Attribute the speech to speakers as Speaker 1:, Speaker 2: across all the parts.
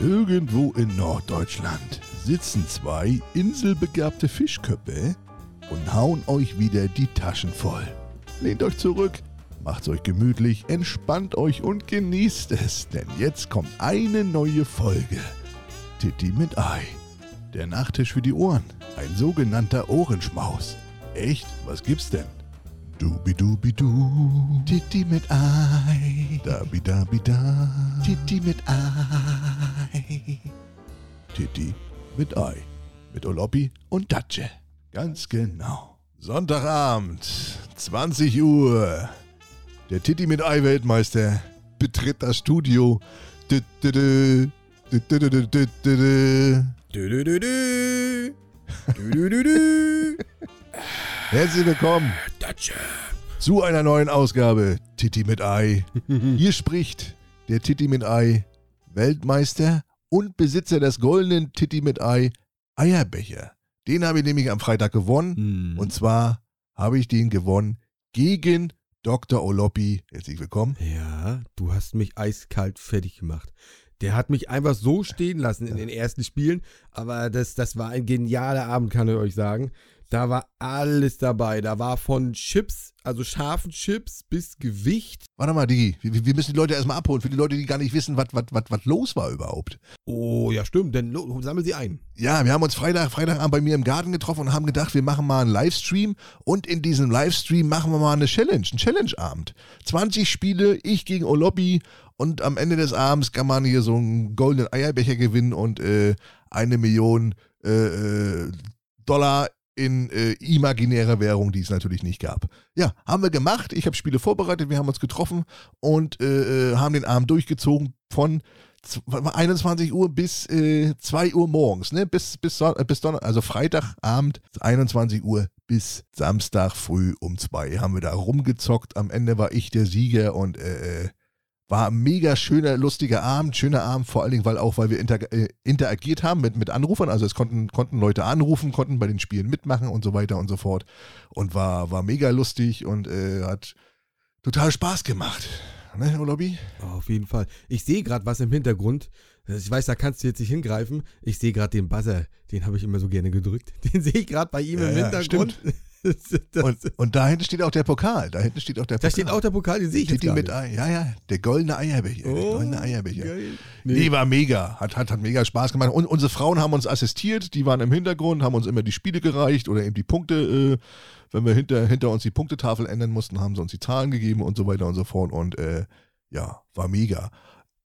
Speaker 1: Irgendwo in Norddeutschland sitzen zwei inselbegabte Fischköppe und hauen euch wieder die Taschen voll. Lehnt euch zurück, macht's euch gemütlich, entspannt euch und genießt es, denn jetzt kommt eine neue Folge. Titti mit Ei. Der Nachtisch für die Ohren. Ein sogenannter Ohrenschmaus. Echt? Was gibt's denn? Dubidubidu. Titti mit Ei. Dabidabida. Titti mit Ei. Titti mit Ei. Mit Oloppi und Datsche. Ganz genau. Sonntagabend, 20 Uhr. Der Titti mit Ei Weltmeister betritt das Studio.
Speaker 2: Du, du, du, du. Du, du, du, du.
Speaker 1: Herzlich willkommen
Speaker 2: Datsche.
Speaker 1: zu einer neuen Ausgabe Titti mit Ei. Hier spricht der Titti mit Ei Weltmeister und Besitzer des goldenen Titti mit Ei Eierbecher. Den habe ich nämlich am Freitag gewonnen.
Speaker 2: Hm.
Speaker 1: Und zwar habe ich den gewonnen gegen Dr. Oloppi. Herzlich willkommen.
Speaker 2: Ja, du hast mich eiskalt fertig gemacht. Der hat mich einfach so stehen lassen in den ersten Spielen, aber das, das war ein genialer Abend, kann ich euch sagen. Da war alles dabei. Da war von Chips, also scharfen Chips, bis Gewicht.
Speaker 1: Warte mal, Digi, wir, wir müssen die Leute erstmal abholen. Für die Leute, die gar nicht wissen, was, los war überhaupt.
Speaker 2: Oh, ja, stimmt, denn lo- sammel sie ein.
Speaker 1: Ja, wir haben uns Freitag, Freitagabend bei mir im Garten getroffen und haben gedacht, wir machen mal einen Livestream und in diesem Livestream machen wir mal eine Challenge, einen Challenge-Abend. 20 Spiele, ich gegen Oloppi und am Ende des Abends kann man hier so einen goldenen Eierbecher gewinnen und äh, eine Million äh, äh, Dollar in äh, imaginärer Währung, die es natürlich nicht gab. Ja, haben wir gemacht. Ich habe Spiele vorbereitet, wir haben uns getroffen und äh, äh, haben den Abend durchgezogen von z- warte mal, 21 Uhr bis äh, 2 Uhr morgens, ne? Bis, bis, Son äh, bis Donner also Freitagabend 21 Uhr bis Samstag früh um 2 haben wir da rumgezockt. Am Ende war ich der Sieger und äh, äh, war ein mega schöner, lustiger Abend. Schöner Abend, vor allen Dingen, weil auch, weil wir inter äh, interagiert haben mit, mit Anrufern. Also es konnten, konnten Leute anrufen, konnten bei den Spielen mitmachen und so weiter und so fort. Und war, war mega lustig und äh, hat total Spaß gemacht. Ne?
Speaker 2: Oh, auf jeden Fall. Ich sehe gerade was im Hintergrund. Ich weiß, da kannst du jetzt nicht hingreifen. Ich sehe gerade den Buzzer. Den habe ich immer so gerne gedrückt. Den sehe ich gerade bei ihm
Speaker 1: Ja,
Speaker 2: im
Speaker 1: ja,
Speaker 2: Hintergrund. Das-
Speaker 1: Und, und da hinten steht auch der Pokal. Da hinten steht auch der
Speaker 2: da
Speaker 1: Pokal.
Speaker 2: steht auch der Pokal, den sehe ich jetzt
Speaker 1: Titi
Speaker 2: gar
Speaker 1: mit. Ei. Ja, ja, der goldene Eierbecher. der
Speaker 2: Oh,
Speaker 1: goldene Eierbecher.
Speaker 2: geil.
Speaker 1: Nee, war mega. Hat, hat, hat mega Spaß gemacht. Und unsere Frauen haben uns assistiert. Die waren im Hintergrund, haben uns immer die Spiele gereicht oder eben die Punkte. Äh, wenn wir hinter, hinter uns die Punktetafel ändern mussten, haben sie uns die Zahlen gegeben und so weiter und so fort. Und äh, ja, war mega.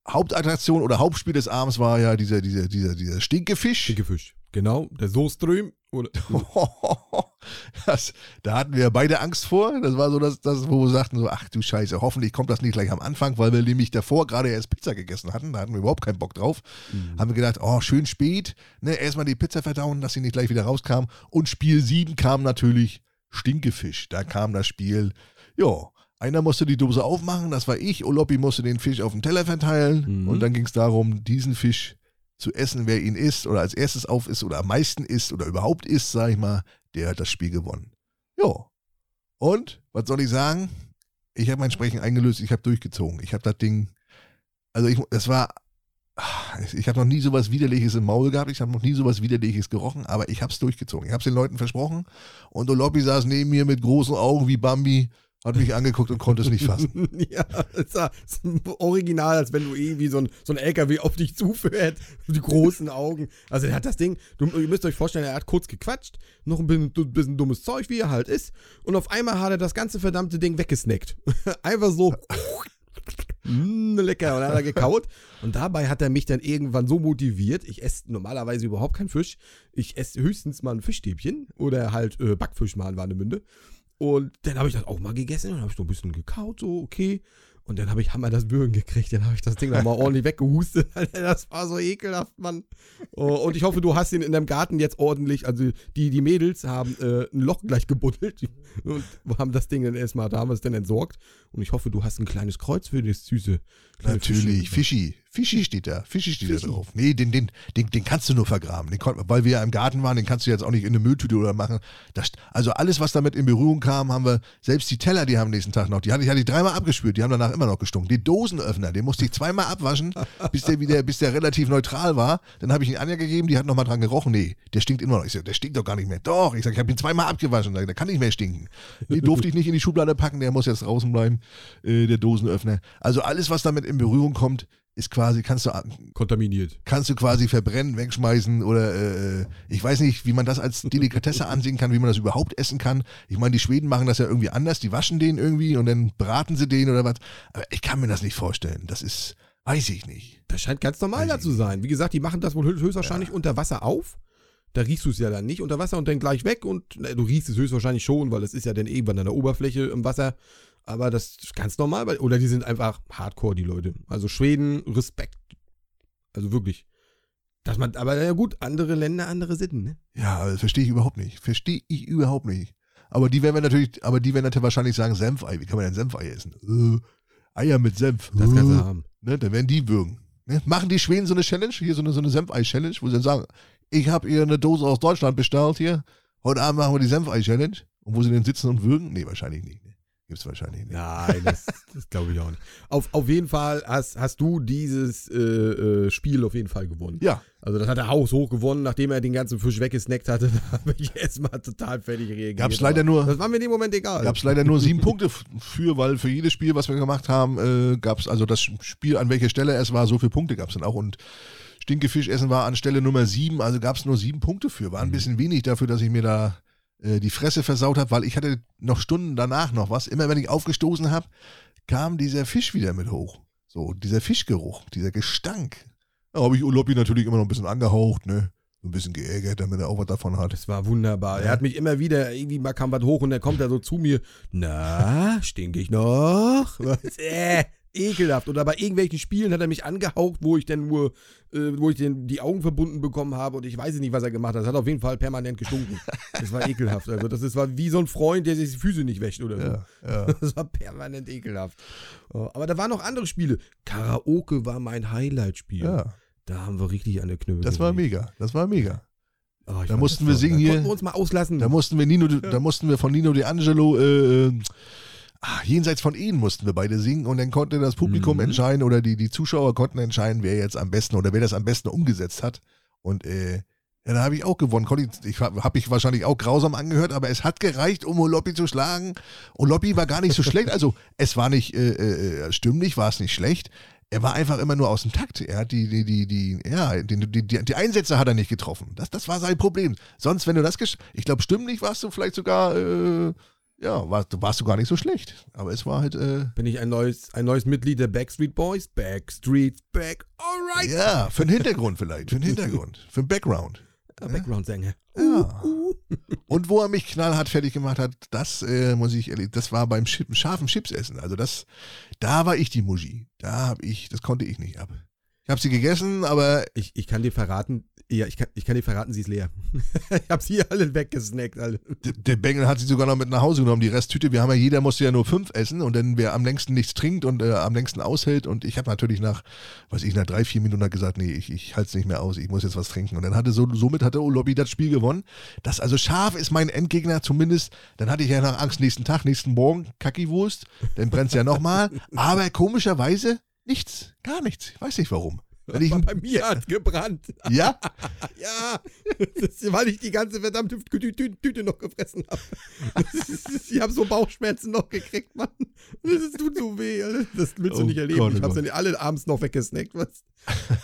Speaker 1: Hauptattraktion oder Hauptspiel des Abends war ja dieser, dieser, dieser, dieser Stinkefisch.
Speaker 2: Dicke Fisch. Genau, der Soßström. Oder,
Speaker 1: Das, da hatten wir beide Angst vor. Das war so das, das, wo wir sagten so, ach du Scheiße, hoffentlich kommt das nicht gleich am Anfang, weil wir nämlich davor gerade erst Pizza gegessen hatten. Da hatten wir überhaupt keinen Bock drauf. Haben wir gedacht, oh, schön spät, ne, erstmal die Pizza verdauen, dass sie nicht gleich wieder rauskam. Und Spiel 7 kam natürlich Stinkefisch. Da kam das Spiel, ja, einer musste die Dose aufmachen, das war ich. Oloppi musste den Fisch auf dem Teller verteilen.
Speaker 2: Mhm.
Speaker 1: Und dann ging es darum, diesen Fisch zu essen, wer ihn isst oder als erstes auf isst oder am meisten isst oder überhaupt isst, sag ich mal, der hat das Spiel gewonnen. Ja. Und, was soll ich sagen? Ich habe mein Sprechen eingelöst, ich habe durchgezogen. Ich habe das Ding, also ich, es war, ich habe noch nie sowas Widerliches im Maul gehabt, ich habe noch nie sowas Widerliches gerochen, aber ich habe es durchgezogen. Ich habe es den Leuten versprochen und Oloppi saß neben mir mit großen Augen wie Bambi, hat mich angeguckt und konnte es nicht fassen.
Speaker 2: ja, es war original, als wenn du irgendwie so ein, so ein LKW auf dich zufährt. Die großen Augen. Also er hat das Ding, du, ihr müsst euch vorstellen, er hat kurz gequatscht, noch ein bisschen, bisschen dummes Zeug, wie er halt ist. Und auf einmal hat er das ganze verdammte Ding weggesnackt. Einfach so. Mm, lecker. Und dann hat er gekaut. Und dabei hat er mich dann irgendwann so motiviert. Ich esse normalerweise überhaupt keinen Fisch. Ich esse höchstens mal ein Fischstäbchen oder halt äh, Backfisch mal in Warnemünde. Und dann habe ich das auch mal gegessen und habe ich so ein bisschen gekaut, so okay. Und dann habe ich Hammer das Würgen gekriegt. Dann habe ich das Ding nochmal ordentlich weggehustet. Das war so ekelhaft, Mann. Oh, und ich hoffe, du hast ihn in deinem Garten jetzt ordentlich. Also die, die Mädels haben äh, ein Loch gleich gebuddelt und haben das Ding dann erstmal, da haben wir es dann entsorgt. Und ich hoffe, du hast ein kleines Kreuz für das süße.
Speaker 1: Natürlich. Fischi. Fischi steht da. Fischi steht
Speaker 2: Fischi.
Speaker 1: da drauf. Nee, den, den, den, den kannst du nur vergraben. Den kon, weil wir ja im Garten waren, den kannst du jetzt auch nicht in eine Mülltüte oder machen. Das, also alles, was damit in Berührung kam, haben wir, selbst die Teller, die haben am nächsten Tag noch, die hatte ich, hatte ich dreimal abgespült, die haben danach immer noch gestunken. Den Dosenöffner, den musste ich zweimal abwaschen, bis der wieder, bis der relativ neutral war. Dann habe ich ihn Anja gegeben, die hat nochmal dran gerochen. Nee, der stinkt immer noch. Ich sag, der stinkt doch gar nicht mehr. Doch, ich sag, ich habe ihn zweimal abgewaschen. Der kann nicht mehr stinken. Nee, durfte ich nicht in die Schublade packen, der muss jetzt draußen bleiben, äh, der Dosenöffner. Also alles, was damit in Berührung kommt, ist quasi, kannst du,
Speaker 2: Kontaminiert.
Speaker 1: kannst du quasi verbrennen, wegschmeißen oder äh, ich weiß nicht, wie man das als Delikatesse ansehen kann, wie man das überhaupt essen kann. Ich meine, die Schweden machen das ja irgendwie anders, die waschen den irgendwie und dann braten sie den oder was. Aber ich kann mir das nicht vorstellen. Das ist, weiß ich nicht.
Speaker 2: Das scheint ganz normal da zu sein. Wie gesagt, die machen das wohl hö- höchstwahrscheinlich unter Wasser auf. Da riechst du es ja dann nicht unter Wasser und dann gleich weg und na, du riechst es höchstwahrscheinlich schon, weil es ist ja dann irgendwann an der Oberfläche im Wasser. Aber das ist ganz normal. Oder die sind einfach hardcore, die Leute. Also Schweden, Respekt. Also wirklich. Dass man, aber ja gut, andere Länder, andere Sitten, ne?
Speaker 1: Ja, das verstehe ich überhaupt nicht. Verstehe ich überhaupt nicht. Aber die werden wir natürlich, aber die werden natürlich wahrscheinlich sagen, Senfei. Wie kann man denn Senfei essen? Äh, Eier mit Senf.
Speaker 2: Das kannst du
Speaker 1: Äh,
Speaker 2: haben.
Speaker 1: ne, dann werden die würgen. Ne? Machen die Schweden so eine Challenge, hier so eine, so eine Senfei-Challenge, wo sie dann sagen, ich habe ihr eine Dose aus Deutschland bestellt hier, heute Abend machen wir die Senfei-Challenge. Und wo sie dann sitzen und würgen? Nee, wahrscheinlich nicht. Ne? Gibt's wahrscheinlich nicht.
Speaker 2: Nein, das, das glaube ich auch nicht. Auf, auf jeden Fall hast, hast du dieses äh, äh, Spiel auf jeden Fall gewonnen.
Speaker 1: Ja,
Speaker 2: Also das hat er haushoch gewonnen, nachdem er den ganzen Fisch weggesnackt hatte. Da habe ich erstmal total fertig reagiert.
Speaker 1: Gab's leider nur-
Speaker 2: Das war mir in dem Moment egal.
Speaker 1: gab es leider nur sieben Punkte für, weil für jedes Spiel, was wir gemacht haben, äh, gab es also das Spiel, an welcher Stelle es war, so viele Punkte gab es dann auch. Und Stinkefischessen war an Stelle Nummer sieben, also gab es nur sieben Punkte für. War ein
Speaker 2: Mhm.
Speaker 1: bisschen wenig dafür, dass ich mir da äh, die Fresse versaut habe, weil ich hatte noch Stunden danach noch was. Immer wenn ich aufgestoßen habe, kam dieser Fisch wieder mit hoch. So, dieser Fischgeruch, dieser Gestank. Da habe ich Urlaubi natürlich immer noch ein bisschen angehaucht, ne? Ein bisschen geärgert, damit er auch was davon hat.
Speaker 2: Das war wunderbar.
Speaker 1: Ja.
Speaker 2: Er hat mich immer wieder, irgendwie mal kam was hoch und dann kommt er so zu mir. Na, stink ich noch? Was? äh, ekelhaft. Oder bei irgendwelchen Spielen hat er mich angehaucht, wo ich dann nur, äh, wo ich den, die Augen verbunden bekommen habe und ich weiß nicht, was er gemacht hat. Es hat auf jeden Fall permanent gestunken. Das war ekelhaft. Also das ist, war wie so ein Freund, der sich die Füße nicht wäscht oder so.
Speaker 1: Ja, ja.
Speaker 2: Das war permanent ekelhaft. Oh, Aber da waren noch andere Spiele. Karaoke war mein Highlight-Spiel.
Speaker 1: ja.
Speaker 2: Da haben wir richtig an der Knöbel.
Speaker 1: Das war mega. Das war mega.
Speaker 2: Oh,
Speaker 1: Da mussten
Speaker 2: das
Speaker 1: wir singen
Speaker 2: da
Speaker 1: hier.
Speaker 2: Konnten wir uns mal auslassen.
Speaker 1: Da mussten wir Nino, da mussten wir von Nino D'Angelo, äh, äh, ah, jenseits von Ehen mussten wir beide singen und dann konnte das Publikum
Speaker 2: Mhm.
Speaker 1: entscheiden oder die, die Zuschauer konnten entscheiden, wer jetzt am besten oder wer das am besten umgesetzt hat. Und äh, ja, da habe ich auch gewonnen. Ich, habe ich wahrscheinlich auch grausam angehört, aber es hat gereicht, um Oloppi zu schlagen. Oloppi war gar nicht so schlecht. Also es war nicht äh, äh, stimmlich, war es nicht schlecht. Er war einfach immer nur aus dem Takt. Er hat die, die, die, die, ja, die, die, die, Einsätze hat er nicht getroffen. Das, das war sein Problem. Sonst, wenn du das gesch ich glaube, stimmlich warst du vielleicht sogar, äh, ja, warst, warst du gar nicht so schlecht. Aber es war halt, äh,
Speaker 2: Bin ich ein neues, ein neues Mitglied der Backstreet Boys? Backstreet Back. Alright.
Speaker 1: ja, für den Hintergrund vielleicht, für den Hintergrund, für den Background.
Speaker 2: Ja. Background-Sänger.
Speaker 1: Ja.
Speaker 2: Uh, uh.
Speaker 1: Und wo er mich knallhart fertig gemacht hat, das äh, muss ich ehrlich, das war beim Chip, scharfen Chipsessen. Also das, da war ich die Muji. Da habe ich, das konnte ich nicht ab. Ich habe sie gegessen, aber
Speaker 2: Ich, ich kann dir verraten, ja, ich kann, ich kann dir verraten, sie ist leer. ich habe sie alle weggesnackt, alle.
Speaker 1: d- der Bengel hat sie sogar noch mit nach Hause genommen, die Resttüte. Wir haben ja, jeder musste ja nur fünf essen und dann wer am längsten nichts trinkt und äh, am längsten aushält. Und ich habe natürlich nach, weiß ich, nach drei, vier Minuten gesagt, nee, ich, ich halte es nicht mehr aus, ich muss jetzt was trinken. Und dann hatte so, somit hatte Olobi das Spiel gewonnen. Das also scharf ist mein Endgegner zumindest. Dann hatte ich ja noch Angst, nächsten Tag, nächsten Morgen, Kackiwurst, dann brennt es ja nochmal. Aber komischerweise nichts, gar nichts. Ich weiß nicht warum. Wenn ich,
Speaker 2: bei mir hat gebrannt.
Speaker 1: ja,
Speaker 2: Ja, das ist, weil ich die ganze verdammte Tü- Tü- Tüte noch gefressen habe. Ich habe so Bauchschmerzen noch gekriegt, Mann. Das tut so weh. Das willst du
Speaker 1: Oh
Speaker 2: nicht erleben.
Speaker 1: Gott, oh
Speaker 2: ich habe dann alle abends noch weggesnackt, was.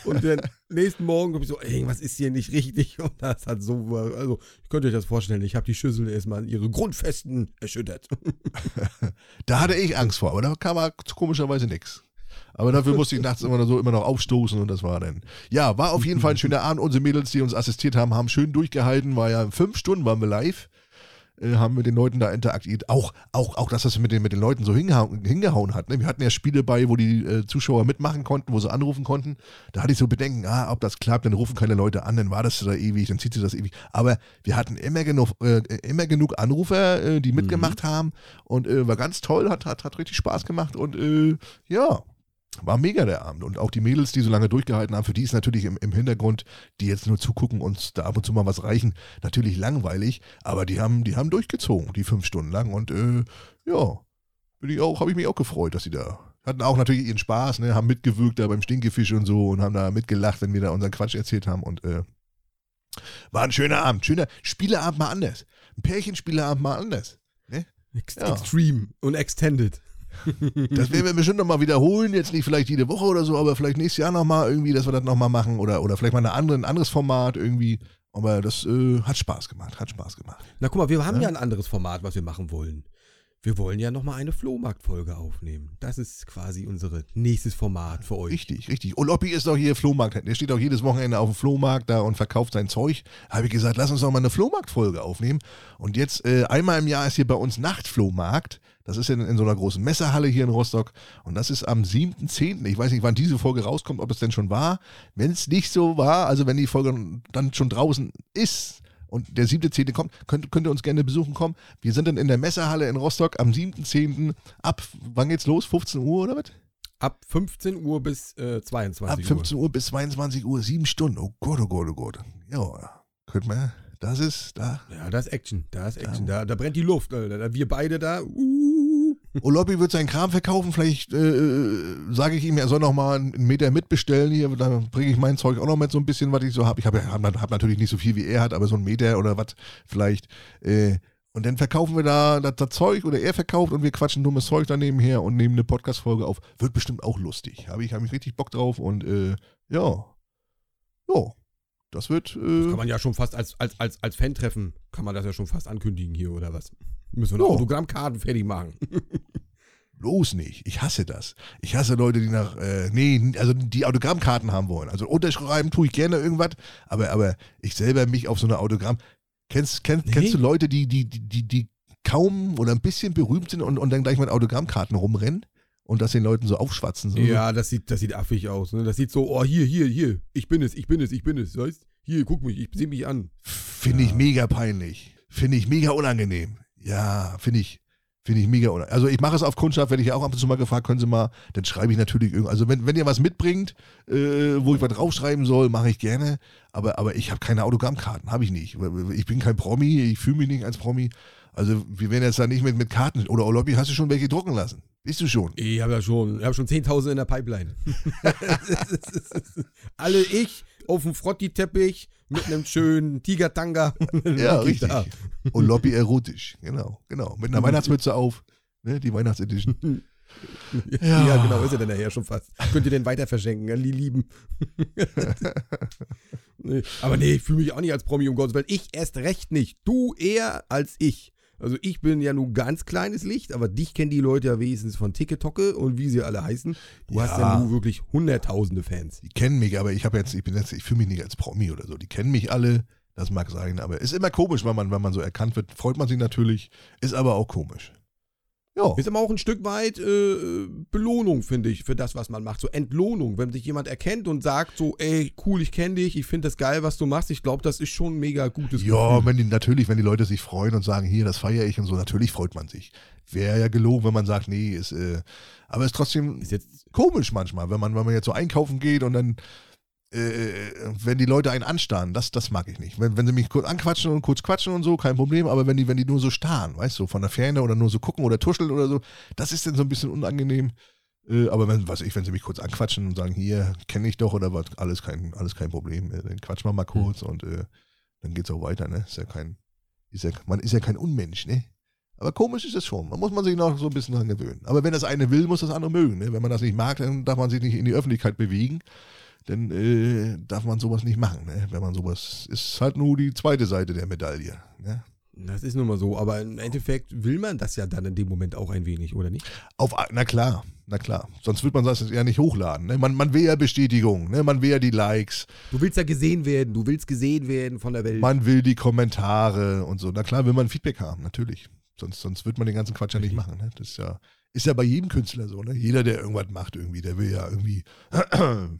Speaker 2: Und dann nächsten Morgen habe ich so, irgendwas ist hier nicht richtig. Und das hat so, also, ich könnte euch das vorstellen, ich habe die Schüssel erstmal in ihre Grundfesten erschüttert.
Speaker 1: Da hatte ich Angst vor, aber da kam aber komischerweise nichts. Aber dafür musste ich nachts immer noch so immer noch aufstoßen und das war dann. Ja, war auf jeden Fall ein schöner Abend. Unsere Mädels, die uns assistiert haben, haben schön durchgehalten. War ja fünf Stunden waren wir live. Äh, haben mit den Leuten da interagiert. Auch, auch, auch dass das mit den, mit den Leuten so hingehauen, hingehauen hat. Ne? Wir hatten ja Spiele bei, wo die äh, Zuschauer mitmachen konnten, wo sie anrufen konnten. Da hatte ich so Bedenken, ah, ob das klappt, dann rufen keine Leute an, dann war das da ewig, dann zieht sich das ewig. Aber wir hatten immer genug, äh, immer genug Anrufer, äh, die mitgemacht haben und äh, war ganz toll, hat, hat, hat richtig Spaß gemacht und äh, ja, war mega der Abend. Und auch die Mädels, die so lange durchgehalten haben, für die ist natürlich im, im Hintergrund, die jetzt nur zugucken und da ab und zu mal was reichen, natürlich langweilig. Aber die haben, die haben durchgezogen, die fünf Stunden lang. Und äh, ja, bin ich auch, habe ich mich auch gefreut, dass sie da hatten auch natürlich ihren Spaß, ne, haben mitgewirkt da beim Stinkefisch und so und haben da mitgelacht, wenn wir da unseren Quatsch erzählt haben. Und äh, war ein schöner Abend, schöner Spieleabend mal anders. Ein Pärchenspieleabend mal anders. Ne?
Speaker 2: Ex ja. Extreme und Extended.
Speaker 1: Das werden wir bestimmt nochmal wiederholen. Jetzt nicht vielleicht jede Woche oder so, aber vielleicht nächstes Jahr nochmal irgendwie, dass wir das nochmal machen oder, oder vielleicht mal eine andere, ein anderes Format irgendwie. Aber das äh, hat Spaß gemacht, hat Spaß gemacht.
Speaker 2: Na guck mal, wir haben ja? ja ein anderes Format, was wir machen wollen. Wir wollen ja nochmal eine Flohmarktfolge aufnehmen. Das ist quasi unser nächstes Format für euch.
Speaker 1: Richtig, richtig. Und Loppi ist doch hier Flohmarkt. Der steht auch jedes Wochenende auf dem Flohmarkt da und verkauft sein Zeug. Habe ich gesagt, lass uns doch mal eine Flohmarktfolge aufnehmen. Und jetzt äh, einmal im Jahr ist hier bei uns Nachtflohmarkt. Das ist in, in so einer großen Messerhalle hier in Rostock. Und das ist am 7.10. Ich weiß nicht, wann diese Folge rauskommt, ob es denn schon war. Wenn es nicht so war, also wenn die Folge dann schon draußen ist, und der 7.10. kommt, könnt, könnt ihr uns gerne besuchen kommen. Wir sind dann in der Messerhalle in Rostock am 7.10. ab, wann geht's los? 15 Uhr oder was?
Speaker 2: Ab 15 Uhr bis äh, 22 Uhr.
Speaker 1: Ab 15 Uhr. Uhr bis 22 Uhr, sieben Stunden. Oh Gott, oh Gott, oh Gott. Ja, könnt man, das ist da.
Speaker 2: Ja, da ist Action, da ist Action, da, da brennt die Luft. Alter. Wir beide da, uh,
Speaker 1: Oloppi wird seinen Kram verkaufen. Vielleicht äh, äh sage ich ihm, er soll noch mal einen Meter mitbestellen hier. Dann bringe ich mein Zeug auch noch mit so ein bisschen, was ich so habe. Ich habe hab, hab natürlich nicht so viel, wie er hat, aber so einen Meter oder was vielleicht. Äh, und dann verkaufen wir da das, das, Zeug oder er verkauft und wir quatschen dummes Zeug daneben her und nehmen eine Podcast-Folge auf. Wird bestimmt auch lustig. Habe ich, hab ich richtig Bock drauf und äh, ja. Ja. Das wird. Äh, das
Speaker 2: kann man ja schon fast als, als, als, als Fan-Treffen, kann man das ja schon fast ankündigen hier oder was? Müssen wir noch oh. Autogrammkarten fertig machen.
Speaker 1: Bloß nicht. Ich hasse das. Ich hasse Leute, die nach, äh, nee, also die Autogrammkarten haben wollen. Also unterschreiben tue ich gerne irgendwas, aber, aber ich selber mich auf so eine Autogramm. Kennst, kennst, nee. kennst du Leute, die, die, die, die kaum oder ein bisschen berühmt sind und, und dann gleich mit Autogrammkarten rumrennen? Und das den Leuten so aufschwatzen. So.
Speaker 2: Ja, das sieht, das sieht affig aus. Ne? Das sieht so, oh, hier, hier, hier, ich bin es, ich bin es, ich bin es, weißt Hier, guck mich, ich sehe mich an.
Speaker 1: Finde ja. ich mega peinlich. Finde ich mega unangenehm. Ja, finde ich, finde ich mega. Also ich mache es auf Kundschaft, werde ich ja auch ab und zu mal gefragt, können Sie mal, dann schreibe ich natürlich irgendwas. Also wenn, wenn ihr was mitbringt, äh, wo ich was draufschreiben soll, mache ich gerne. Aber, aber ich habe keine Autogrammkarten, habe ich nicht. Ich bin kein Promi, ich fühle mich nicht als Promi. Also wir werden jetzt da nicht mit, mit Karten. Oder Olobby, hast du schon welche drucken lassen? Bist du schon?
Speaker 2: Ich habe ja schon, ich habe schon 10.000 in der Pipeline. Alle ich auf dem Frotti-Teppich mit einem schönen Tigertanga.
Speaker 1: ja, richtig. Und Lobby erotisch, genau, genau. Mit einer Weihnachtsmütze auf, ne, die Weihnachtsedition.
Speaker 2: Ja. ja, genau, ist er denn nachher schon fast. Könnt ihr den weiter verschenken, an die Lieben. nee, aber nee, ich fühle mich auch nicht als Promi, um Gottes Willen. Ich erst recht nicht. Du eher als ich. Also ich bin ja nur ganz kleines Licht, aber dich kennen die Leute ja wenigstens von Ticketocke und wie sie alle heißen. Du ja. hast ja nur wirklich hunderttausende Fans.
Speaker 1: Die kennen mich, aber ich habe jetzt, ich bin jetzt, ich fühle mich nicht als Promi oder so. Die kennen mich alle, das mag sein, aber ist immer komisch, wenn man, wenn man so erkannt wird, freut man sich natürlich, ist aber auch komisch.
Speaker 2: Ja. Ist aber auch ein Stück weit äh, Belohnung, finde ich, für das, was man macht. So Entlohnung, wenn sich jemand erkennt und sagt so, ey, cool, ich kenne dich, ich finde das geil, was du machst. Ich glaube, das ist schon ein mega gutes
Speaker 1: Ja, Gefühl. wenn die, natürlich, wenn die Leute sich freuen und sagen, hier, das feiere ich und so, natürlich freut man sich. Wäre ja gelogen, wenn man sagt, nee, ist, äh, aber ist trotzdem ist jetzt komisch manchmal, wenn man, wenn man jetzt so einkaufen geht und dann äh, wenn die Leute einen anstarren, das, das mag ich nicht. Wenn, wenn sie mich kurz anquatschen und kurz quatschen und so, kein Problem, aber wenn die, wenn die nur so starren, weißt du, von der Ferne oder nur so gucken oder tuscheln oder so, das ist dann so ein bisschen unangenehm. Äh, aber wenn, was ich, wenn sie mich kurz anquatschen und sagen, hier, kenne ich doch oder was, alles kein, alles kein Problem. Äh, dann quatschen wir mal kurz mhm. und äh, dann geht's auch weiter, ne? Ist ja kein, ist ja, man ist ja kein Unmensch, ne? Aber komisch ist es schon. Man muss man sich noch so ein bisschen dran gewöhnen. Aber wenn das eine will, muss das andere mögen. Ne? Wenn man das nicht mag, dann darf man sich nicht in die Öffentlichkeit bewegen dann äh, darf man sowas nicht machen. Ne? Wenn man sowas, ist halt nur die zweite Seite der Medaille. Ne?
Speaker 2: Das ist nun mal so, aber im Endeffekt will man das ja dann in dem Moment auch ein wenig, oder nicht?
Speaker 1: Auf, na klar, na klar. Sonst wird man das ja nicht hochladen. Ne? Man, man will ja Bestätigung, ne? man will ja die Likes.
Speaker 2: Du willst ja gesehen werden, du willst gesehen werden von der Welt.
Speaker 1: Man will die Kommentare und so. Na klar will man Feedback haben, natürlich. Sonst, sonst wird man den ganzen Quatsch ja nicht machen. Ne? Das ist ja, ist ja bei jedem Künstler so, ne? Jeder, der irgendwas macht irgendwie, der will ja irgendwie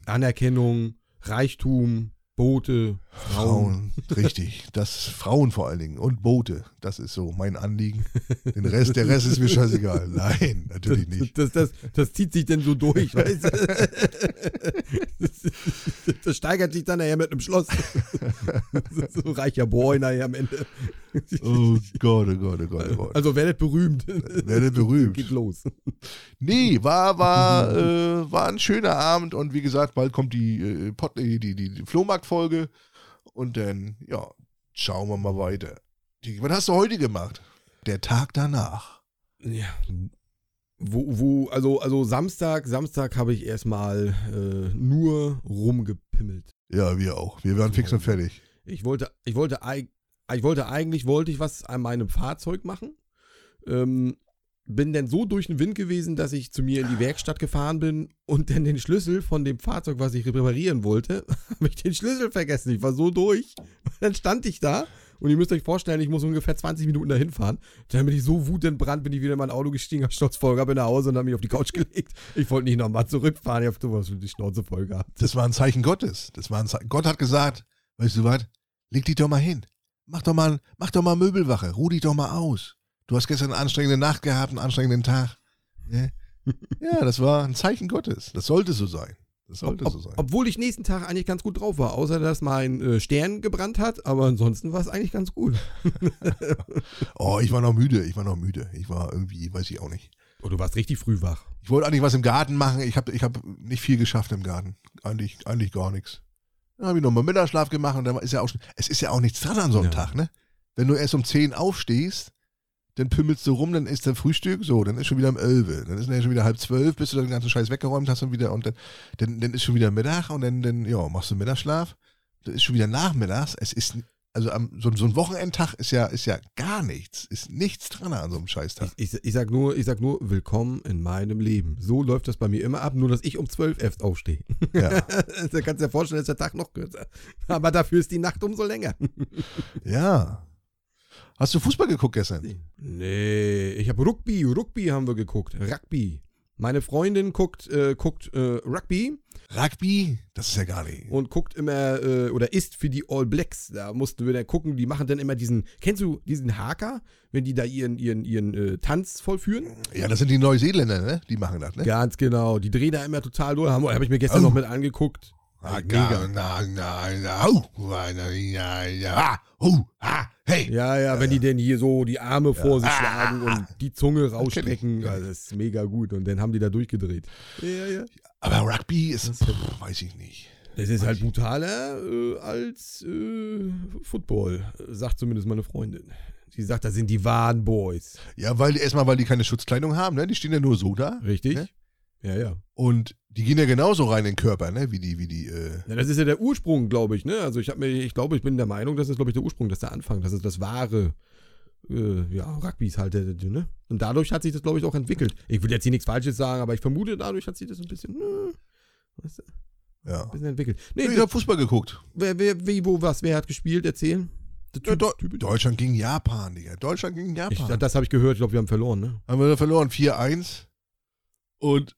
Speaker 2: Anerkennung, Reichtum. Boote, Frauen.
Speaker 1: Frauen, richtig. Das Frauen vor allen Dingen und Boote. Das ist so mein Anliegen. Den Rest, der Rest ist mir scheißegal. Nein, natürlich nicht.
Speaker 2: Das, das, das zieht sich denn so durch, weißt du? Das, das steigert sich dann nachher mit einem Schloss. So reicher Boy nachher am Ende.
Speaker 1: Oh Gott, oh Gott, oh Gott, oh Gott.
Speaker 2: Also werdet berühmt.
Speaker 1: Werdet berühmt.
Speaker 2: Geht los.
Speaker 1: Nee, war, war, äh, war ein schöner Abend und wie gesagt, bald kommt die, äh, die, die, die Flohmarktfolge und dann, ja, schauen wir mal weiter. Was hast du heute gemacht? Der Tag danach.
Speaker 2: Ja. Wo, wo, also, also Samstag, Samstag habe ich erstmal äh, nur rumgepimmelt.
Speaker 1: Ja, wir auch. Wir waren fix und fertig.
Speaker 2: Ich wollte, ich wollte, ich wollte eigentlich, wollte ich was an meinem Fahrzeug machen. Ähm, bin dann so durch den Wind gewesen, dass ich zu mir in die Werkstatt gefahren bin und dann den Schlüssel von dem Fahrzeug, was ich reparieren wollte, habe ich den Schlüssel vergessen. Ich war so durch. Dann stand ich da und ihr müsst euch vorstellen, ich muss ungefähr 20 Minuten dahin fahren. Dann bin ich so wutentbrannt, bin ich wieder in mein Auto gestiegen, hab Schnauze voll gehabt, bin nach Hause und habe mich auf die Couch gelegt. Ich wollte nicht nochmal zurückfahren, ich habe sowas für die Schnauze voll gehabt.
Speaker 1: Das war ein Zeichen Gottes. Das war ein Zeichen. Gott hat gesagt, weißt du was? Leg dich doch mal hin. Mach doch mal, mach doch mal Möbelwache. Ruh dich doch mal aus. Du hast gestern eine anstrengende Nacht gehabt, einen anstrengenden Tag. Ne? Ja, das war ein Zeichen Gottes. Das sollte so sein. Das sollte
Speaker 2: Ob,
Speaker 1: so sein.
Speaker 2: obwohl ich nächsten Tag eigentlich ganz gut drauf war, außer dass mein äh, Stern gebrannt hat, aber ansonsten war es eigentlich ganz gut.
Speaker 1: Oh, ich war noch müde. Ich war noch müde. Ich war irgendwie, weiß ich auch nicht.
Speaker 2: Oh, du warst richtig früh wach.
Speaker 1: Ich wollte eigentlich was im Garten machen. Ich habe ich hab nicht viel geschafft im Garten. Eigentlich, eigentlich gar nichts. Dann habe ich nochmal Mittagsschlaf gemacht und dann ist ja auch schon, es ist ja auch nichts dran an so einem
Speaker 2: Ja.
Speaker 1: Tag, ne? Wenn du erst um 10 aufstehst, dann pümmelst du rum, dann ist der Frühstück, so, dann ist schon wieder um 11. Dann ist ja schon wieder halb zwölf, bis du den ganzen Scheiß weggeräumt hast und wieder, und dann, dann, dann ist schon wieder Mittag und dann, dann, ja, machst du Mittagsschlaf. Dann ist schon wieder nachmittags. Es ist, also am, so, so ein Wochenendtag ist ja, ist ja gar nichts. Ist nichts dran an so einem Scheißtag.
Speaker 2: Ich, ich, ich, sag nur, ich sag nur, willkommen in meinem Leben. So läuft das bei mir immer ab, nur dass ich um 12 erst aufstehe.
Speaker 1: Ja.
Speaker 2: da kannst du dir vorstellen, ist der Tag noch kürzer. Aber dafür ist die Nacht umso länger.
Speaker 1: ja. Hast du Fußball geguckt gestern?
Speaker 2: Nee, ich habe Rugby, Rugby haben wir geguckt. Rugby. Meine Freundin guckt, äh, guckt äh, Rugby
Speaker 1: Rugby? Das ist ja gar nicht.
Speaker 2: und guckt immer äh, oder ist für die All Blacks. Da mussten wir dann gucken, die machen dann immer diesen, kennst du diesen Haker, wenn die da ihren, ihren, ihren äh, Tanz vollführen?
Speaker 1: Ja, das sind die Neuseeländer, ne? Die machen das, ne?
Speaker 2: Ganz genau, die drehen da immer total durch. Habe hab ich mir gestern
Speaker 1: Oh.
Speaker 2: noch mit angeguckt.
Speaker 1: Ah, hey.
Speaker 2: Ja, ja, wenn die denn hier so die Arme vor sich schlagen und die Zunge rausstrecken, also das ist mega gut. Und dann haben die da durchgedreht. Ja, ja.
Speaker 1: Aber Rugby ist, pff, weiß ich nicht.
Speaker 2: Das ist halt brutaler äh, als äh, Football, sagt zumindest meine Freundin. Sie sagt, das sind die wahren Boys.
Speaker 1: Ja, weil erstmal, weil die keine Schutzkleidung haben, ne? Die stehen ja nur so da.
Speaker 2: Richtig?
Speaker 1: Ne?
Speaker 2: Ja, ja.
Speaker 1: Und die gehen ja genauso rein in den Körper, ne? Wie die, wie die, äh,
Speaker 2: Ja, das ist ja der Ursprung, glaube ich, ne? Also ich habe mir, ich glaube, ich bin der Meinung, das ist, glaube ich, der Ursprung, das ist der Anfang, das ist das wahre, äh, ja, Rugby ist halt, der, ne? Und dadurch hat sich das, glaube ich, auch entwickelt. Ich will jetzt hier nichts Falsches sagen, aber ich vermute, dadurch hat sich das ein bisschen, äh, weißt du,
Speaker 1: ja.
Speaker 2: ein bisschen entwickelt. Nee,
Speaker 1: Ich habe Fußball geguckt.
Speaker 2: wer, wer, wie, wo, was, wer hat gespielt? Erzählen.
Speaker 1: Ja,
Speaker 2: Typ-
Speaker 1: Deutschland gegen Japan, Digga. Deutschland gegen
Speaker 2: ich,
Speaker 1: Japan.
Speaker 2: das habe ich gehört, ich glaube, wir haben verloren, ne?
Speaker 1: haben wir verloren, 4-1. Und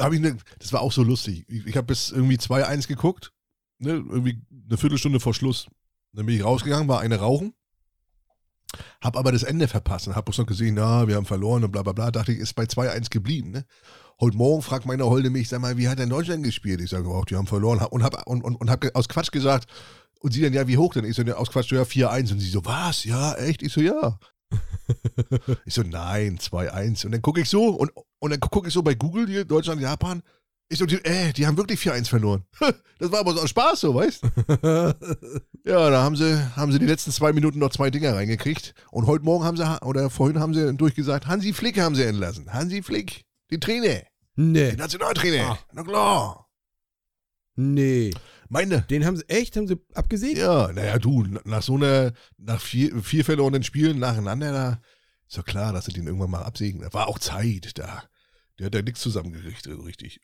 Speaker 1: habe ich ne, das war auch so lustig. Ich, ich habe bis irgendwie 2-1 geguckt, ne, irgendwie eine Viertelstunde vor Schluss. Dann bin ich rausgegangen, war eine rauchen. Hab aber das Ende verpasst und hab bloß noch gesehen, na, wir haben verloren und bla bla bla. Dachte ich, ist bei 2-1 geblieben, ne? Heute Morgen fragt meine Holde mich, sag mal, wie hat denn Deutschland gespielt? Ich sage, oh, die haben verloren. Und hab, und, und, und hab aus Quatsch gesagt, und sie dann, ja, wie hoch denn? Ich so, ja, aus Quatsch, ja, 4-1. Und sie so, was? Ja, echt? Ich so, ja. Ich so, nein, 2-1. Und dann gucke ich so und, und dann gucke ich so bei Google hier, Deutschland, Japan. Ich so, die, äh, die haben wirklich 4-1 verloren. Das war aber so aus Spaß, so, weißt Ja, da haben sie, haben sie die letzten zwei Minuten noch zwei Dinger reingekriegt. Und heute Morgen haben sie, oder vorhin haben sie durchgesagt, Hansi Flick haben sie entlassen. Hansi Flick, die Trainer,
Speaker 2: nee.
Speaker 1: die Nationaltrainer.
Speaker 2: Ah.
Speaker 1: Na klar.
Speaker 2: Nee.
Speaker 1: Meine,
Speaker 2: Den haben sie, echt, haben sie abgesägt?
Speaker 1: ja, naja, du, nach so einer, nach vier, vier verlorenen Spielen nacheinander, da ist doch klar, dass sie den irgendwann mal absägen. Da war auch Zeit, da. Der hat ja nichts zusammengekriegt, also richtig.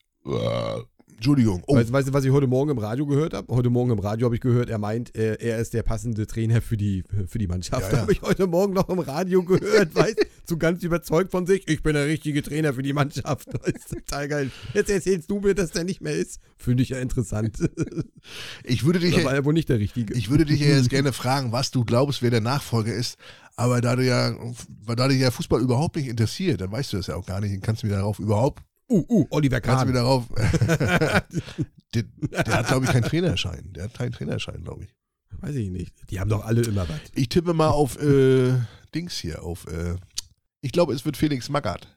Speaker 1: Entschuldigung. Oh,
Speaker 2: Weißt, du- weißt du, was ich heute Morgen im Radio gehört habe? Heute Morgen im Radio habe ich gehört, er meint, er, er ist der passende Trainer für die, für die Mannschaft.
Speaker 1: Ja, ja.
Speaker 2: Habe ich heute Morgen noch im Radio gehört, weißt du? So ganz überzeugt von sich, ich bin der richtige Trainer für die Mannschaft. Weißt du, total geil. Jetzt erzählst du mir, dass der nicht mehr ist. Finde ich ja interessant.
Speaker 1: ich würde dich,
Speaker 2: Da war er wohl nicht der Richtige.
Speaker 1: ich würde dich ja jetzt gerne fragen, was du glaubst, wer der Nachfolger ist. Aber da du ja, weil da dich ja Fußball überhaupt nicht interessiert, dann weißt du das ja auch gar nicht. Dann kannst du mir darauf überhaupt,
Speaker 2: uh, uh, Oliver
Speaker 1: kannst du
Speaker 2: Kahn.
Speaker 1: darauf. der, der hat, glaube ich, keinen Trainerschein. Der hat keinen Trainerschein, glaube ich.
Speaker 2: Weiß ich nicht. Die haben doch alle immer was.
Speaker 1: Ich tippe mal auf äh, Dings hier, auf. Äh, ich glaube, es wird Felix Magath.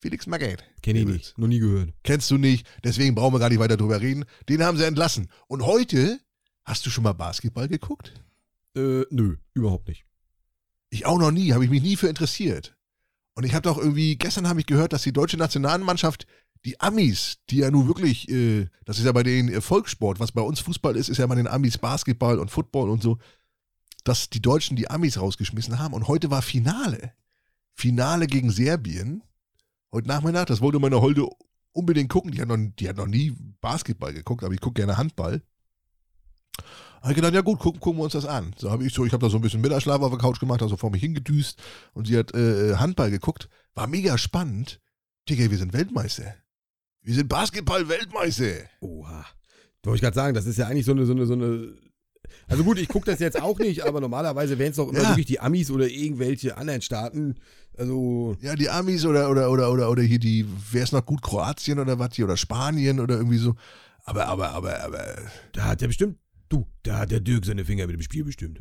Speaker 1: Felix Magath.
Speaker 2: Kenne ich nicht. Noch nie gehört.
Speaker 1: Kennst du nicht, deswegen brauchen wir gar nicht weiter drüber reden. Den haben sie entlassen. Und heute, hast du schon mal Basketball geguckt?
Speaker 2: Äh, nö, überhaupt nicht.
Speaker 1: Ich auch noch nie, habe ich mich nie für interessiert. Und ich habe doch irgendwie, gestern habe ich gehört, dass die deutsche Nationalmannschaft, die Amis, die ja nun wirklich, äh, das ist ja bei denen äh, Volkssport, was bei uns Fußball ist, ist ja bei den Amis Basketball und Football und so, dass die Deutschen die Amis rausgeschmissen haben. Und heute war Finale. Finale gegen Serbien. Heute Nachmittag, das wollte meine Holde unbedingt gucken. Die hat noch, die hat noch nie Basketball geguckt, aber ich gucke gerne Handball. Habe ich gedacht, ja gut, gucken, gucken wir uns das an. So habe ich so, ich habe da so ein bisschen Mittagsschlaf auf der Couch gemacht, also vor mich hingedüst und sie hat äh, Handball geguckt. War mega spannend. Digga, wir sind Weltmeister. Wir sind Basketball-Weltmeister.
Speaker 2: Oha. Wollte ich gerade sagen, das ist ja eigentlich so eine, so eine, so eine. Also gut, ich gucke das jetzt auch nicht, aber normalerweise wären es doch immer
Speaker 1: Ja.
Speaker 2: wirklich die Amis oder irgendwelche anderen Staaten. Also,
Speaker 1: Ja, die Amis oder, oder, oder, oder, oder hier die, wer ist noch gut, Kroatien oder was hier, oder Spanien oder irgendwie so. Aber, aber, aber, aber,
Speaker 2: da hat der bestimmt. Du, da hat der Dirk seine Finger mit dem Spiel bestimmt.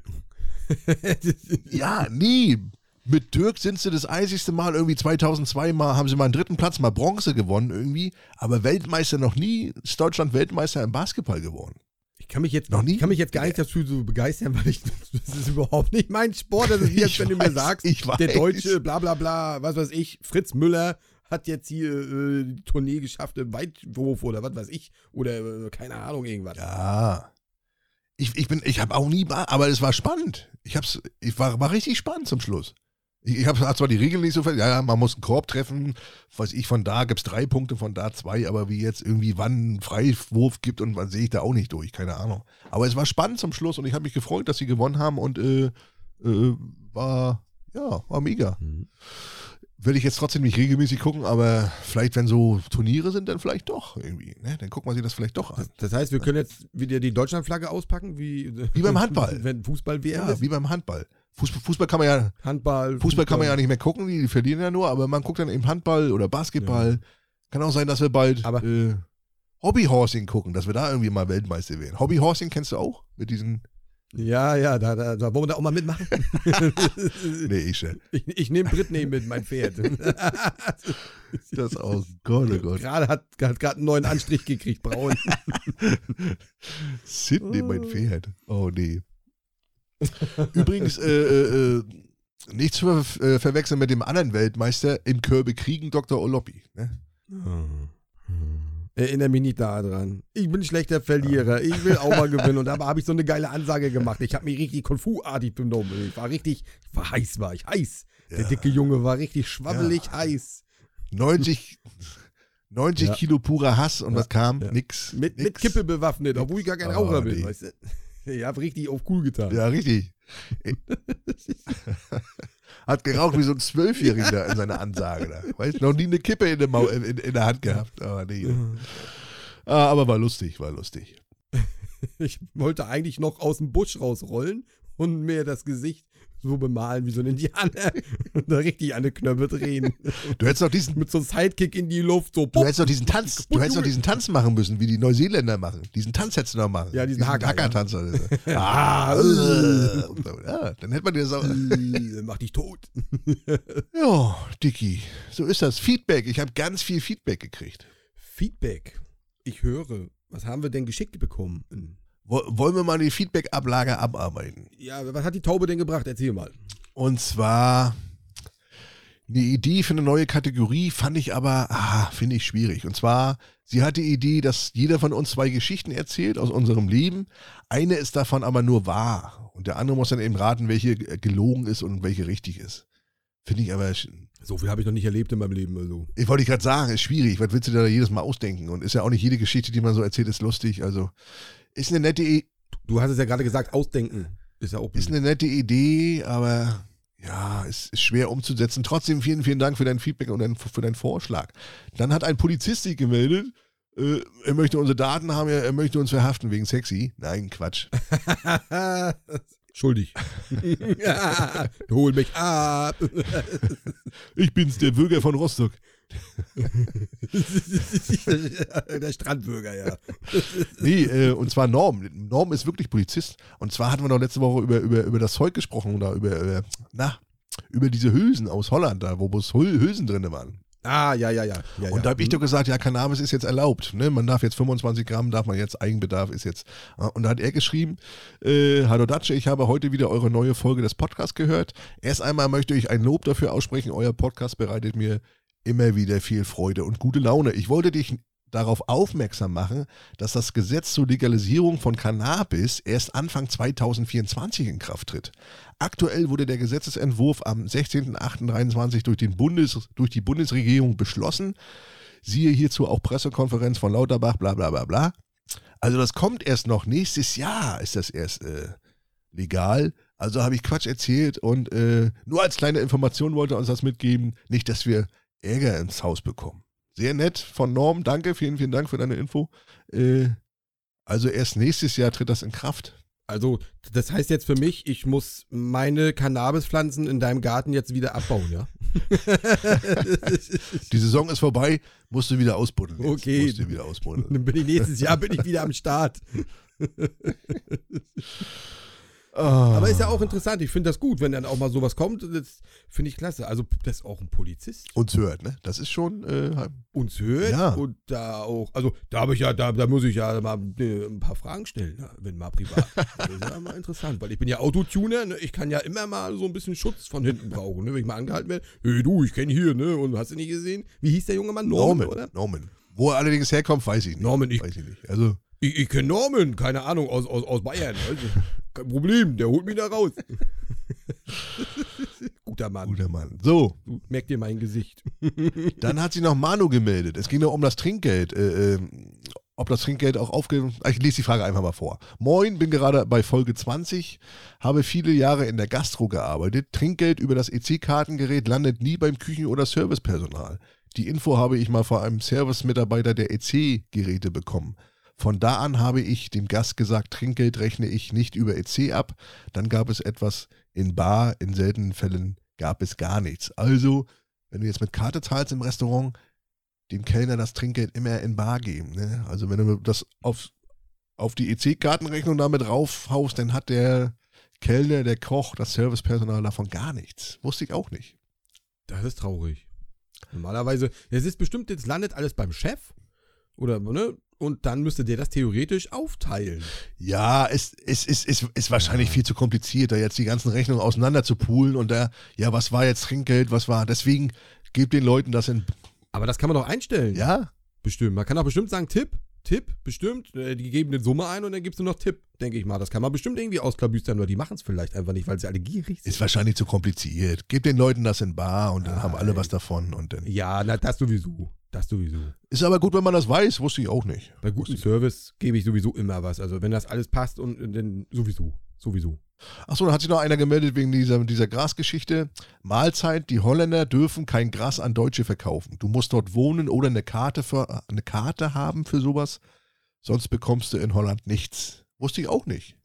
Speaker 1: ja, nie. Mit Dirk sind sie das einzigste Mal, irgendwie 2002 mal, haben sie mal einen dritten Platz, mal Bronze gewonnen irgendwie. Aber Weltmeister noch nie, ist Deutschland Weltmeister im Basketball geworden.
Speaker 2: Ich kann mich jetzt
Speaker 1: Noch nie?
Speaker 2: Ich kann mich jetzt gar nicht dazu so begeistern, weil ich das ist überhaupt nicht mein Sport. Das ist wie,
Speaker 1: Ich
Speaker 2: wenn du mir sagst, der deutsche, bla bla bla, was weiß ich, Fritz Müller hat jetzt hier äh, die Tournee geschafft im Weitwurf oder was weiß ich. Oder äh, keine Ahnung, irgendwas.
Speaker 1: Ja. Ich, ich bin, ich habe auch nie, aber es war spannend. Ich hab's, ich war, war richtig spannend zum Schluss. Ich, ich habe zwar die Regeln nicht so fest, ja, man muss einen Korb treffen, weiß ich, von da gibt's drei Punkte, von da zwei, aber wie jetzt irgendwie wann Freiwurf gibt und wann sehe ich da auch nicht durch, keine Ahnung. Aber es war spannend zum Schluss und ich habe mich gefreut, dass sie gewonnen haben und äh, äh, war, ja, war mega.
Speaker 2: Mhm.
Speaker 1: Will ich jetzt trotzdem nicht regelmäßig gucken, aber vielleicht, wenn so Turniere sind, dann vielleicht doch irgendwie. Ne? Dann guckt man sich das vielleicht doch an.
Speaker 2: Das, das heißt, wir können jetzt wieder die Deutschlandflagge auspacken, wie,
Speaker 1: Wie beim Handball.
Speaker 2: Wenn Fußball WM
Speaker 1: Ja,
Speaker 2: ist.
Speaker 1: wie beim Handball. Fußball, Fußball kann man ja,
Speaker 2: Handball.
Speaker 1: Fußball kann man ja nicht mehr gucken, die verlieren ja nur, aber man guckt dann eben Handball oder Basketball. Kann auch sein, dass wir bald
Speaker 2: Aber-
Speaker 1: äh, Hobbyhorsing gucken, dass wir da irgendwie mal Weltmeister werden. Hobbyhorsing kennst du auch? Mit diesen.
Speaker 2: Ja, ja, da, da, da wollen wir da auch mal mitmachen.
Speaker 1: Nee, ich schon.
Speaker 2: ich ich nehme Britney mit, mein Pferd.
Speaker 1: Das auch. Gott, oh Gott.
Speaker 2: Gerade hat, hat gerade einen neuen Anstrich gekriegt, braun.
Speaker 1: Sydney, mein Pferd. Oh nee. Übrigens, äh, äh, äh, nicht zu ver äh, verwechseln mit dem anderen Weltmeister im Körbe Kriegen, Dr. Oloppi. Ne?
Speaker 2: Erinnere mich nicht daran. Ich bin schlechter Verlierer. Ich will auch mal gewinnen. Und dabei habe ich so eine geile Ansage gemacht. Ich habe mich richtig Kung-Fu-artig benommen. Ich war richtig, war heiß, war ich heiß. Der
Speaker 1: Ja.
Speaker 2: dicke Junge war richtig schwabbelig
Speaker 1: Ja.
Speaker 2: heiß.
Speaker 1: 90, 90
Speaker 2: Ja.
Speaker 1: Kilo purer Hass und was kam? Nix.
Speaker 2: Mit,
Speaker 1: nix.
Speaker 2: mit Kippe bewaffnet, obwohl ich gar kein
Speaker 1: Oh,
Speaker 2: Raucher bin,
Speaker 1: nee.
Speaker 2: weißt du? Ich habe richtig auf cool getan.
Speaker 1: Ja, richtig. Hat geraucht wie so ein Zwölfjähriger in seiner Ansage da. Weißt noch nie eine Kippe in der, Mau in, in der Hand gehabt. Aber, nee. ah, aber war lustig, war lustig.
Speaker 2: Ich wollte eigentlich noch aus dem Busch rausrollen und mir das Gesicht so bemalen wie so ein Indianer und da richtig an den Knöpfe drehen.
Speaker 1: Du hättest doch diesen,
Speaker 2: Mit so einem Sidekick in die Luft, so.
Speaker 1: du hättest doch diesen Tanz, du hättest doch diesen Tanz machen müssen, wie die Neuseeländer machen. Diesen Tanz hättest du noch machen.
Speaker 2: Ja, diesen Hacker,
Speaker 1: Hackertanz. oder so.
Speaker 2: Ah,
Speaker 1: äh, ja, dann hätte man dir das auch.
Speaker 2: äh, mach dich tot.
Speaker 1: Ja, Dicky, so ist das. Feedback. Ich habe ganz viel Feedback gekriegt.
Speaker 2: Feedback. Ich höre. Was haben wir denn geschickt bekommen?
Speaker 1: Wo- Wollen wir mal die Feedback-Ablage abarbeiten?
Speaker 2: Ja, was hat die Taube denn gebracht? Erzähl mal.
Speaker 1: Und zwar eine Idee für eine neue Kategorie fand ich aber, ah, finde ich schwierig. Und zwar, sie hat die Idee, dass jeder von uns zwei Geschichten erzählt aus unserem Leben. Eine ist davon aber nur wahr. Und der andere muss dann eben raten, welche gelogen ist und welche richtig ist. Finde ich aber,
Speaker 2: So viel habe ich noch nicht erlebt in meinem Leben. Also.
Speaker 1: ich wollte gerade sagen, ist schwierig. Was willst du da jedes Mal ausdenken? Und ist ja auch nicht jede Geschichte, die man so erzählt, ist lustig. Also ist eine nette, I-
Speaker 2: Du hast es ja gerade gesagt, ausdenken. Ist ja auch
Speaker 1: ist eine nette Idee, aber ja, es ist schwer umzusetzen. Trotzdem vielen, vielen Dank für dein Feedback und dein, für deinen Vorschlag. Dann hat ein Polizist sich gemeldet. Äh, er möchte unsere Daten haben, er, er möchte uns verhaften wegen sexy. Nein, Quatsch.
Speaker 2: Schuldig. Hol mich ab.
Speaker 1: Ich bin's, der Bürger von Rostock.
Speaker 2: Der Strandbürger, ja.
Speaker 1: Nee, äh, und zwar Norm. Norm ist wirklich Polizist. Und zwar hatten wir doch letzte Woche über, über, über das Zeug gesprochen, da über, über, na, über diese Hülsen aus Holland, da, wo bloß Hülsen drin waren.
Speaker 2: Ah, ja, ja, ja. ja
Speaker 1: Und da habe ich doch gesagt, ja, Cannabis ist jetzt erlaubt. Ne? Man darf jetzt 25 Gramm, darf man jetzt, Eigenbedarf ist jetzt. Ja, Und da hat er geschrieben, äh, Hallo Datsche, ich habe heute wieder eure neue Folge des Podcasts gehört. Erst einmal möchte ich ein Lob dafür aussprechen, euer Podcast bereitet mir immer wieder viel Freude und gute Laune. Ich wollte dich darauf aufmerksam machen, dass das Gesetz zur Legalisierung von Cannabis erst Anfang 2024 in Kraft tritt. Aktuell wurde der Gesetzesentwurf am 16.08.23 durch, den Bundes, durch die Bundesregierung beschlossen. Siehe hierzu auch Pressekonferenz von Lauterbach, bla bla bla bla. Also das kommt erst noch. Nächstes Jahr ist das erst äh, legal. Also habe ich Quatsch erzählt und äh, nur als kleine Information wollte er uns das mitgeben. Nicht, dass wir Ärger ins Haus bekommen. Sehr nett von Norm. Danke, vielen, vielen Dank für deine Info. Äh, also erst nächstes Jahr tritt das in Kraft.
Speaker 2: Also, das heißt jetzt für mich, ich muss meine Cannabispflanzen in deinem Garten jetzt wieder abbauen, ja?
Speaker 1: Die Saison ist vorbei, musst du wieder ausbuddeln. jetzt.
Speaker 2: Okay.
Speaker 1: Musst du wieder ausbuddeln.
Speaker 2: Dann bin ich nächstes Jahr bin ich wieder am Start.
Speaker 1: Ah.
Speaker 2: Aber ist ja auch interessant. Ich finde das gut, wenn dann auch mal sowas kommt. Das finde ich klasse. Also, das ist auch ein Polizist
Speaker 1: Uns hört, ne? Das ist schon. Äh,
Speaker 2: uns hört
Speaker 1: Ja.
Speaker 2: und da auch, also da habe ich ja, da, da muss ich ja mal äh, ein paar Fragen stellen, ne, wenn mal privat. Das ist ja mal interessant, weil ich bin ja Autotuner, ne? ich kann ja immer mal so ein bisschen Schutz von hinten brauchen, ne? wenn ich mal angehalten werde. Hey du, ich kenne hier, ne? Und hast du nicht gesehen? Wie hieß der junge Mann? Norman,
Speaker 1: Norman,
Speaker 2: oder?
Speaker 1: Norman. Wo er allerdings herkommt, weiß ich nicht.
Speaker 2: Norman, ich-
Speaker 1: weiß ich nicht. Also,
Speaker 2: Ich, ich kenne Norman, keine Ahnung, aus, aus, aus Bayern. Also, kein Problem, der holt mich da raus. Guter Mann.
Speaker 1: guter Mann. So,
Speaker 2: Du merk dir mein Gesicht.
Speaker 1: dann hat sich noch Manu gemeldet. Es ging noch um das Trinkgeld. Äh, ähm, ob das Trinkgeld auch aufge... Ah, Ich lese die Frage einfach mal vor. Moin, bin gerade bei Folge 20, habe viele Jahre in der Gastro gearbeitet. Trinkgeld über das EC-Kartengerät landet nie beim Küchen- oder Servicepersonal. Die Info habe ich mal von einem Service-Mitarbeiter der EC-Geräte bekommen. Von da an habe ich dem Gast gesagt, Trinkgeld rechne ich nicht über EC ab. Dann gab es etwas in Bar, in seltenen Fällen gab es gar nichts. Also, wenn du jetzt mit Karte zahlst im Restaurant, dem Kellner das Trinkgeld immer in Bar geben. Ne? Also wenn du das auf, auf die EC-Kartenrechnung damit raufhaust, dann hat der Kellner, der Koch, das Servicepersonal davon gar nichts. Wusste ich auch nicht.
Speaker 2: Das ist traurig. Normalerweise, es ist bestimmt, jetzt landet alles beim Chef. Oder, ne? Und dann müsste der das theoretisch aufteilen.
Speaker 1: Ja, es, es, es, es ist wahrscheinlich
Speaker 2: Ja.
Speaker 1: viel zu kompliziert, da jetzt die ganzen Rechnungen auseinander zu poolen und da, ja, was war jetzt Trinkgeld, was war. Deswegen gebt den Leuten das in.
Speaker 2: Aber das kann man doch einstellen.
Speaker 1: Ja,
Speaker 2: Bestimmt. Man kann auch bestimmt sagen, Tipp, Tipp, bestimmt. Äh, Die geben eine Summe ein und dann gibst du noch Tipp, denke ich mal. Das kann man bestimmt irgendwie ausklabüstern, nur die machen es vielleicht einfach nicht, weil sie alle gierig sind.
Speaker 1: ist wahrscheinlich zu kompliziert. Gebt den Leuten das in Bar und dann
Speaker 2: Nein.
Speaker 1: haben alle was davon. Und dann.
Speaker 2: Ja, na, das sowieso. Das sowieso.
Speaker 1: Ist aber gut, wenn man das weiß, wusste ich auch nicht.
Speaker 2: Bei gutem Service gebe ich sowieso immer was. Also wenn das alles passt und, dann sowieso. Sowieso.
Speaker 1: Achso, da hat sich noch einer gemeldet wegen dieser, dieser Grasgeschichte. Mahlzeit, die Holländer dürfen kein Gras an Deutsche verkaufen. Du musst dort wohnen oder eine Karte, für, eine Karte haben für sowas. Sonst bekommst du in Holland nichts. Wusste ich auch nicht.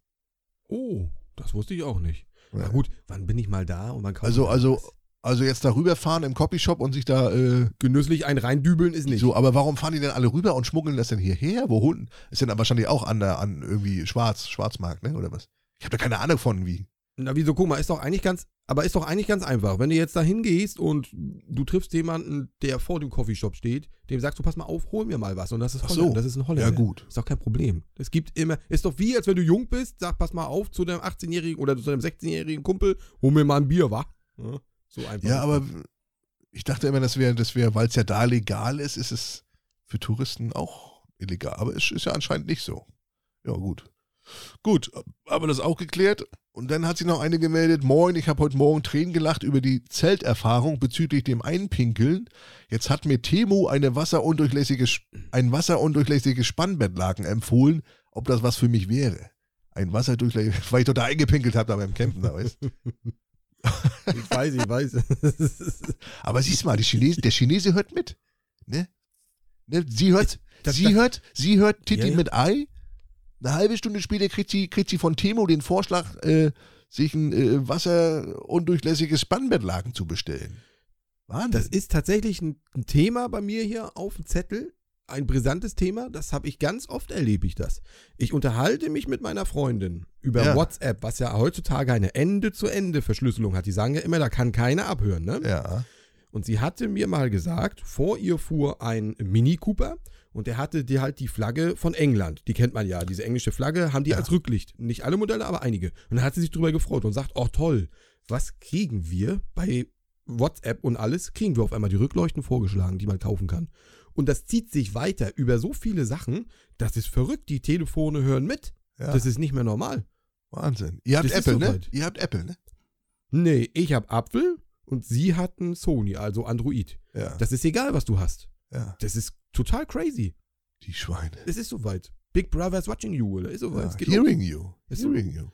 Speaker 2: Oh, das wusste ich auch nicht.
Speaker 1: Ja.
Speaker 2: Na gut, wann bin ich mal da und wann kaufe
Speaker 1: Also, also,
Speaker 2: was?
Speaker 1: Also jetzt da rüberfahren im Copyshop und sich da äh,
Speaker 2: genüsslich ein reindübeln ist nicht.
Speaker 1: so, aber warum fahren die denn alle rüber und schmuggeln das denn hierher? Wo holen? Ist denn wahrscheinlich auch an der, an irgendwie Schwarz, Schwarzmarkt, ne? Oder was? Ich habe da keine Ahnung von wie.
Speaker 2: Na, wieso, guck mal, ist doch eigentlich ganz, aber ist doch eigentlich ganz einfach. Wenn du jetzt da hingehst und du triffst jemanden, der vor dem Coffeeshop steht, dem sagst du, pass mal auf, hol mir mal was. Und das ist
Speaker 1: Ach so.
Speaker 2: das ist ein Holländer.
Speaker 1: Ja, gut.
Speaker 2: Ist doch kein Problem. Es gibt immer, ist doch wie, als wenn du jung bist, sag, pass mal auf zu deinem 18-jährigen oder zu deinem 16-jährigen Kumpel, hol mir mal ein Bier, wa? Ja, so einfach.
Speaker 1: Ja, aber ich dachte immer, das wäre, das wäre, weil es ja da legal ist, ist es für Touristen auch illegal. Aber es ist ja anscheinend nicht so. Ja, gut. Gut, aber das auch geklärt. Und dann hat sich noch eine gemeldet, moin, ich habe heute Morgen Tränen gelacht über die Zelterfahrung bezüglich dem Einpinkeln. Jetzt hat mir Temo eine wasserundurchlässige, ein wasserundurchlässiges Spannbettlaken empfohlen, ob das was für mich wäre. Ein wasserdurchlässiges, weil ich dort da eingepinkelt habe da beim Campen, da weißt
Speaker 2: Ich weiß, ich weiß.
Speaker 1: Aber siehst mal, die Chinese, der Chinese hört mit. Ne? ne? Sie hört,
Speaker 2: Das-
Speaker 1: sie
Speaker 2: das-
Speaker 1: hört, sie hört Titi
Speaker 2: Ja, ja.
Speaker 1: mit Ei. Eine halbe Stunde später kriegt sie, kriegt sie von Temo den Vorschlag, äh, sich ein äh, wasserundurchlässiges Spannbettlaken zu bestellen. Wahnsinn.
Speaker 2: Das ist tatsächlich ein, ein Thema bei mir hier auf dem Zettel. Ein brisantes Thema, das habe ich ganz oft erlebe ich das. Ich unterhalte mich mit meiner Freundin über
Speaker 1: Ja.
Speaker 2: WhatsApp, was ja heutzutage eine Ende-zu-Ende-Verschlüsselung hat. Die sagen ja immer, da kann keiner abhören, ne?
Speaker 1: ja.
Speaker 2: Und sie hatte mir mal gesagt, vor ihr fuhr ein Mini Cooper und der hatte die halt die Flagge von England. Die kennt man ja, diese englische Flagge haben die
Speaker 1: Ja.
Speaker 2: als Rücklicht. Nicht alle Modelle, aber einige. Und dann hat sie sich drüber gefreut und sagt, oh toll, was kriegen wir bei WhatsApp und alles, kriegen wir auf einmal die Rückleuchten vorgeschlagen, die man kaufen kann. Und das zieht sich weiter über so viele Sachen, das ist verrückt. Die Telefone hören mit.
Speaker 1: ja.
Speaker 2: Das ist nicht mehr normal.
Speaker 1: Wahnsinn. Ihr habt
Speaker 2: Das
Speaker 1: Apple, ne? Ihr habt Apple, ne?
Speaker 2: Nee, ich habe Apfel und sie hatten Sony, also Android.
Speaker 1: Ja.
Speaker 2: Das ist egal, was du hast.
Speaker 1: ja.
Speaker 2: Das ist total crazy.
Speaker 1: Die Schweine.
Speaker 2: Es ist soweit. Big Brother is watching you, oder? Ist soweit.
Speaker 1: Ja. Hearing you.
Speaker 2: Ist so.
Speaker 1: Hearing you.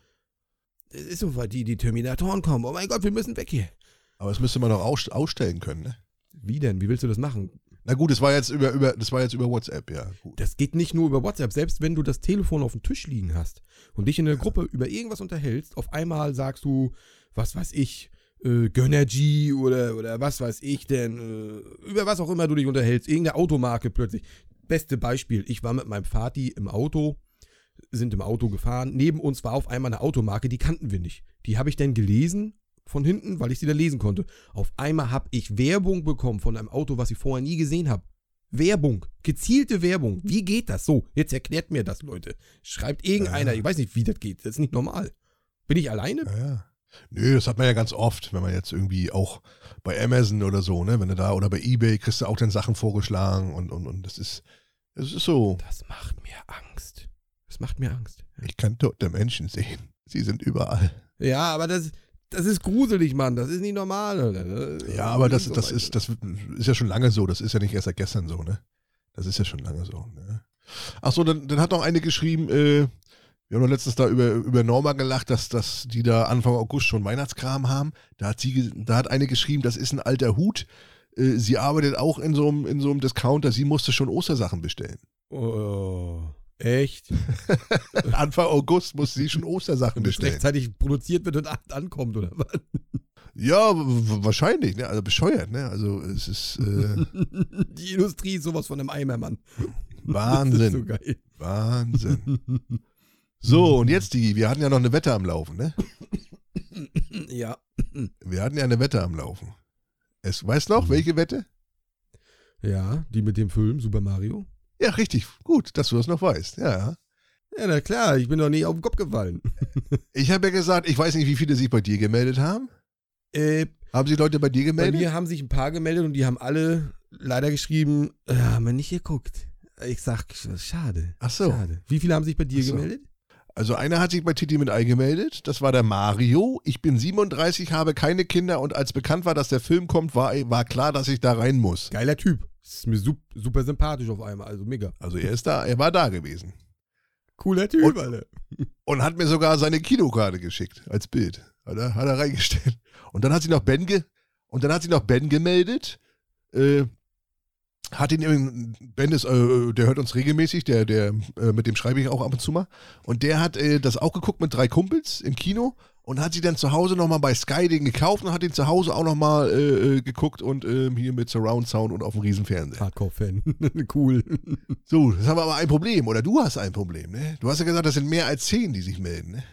Speaker 2: Es ist soweit. Die, die Terminatoren kommen. Oh mein Gott, wir müssen weg hier.
Speaker 1: Aber das müsste man doch aus, ausstellen können, ne?
Speaker 2: Wie denn? Wie willst du das machen?
Speaker 1: Na gut, das war jetzt über, über, das war jetzt über WhatsApp, ja. Gut.
Speaker 2: Das geht nicht nur über WhatsApp. Selbst wenn du das Telefon auf dem Tisch liegen hast und dich in der Gruppe über irgendwas unterhältst, auf einmal sagst du, was weiß ich, äh, Gönnergy oder, oder was weiß ich denn, äh, über was auch immer du dich unterhältst, irgendeine Automarke plötzlich. Beste Beispiel, ich war mit meinem Vati im Auto, sind im Auto gefahren, neben uns war auf einmal eine Automarke, die kannten wir nicht. Die habe ich dann gelesen von hinten, weil ich sie dann lesen konnte. Auf einmal habe ich Werbung bekommen von einem Auto, was ich vorher nie gesehen habe. Werbung, gezielte Werbung. Wie geht das? So, jetzt erklärt mir das, Leute. Schreibt irgendeiner,
Speaker 1: Ja.
Speaker 2: ich weiß nicht, wie das geht. Das ist nicht normal. Bin ich alleine?
Speaker 1: Ja, ja. Nö, das hat man ja ganz oft, wenn man jetzt irgendwie auch bei Amazon oder so, ne, wenn du da oder bei Ebay kriegst du auch dann Sachen vorgeschlagen und, und, und das ist, das ist so.
Speaker 2: Das macht mir Angst. Das macht mir Angst.
Speaker 1: Ich kann tote Menschen sehen. Sie sind überall.
Speaker 2: Ja, aber das, das ist gruselig, Mann. Das ist nicht normal.
Speaker 1: Ja, aber das,
Speaker 2: So
Speaker 1: das ist, das ist ja schon lange so. Das ist ja nicht erst seit gestern so, ne? Das ist ja schon lange so. Ne? Ach so, dann, dann hat noch eine geschrieben, äh, wir haben doch letztens da über, über Norma gelacht, dass, dass die da Anfang August schon Weihnachtskram haben. Da hat, sie, da hat eine geschrieben, das ist ein alter Hut. Äh, sie arbeitet auch in so, einem, in so einem Discounter. Sie musste schon Ostersachen bestellen.
Speaker 2: Oh, echt?
Speaker 1: Anfang August musste sie schon Ostersachen bestellen.
Speaker 2: rechtzeitig produziert wird und an- ankommt, oder was?
Speaker 1: Ja, wahrscheinlich. Ne? Also bescheuert. Ne? Also es ist äh,
Speaker 2: Die Industrie ist sowas von einem Eimer, Mann.
Speaker 1: Wahnsinn.
Speaker 2: so geil.
Speaker 1: Wahnsinn. So, und jetzt die, wir hatten ja noch eine Wette am Laufen, ne?
Speaker 2: Ja.
Speaker 1: Wir hatten ja eine Wette am Laufen. Es, weißt du noch, welche Wette?
Speaker 2: Ja, die mit dem Film Super Mario.
Speaker 1: Ja, richtig. Gut, dass du das noch weißt. Ja.
Speaker 2: Ja, na klar, ich bin doch nie auf den Kopf gefallen.
Speaker 1: Ich habe ja gesagt, ich weiß nicht, wie viele sich bei dir gemeldet haben.
Speaker 2: Äh,
Speaker 1: Haben sich Leute bei dir
Speaker 2: bei
Speaker 1: gemeldet?
Speaker 2: mir haben sich ein paar gemeldet und die haben alle leider geschrieben, äh, haben wir nicht geguckt. Ich sag, schade.
Speaker 1: Ach so.
Speaker 2: Schade. Wie viele haben sich bei dir
Speaker 1: so.
Speaker 2: gemeldet?
Speaker 1: Also einer hat sich bei Titi mit Ei gemeldet. Das war der Mario. Ich bin 37, habe keine Kinder und als bekannt war, dass der Film kommt, war, war klar, dass ich da rein muss.
Speaker 2: Geiler Typ. Ist mir sup super sympathisch auf einmal, also mega.
Speaker 1: Also er ist da, er war da gewesen.
Speaker 2: Cooler Typ,
Speaker 1: Und-
Speaker 2: Alter.
Speaker 1: Und hat mir sogar seine Kinokarte geschickt als Bild. Hat er, hat er reingestellt. Und dann hat sich noch Ben ge und dann hat sich noch Ben gemeldet. Äh, hat ihn Ben ist, äh, der hört uns regelmäßig, der, der, äh, mit dem schreibe ich auch ab und zu mal. Und der hat äh, das auch geguckt mit drei Kumpels im Kino und hat sie dann zu Hause nochmal bei Sky den gekauft und hat ihn zu Hause auch nochmal äh, äh, geguckt und ähm, hier mit Surround Sound und auf dem Riesenfernseher.
Speaker 2: Hardcore-Fan. cool.
Speaker 1: So, das haben wir aber ein Problem. Oder du hast ein Problem, ne? Du hast ja gesagt, das sind mehr als zehn, die sich melden, ne?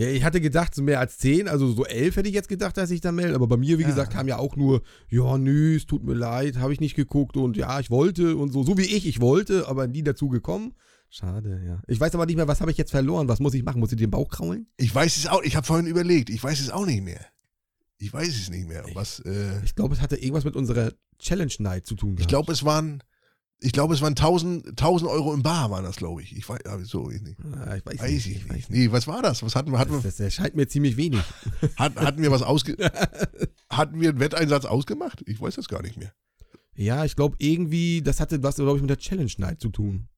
Speaker 2: Ja, ich hatte gedacht, so mehr als zehn, also so elf hätte ich jetzt gedacht, dass ich da melde. Aber bei mir, wie
Speaker 1: Ja.
Speaker 2: gesagt, kam ja auch nur, ja, nö, es tut mir leid, habe ich nicht geguckt und ja, ich wollte und so. So wie ich, ich wollte, aber nie dazu gekommen. Schade, ja. Ich weiß aber nicht mehr, was habe ich jetzt verloren? Was muss ich machen? Muss ich den Bauch kraulen?
Speaker 1: Ich weiß es auch, ich habe vorhin überlegt, ich weiß es auch nicht mehr. Ich weiß es nicht mehr. Was, äh,
Speaker 2: Ich glaube, es hatte irgendwas mit unserer Challenge Night zu tun.
Speaker 1: ich
Speaker 2: gehabt.
Speaker 1: glaube, es waren, Ich glaube, es waren 1000, 1000 Euro im Bar, waren das, glaube ich. Ich weiß, so, ich nicht.
Speaker 2: Ah, ich weiß,
Speaker 1: Weiß
Speaker 2: nicht.
Speaker 1: ich nicht.
Speaker 2: nicht.
Speaker 1: Nee, was war das? Was hatten wir? Hatten
Speaker 2: Das, das erscheint mir ziemlich wenig.
Speaker 1: hat, hatten wir was ausge, hatten wir einen Wetteinsatz ausgemacht? Ich weiß das gar nicht mehr.
Speaker 2: Ja, ich glaube irgendwie, das hatte was, glaube ich, mit der Challenge Night zu tun.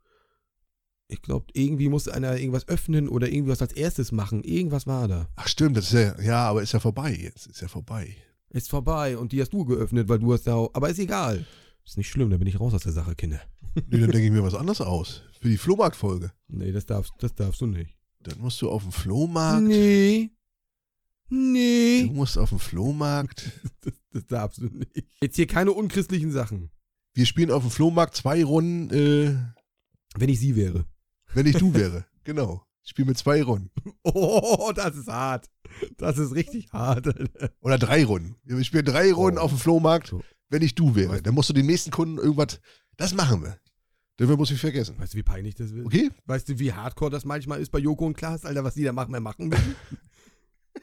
Speaker 2: Ich glaube, irgendwie musste einer irgendwas öffnen oder irgendwas als erstes machen. Irgendwas war da.
Speaker 1: Ach stimmt, das ist ja, ja, aber ist ja vorbei jetzt. Ist ja vorbei.
Speaker 2: Ist vorbei und die hast du geöffnet, weil du hast da. Aber ist egal. Ist nicht schlimm, da bin ich raus aus der Sache, Kinder.
Speaker 1: Nee, dann denke ich mir was anderes aus. Für die Flohmarktfolge.
Speaker 2: Nee, das darfst, das darfst du nicht.
Speaker 1: Dann musst du auf dem Flohmarkt.
Speaker 2: Nee.
Speaker 1: Du
Speaker 2: Nee.
Speaker 1: musst auf dem Flohmarkt.
Speaker 2: Das, das darfst du nicht. Jetzt hier keine unchristlichen Sachen.
Speaker 1: Wir spielen auf dem Flohmarkt zwei Runden, äh,
Speaker 2: Wenn ich sie wäre.
Speaker 1: wenn ich du wäre. genau. Ich spiele mit zwei Runden.
Speaker 2: Oh, das ist hart. Das ist richtig hart. Alter.
Speaker 1: Oder drei Runden. Wir spielen drei Runden
Speaker 2: Oh.
Speaker 1: auf dem Flohmarkt,
Speaker 2: So.
Speaker 1: Wenn ich du wäre. Dann musst du den nächsten Kunden irgendwas. Das machen wir. Dafür muss ich vergessen.
Speaker 2: Weißt du, wie peinlich das wird?
Speaker 1: Okay?
Speaker 2: Weißt du, wie hardcore das manchmal ist bei Joko und Klaas, Alter, was die da machen, mehr machen?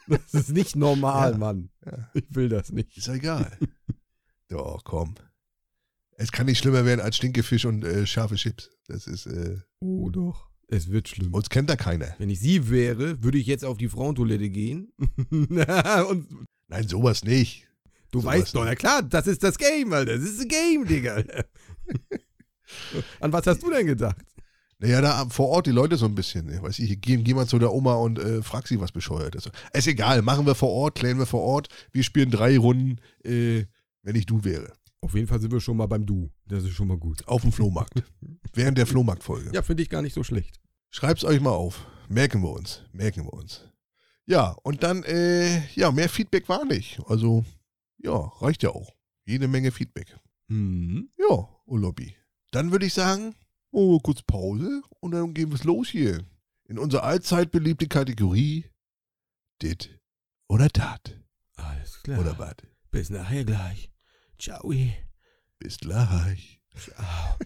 Speaker 2: Das ist nicht normal,
Speaker 1: Ja.
Speaker 2: Mann.
Speaker 1: Ja.
Speaker 2: Ich will das nicht.
Speaker 1: Ist ja egal. Doch, komm. Es kann nicht schlimmer werden als Stinkefisch und äh, scharfe Chips. Das ist, äh,
Speaker 2: Oh, doch. Es wird schlimm.
Speaker 1: uns kennt da keiner.
Speaker 2: Wenn ich sie wäre, würde ich jetzt auf die Frauentoilette gehen. und
Speaker 1: Nein, sowas nicht.
Speaker 2: Du
Speaker 1: So
Speaker 2: weißt doch, na klar, das ist das Game, Alter. Das ist ein Game, Digga. An was hast du denn gedacht?
Speaker 1: Naja, da vor Ort die Leute so ein bisschen. Ich weiß nicht, geh, geh mal zu der Oma und äh, frag sie, was bescheuert ist. Ist egal, machen wir vor Ort, klären wir vor Ort. Wir spielen drei Runden, äh, wenn ich du wäre.
Speaker 2: Auf jeden Fall sind wir schon mal beim Du. Das ist schon mal gut.
Speaker 1: Auf dem Flohmarkt. Während der Flohmarktfolge.
Speaker 2: Ja, finde ich gar nicht so schlecht.
Speaker 1: Schreibt's euch mal auf. Merken wir uns. Merken wir uns. Ja, und dann, äh, ja, mehr Feedback war nicht. Also, ja, reicht ja auch. Jede Menge Feedback.
Speaker 2: Hm.
Speaker 1: Ja, Olobi. Dann würde ich sagen, oh, kurz Pause und dann gehen wir's los hier. In unserer allzeit beliebte Kategorie Dit oder Dat.
Speaker 2: Alles klar.
Speaker 1: Oder was?
Speaker 2: Bis nachher gleich. Ciao.
Speaker 1: Bis gleich.
Speaker 2: Ciao.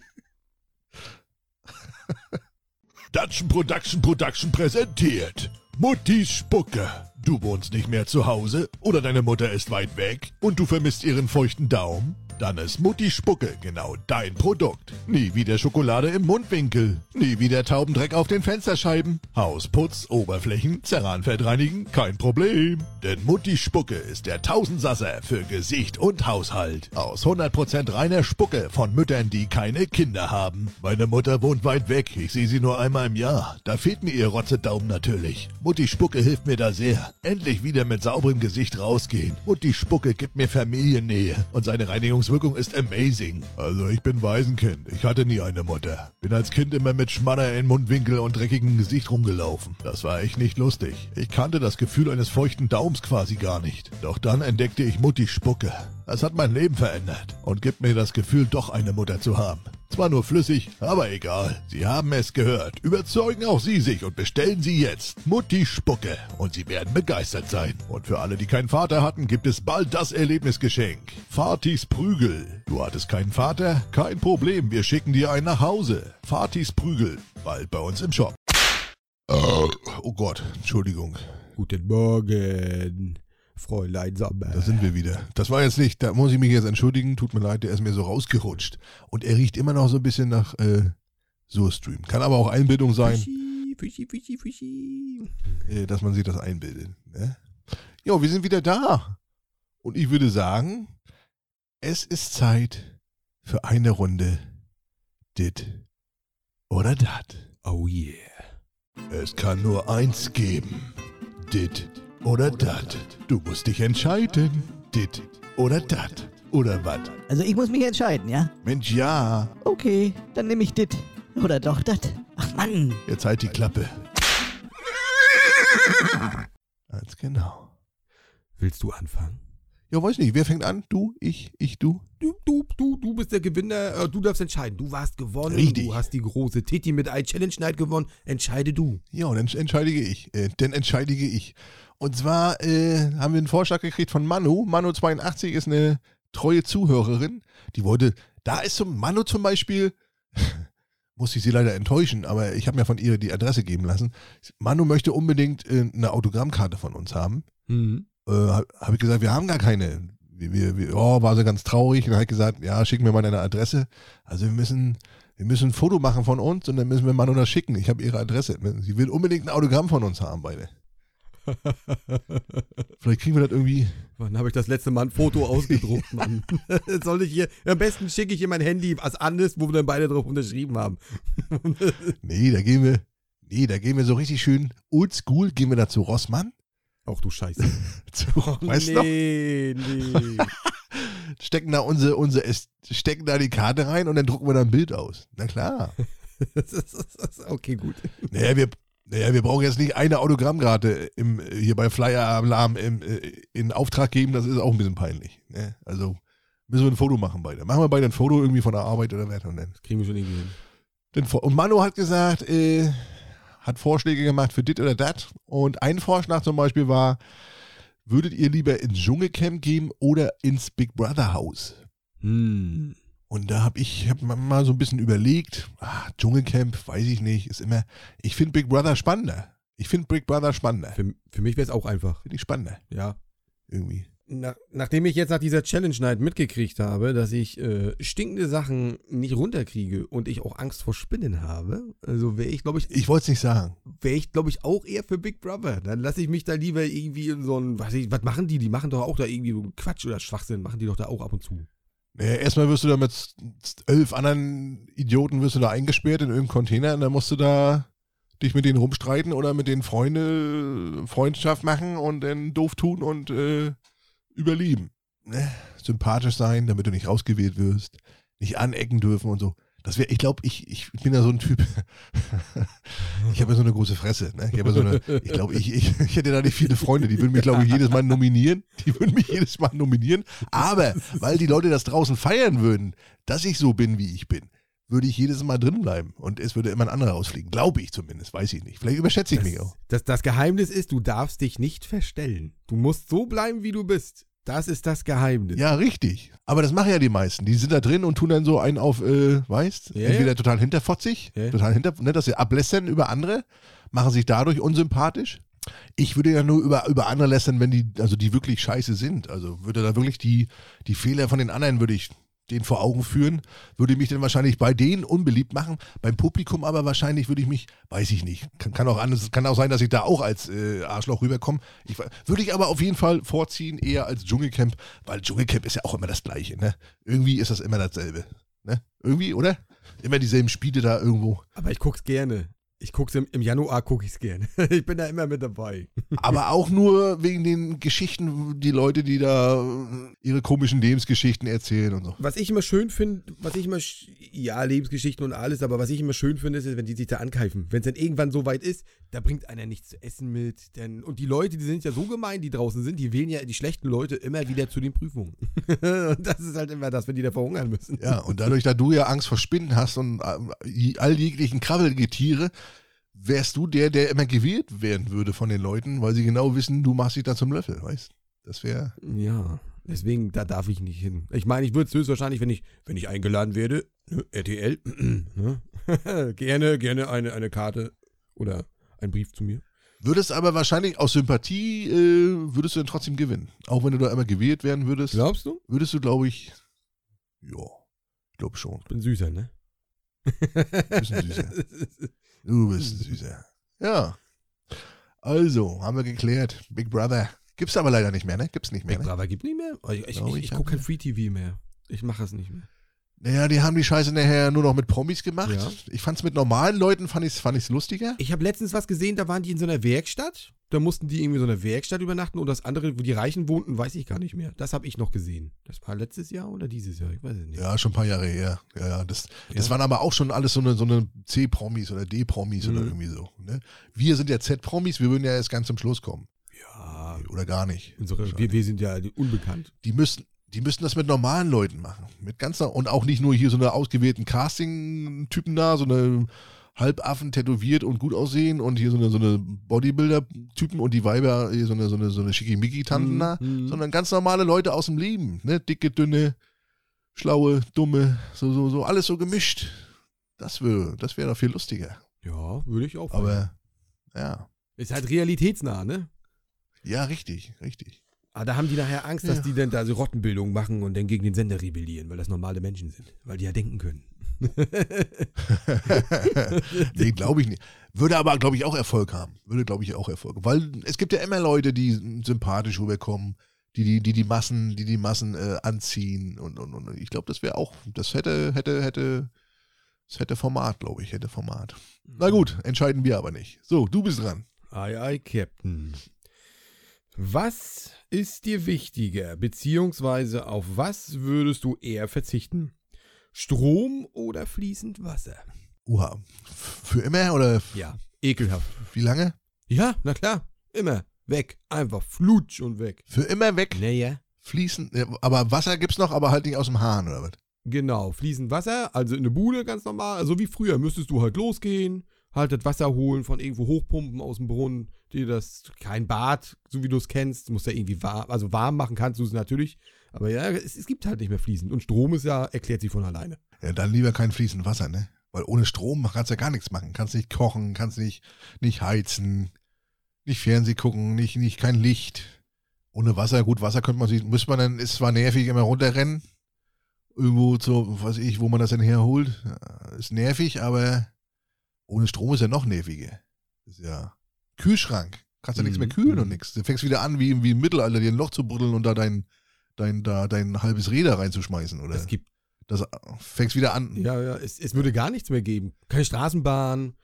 Speaker 3: Dutchen Production Production präsentiert Muttis Spucke. Du wohnst nicht mehr zu Hause oder deine Mutter ist weit weg und du vermisst ihren feuchten Daumen? Dann ist Mutti Spucke genau dein Produkt. Nie wieder Schokolade im Mundwinkel. Nie wieder Taubendreck auf den Fensterscheiben. Hausputz, Oberflächen, Ceranfeld reinigen, kein Problem. Denn Mutti Spucke ist der Tausendsasser für Gesicht und Haushalt. Aus 100% reiner Spucke von Müttern, die keine Kinder haben. Meine Mutter wohnt weit weg. Ich sehe sie nur einmal im Jahr. Da fehlt mir ihr Rotzedaumen natürlich. Mutti Spucke hilft mir da sehr. Endlich wieder mit sauberem Gesicht rausgehen. Mutti Spucke gibt mir Familiennähe. Und seine Reinigungswirkung ist amazing. Also ich bin Waisenkind. Ich hatte nie eine Mutter. Bin als Kind immer mit Schmadder in Mundwinkel und dreckigem Gesicht rumgelaufen. Das war echt nicht lustig. Ich kannte das Gefühl eines feuchten Daums quasi gar nicht. Doch dann entdeckte ich Mutti Spucke. Das hat mein Leben verändert und gibt mir das Gefühl, doch eine Mutter zu haben. Zwar nur flüssig, aber egal. Sie haben es gehört. Überzeugen auch Sie sich und bestellen Sie jetzt Mutti Spucke. Und Sie werden begeistert sein. Und für alle, die keinen Vater hatten, gibt es bald das Erlebnisgeschenk. Fatis Prügel. Du hattest keinen Vater? Kein Problem, wir schicken dir einen nach Hause. Fatis Prügel. Bald bei uns im Shop.
Speaker 1: Oh Gott, Entschuldigung.
Speaker 2: Guten Morgen, Fräulein Sommer.
Speaker 1: Da sind wir wieder. Das war jetzt nicht, da muss ich mich jetzt entschuldigen. Tut mir leid, der ist mir so rausgerutscht. Und er riecht immer noch so ein bisschen nach äh, Surstream. Kann aber auch Einbildung sein.
Speaker 2: Fischi, Fischi, Fischi, Fischi.
Speaker 1: äh, dass man sich das einbildet. Ne? Ja, wir sind wieder da. Und ich würde sagen, es ist Zeit für eine Runde Dit oder Dat.
Speaker 2: Oh yeah.
Speaker 1: Es kann nur eins geben. Dit oder Dat. Du musst dich entscheiden. Dit oder Dat. Oder was?
Speaker 4: Also ich muss mich entscheiden, ja?
Speaker 1: Mensch, ja.
Speaker 4: Okay, dann nehme ich dit. Oder doch dat. Ach Mann.
Speaker 1: Jetzt halt die Klappe. Ganz genau.
Speaker 2: Willst du anfangen?
Speaker 1: Ja, weiß nicht. Wer fängt an? Du, ich, ich, du?
Speaker 2: Du, du, du, du bist der Gewinner. Äh, Du darfst entscheiden. Du warst gewonnen.
Speaker 1: Richtig.
Speaker 2: Du hast die große Titi mit I Challenge Night gewonnen. Entscheide du.
Speaker 1: Ja, und dann entscheidige ich. Äh, dann entscheidige ich. Und zwar äh, haben wir einen Vorschlag gekriegt von Manu. Manu82 ist eine treue Zuhörerin. Die wollte, da ist zum Manu zum Beispiel, muss ich sie leider enttäuschen, aber ich habe mir von ihr die Adresse geben lassen. Manu möchte unbedingt äh, eine Autogrammkarte von uns haben.
Speaker 2: Mhm.
Speaker 1: Äh, habe ich gesagt, wir haben gar keine. wir, wir, oh, war sie ganz traurig und hat gesagt, ja, schick mir mal deine Adresse. Also wir müssen, wir müssen ein Foto machen von uns und dann müssen wir das schicken. Ich habe ihre Adresse. Sie will unbedingt ein Autogramm von uns haben, beide. Vielleicht kriegen wir das irgendwie.
Speaker 2: Wann habe ich das letzte Mal ein Foto ausgedruckt, Mann? Soll ich hier, am besten schicke ich ihr mein Handy was anderes, wo wir dann beide drauf unterschrieben haben.
Speaker 1: nee, da gehen wir, nee, da gehen wir so richtig schön oldschool, gehen wir da zu Rossmann.
Speaker 2: Auch du Scheiße.
Speaker 1: zu, weißt du
Speaker 2: nee, nee.
Speaker 1: stecken da unsere, unsere, stecken da die Karte rein und dann drucken wir da ein Bild aus. Na klar.
Speaker 2: okay, gut.
Speaker 1: Naja, wir, naja, wir brauchen jetzt nicht eine Autogrammkarte im, hier bei Flyer Alarm im, äh, in Auftrag geben, das ist auch ein bisschen peinlich. Ne? Also müssen wir ein Foto machen beide. Machen wir beide ein Foto irgendwie von der Arbeit oder was und dann.
Speaker 2: Das kriegen wir schon irgendwie hin.
Speaker 1: Und Manu hat gesagt, äh, hat Vorschläge gemacht für dit oder dat. Und ein Vorschlag zum Beispiel war, würdet ihr lieber ins Dschungelcamp gehen oder ins Big Brother Haus?
Speaker 2: Hm.
Speaker 1: Und da habe ich hab mal so ein bisschen überlegt, ah, Dschungelcamp, weiß ich nicht, ist immer, ich finde Big Brother spannender. Ich finde Big Brother spannender.
Speaker 2: Für, für mich wäre es auch einfach.
Speaker 1: Finde ich spannender.
Speaker 2: Ja.
Speaker 1: Irgendwie.
Speaker 2: Nach, nachdem ich jetzt nach dieser Challenge Night mitgekriegt habe, dass ich äh, stinkende Sachen nicht runterkriege und ich auch Angst vor Spinnen habe, also wäre ich, glaube ich,
Speaker 1: Ich wollte es nicht sagen.
Speaker 2: wäre ich, glaube ich, auch eher für Big Brother. Dann lasse ich mich da lieber irgendwie in so ein, was, ich, was machen die? Die machen doch auch da irgendwie so Quatsch oder Schwachsinn, machen die doch da auch ab und zu.
Speaker 1: Naja, erstmal wirst du da mit elf anderen Idioten wirst du da eingesperrt in irgendeinem Container und dann musst du da dich mit denen rumstreiten oder mit denen Freunde, Freundschaft machen und dann doof tun und äh, überleben. Ne? Sympathisch sein, damit du nicht rausgewählt wirst, nicht anecken dürfen und so. Das wäre, ich glaube, ich, ich bin ja so ein Typ. ich habe ja so eine große Fresse. Ne? Ich, ja so eine, ich glaube, ich, ich, ich hätte da nicht viele Freunde. Die würden mich, glaube ich, jedes Mal nominieren. Die würden mich jedes Mal nominieren. Aber weil die Leute das draußen feiern würden, dass ich so bin, wie ich bin, würde ich jedes Mal drin bleiben. Und es würde immer ein anderer rausfliegen. Glaube ich zumindest. Weiß ich nicht. Vielleicht überschätze ich
Speaker 2: Das,
Speaker 1: mich auch.
Speaker 2: das, das Geheimnis ist, du darfst dich nicht verstellen. Du musst so bleiben, wie du bist. Das ist das Geheimnis.
Speaker 1: Ja, richtig. Aber das machen ja die meisten. Die sind da drin und tun dann so einen auf, äh, weißt,
Speaker 2: Ja,
Speaker 1: entweder total hinterfotzig,
Speaker 2: Ja.
Speaker 1: total hinter, ne, dass sie ablässern über andere, machen sich dadurch unsympathisch. Ich würde ja nur über, über andere lästern, wenn die, also die wirklich scheiße sind. Also würde da wirklich die, die Fehler von den anderen würde ich denen vor Augen führen, würde mich dann wahrscheinlich bei denen unbeliebt machen, beim Publikum aber wahrscheinlich würde ich mich, weiß ich nicht, kann, kann auch anders, kann auch sein, dass ich da auch als äh, Arschloch rüberkomme. Ich, würde ich aber auf jeden Fall vorziehen, eher als Dschungelcamp, weil Dschungelcamp ist ja auch immer das Gleiche, ne? Irgendwie ist das immer dasselbe, ne? Irgendwie, oder? Immer dieselben Spiele da irgendwo.
Speaker 2: Aber ich guck's gerne. Ich guck's im, im Januar, gucke ich's gerne. ich bin da immer mit dabei.
Speaker 1: Aber auch nur wegen den Geschichten, die Leute, die da äh, ihre komischen Lebensgeschichten erzählen und so.
Speaker 2: Was ich immer schön finde, was ich immer, ja, Lebensgeschichten und alles, aber was ich immer schön finde, ist, wenn die sich da ankeifen. Wenn es dann irgendwann so weit ist, da bringt einer nichts zu essen mit. Denn, und die Leute, die sind ja so gemein, die draußen sind, die wählen ja die schlechten Leute immer wieder zu den Prüfungen. und das ist halt immer das, wenn die da verhungern müssen.
Speaker 1: Ja, und dadurch, da du ja Angst vor Spinnen hast und äh, all jeglichen Krabbelgetiere, wärst du der, der immer gewählt werden würde von den Leuten, weil sie genau wissen, du machst dich da zum Löffel, weißt? Das wäre.
Speaker 2: Ja, deswegen, da darf ich nicht hin. Ich meine, ich würde es höchstwahrscheinlich, wenn ich, wenn ich eingeladen werde, ne, RTL, ne, gerne, gerne eine, eine Karte oder ein Brief zu mir.
Speaker 1: Würdest aber wahrscheinlich aus Sympathie, äh, würdest du dann trotzdem gewinnen. Auch wenn du da immer gewählt werden würdest,
Speaker 2: Glaubst du?
Speaker 1: würdest du, glaube ich, ja, ich glaube schon.
Speaker 2: Ich bin süßer, ne?
Speaker 1: Bisschen süßer. Du bist ein süßer. Ja. Also, haben wir geklärt. Big Brother. Gibt's aber leider nicht mehr, ne? Gibt's nicht mehr,
Speaker 2: Big
Speaker 1: ne?
Speaker 2: Brother gibt nicht mehr? Ich, ich, ich,
Speaker 1: ich,
Speaker 2: ich gucke kein Free TV mehr. Ich mache es nicht mehr.
Speaker 1: Naja, die haben die Scheiße nachher nur noch mit Promis gemacht.
Speaker 2: Ja.
Speaker 1: Ich fand's mit normalen Leuten, fand ich's, fand ich's lustiger.
Speaker 2: Ich habe letztens was gesehen, da waren die in so einer Werkstatt. Da mussten die irgendwie in so einer Werkstatt übernachten und das andere, wo die Reichen wohnten, weiß ich gar nicht mehr. Das habe ich noch gesehen. Das war letztes Jahr oder dieses Jahr? Ich weiß es nicht.
Speaker 1: Ja, schon ein paar Jahre her. Ja, ja. Das, das
Speaker 2: Ja.
Speaker 1: waren aber auch schon alles so eine, so eine C-Promis oder D-Promis oder
Speaker 2: Mhm.
Speaker 1: irgendwie so. Ne? Wir sind ja Z-Promis, wir würden ja erst ganz zum Schluss kommen.
Speaker 2: Ja,
Speaker 1: Oder gar nicht.
Speaker 2: unsere, wir, wir sind ja unbekannt.
Speaker 1: Die müssen, die müssen das mit normalen Leuten machen. Mit ganz und auch nicht nur hier so eine ausgewählten Casting-Typen da, so eine Halbaffen tätowiert und gut aussehen und hier so eine, so eine Bodybuilder-Typen und die Weiber hier so eine, so eine, so eine Schickimicki-Tanten da,
Speaker 2: Mhm.
Speaker 1: sondern ganz normale Leute aus dem Leben, ne? Dicke, dünne, schlaue, dumme, so, so, so, alles so gemischt. Das wäre, das wäre doch viel lustiger.
Speaker 2: Ja, würde ich auch.
Speaker 1: Aber, ja.
Speaker 2: ist halt realitätsnah, ne?
Speaker 1: Ja, richtig, richtig.
Speaker 2: Aber da haben die nachher Angst, dass
Speaker 1: Ja.
Speaker 2: die dann da so Rottenbildung machen und dann gegen den Sender rebellieren, weil das normale Menschen sind. Weil die ja denken können.
Speaker 1: nee, glaube ich nicht. Würde aber, glaube ich, auch Erfolg haben. Würde, glaube ich, auch Erfolg. Weil es gibt ja immer Leute, die sympathisch rüberkommen, die die, die, die Massen, die die Massen äh, anziehen. Und, und, und ich glaube, das wäre auch, das hätte, hätte, hätte, das hätte Format, glaube ich, hätte Format. Na gut, entscheiden wir aber nicht. So, du bist dran.
Speaker 2: Ei, ei, Captain. Was ist dir wichtiger, beziehungsweise auf was würdest du eher verzichten? Strom oder fließend Wasser?
Speaker 1: Uha. Für immer oder
Speaker 2: Ja, ekelhaft.
Speaker 1: wie lange?
Speaker 2: Ja, na klar, immer. Weg. Einfach flutsch und weg.
Speaker 1: Für immer weg.
Speaker 2: Naja.
Speaker 1: Fließen. ja, Aber Wasser gibt's noch, aber halt nicht aus dem Hahn oder was?
Speaker 2: Genau, fließend Wasser, also in eine Bude ganz normal. Also wie früher müsstest du halt losgehen, halt das Wasser holen von irgendwo hochpumpen aus dem Brunnen, dir das, kein Bad, so wie du es kennst, musst ja irgendwie warm, also warm machen kannst du es natürlich. Aber ja, es, es gibt halt nicht mehr fließend. Und Strom ist ja, erklärt sich von alleine.
Speaker 1: Ja, dann lieber kein fließend Wasser, ne? Weil ohne Strom kannst du ja gar nichts machen. Kannst nicht kochen, kannst nicht, nicht heizen, nicht Fernseh gucken, nicht, nicht kein Licht. Ohne Wasser, gut, Wasser könnte man sich, müsste man dann, ist zwar nervig, immer runterrennen. Irgendwo zu, weiß ich, wo man das denn herholt. Ist nervig, aber ohne Strom ist ja noch nerviger. Ist ja Kühlschrank. Kannst ja nichts mehr
Speaker 2: Mhm,
Speaker 1: kühlen
Speaker 2: mhm.
Speaker 1: und nichts. Du fängst wieder an, wie, wie im Mittelalter, dir ein Loch zu buddeln und da dein, dein, da dein halbes Räder reinzuschmeißen, oder?
Speaker 2: Es gibt,
Speaker 1: Das fängst wieder an.
Speaker 2: ja, ja, es, es würde gar nichts mehr geben. Keine Straßenbahn,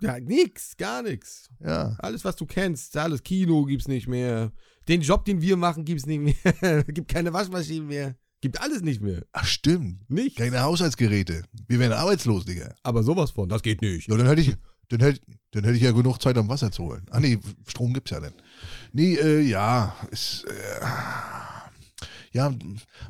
Speaker 2: ja, nix, gar nichts.
Speaker 1: Ja.
Speaker 2: Alles, was du kennst, alles Kino gibt's nicht mehr. Den Job, den wir machen, gibt's nicht mehr. gibt keine Waschmaschinen mehr. Gibt alles nicht mehr.
Speaker 1: Ach stimmt.
Speaker 2: Nicht.
Speaker 1: Keine Haushaltsgeräte. Wir wären arbeitslos, Digga.
Speaker 2: Aber sowas von, das geht nicht.
Speaker 1: Ja, dann hätte ich, dann hätte, dann hätte ich ja genug Zeit, um Wasser zu holen. Ah nee, Strom gibt's ja dann. Nee, äh, ja, ist, äh, ja,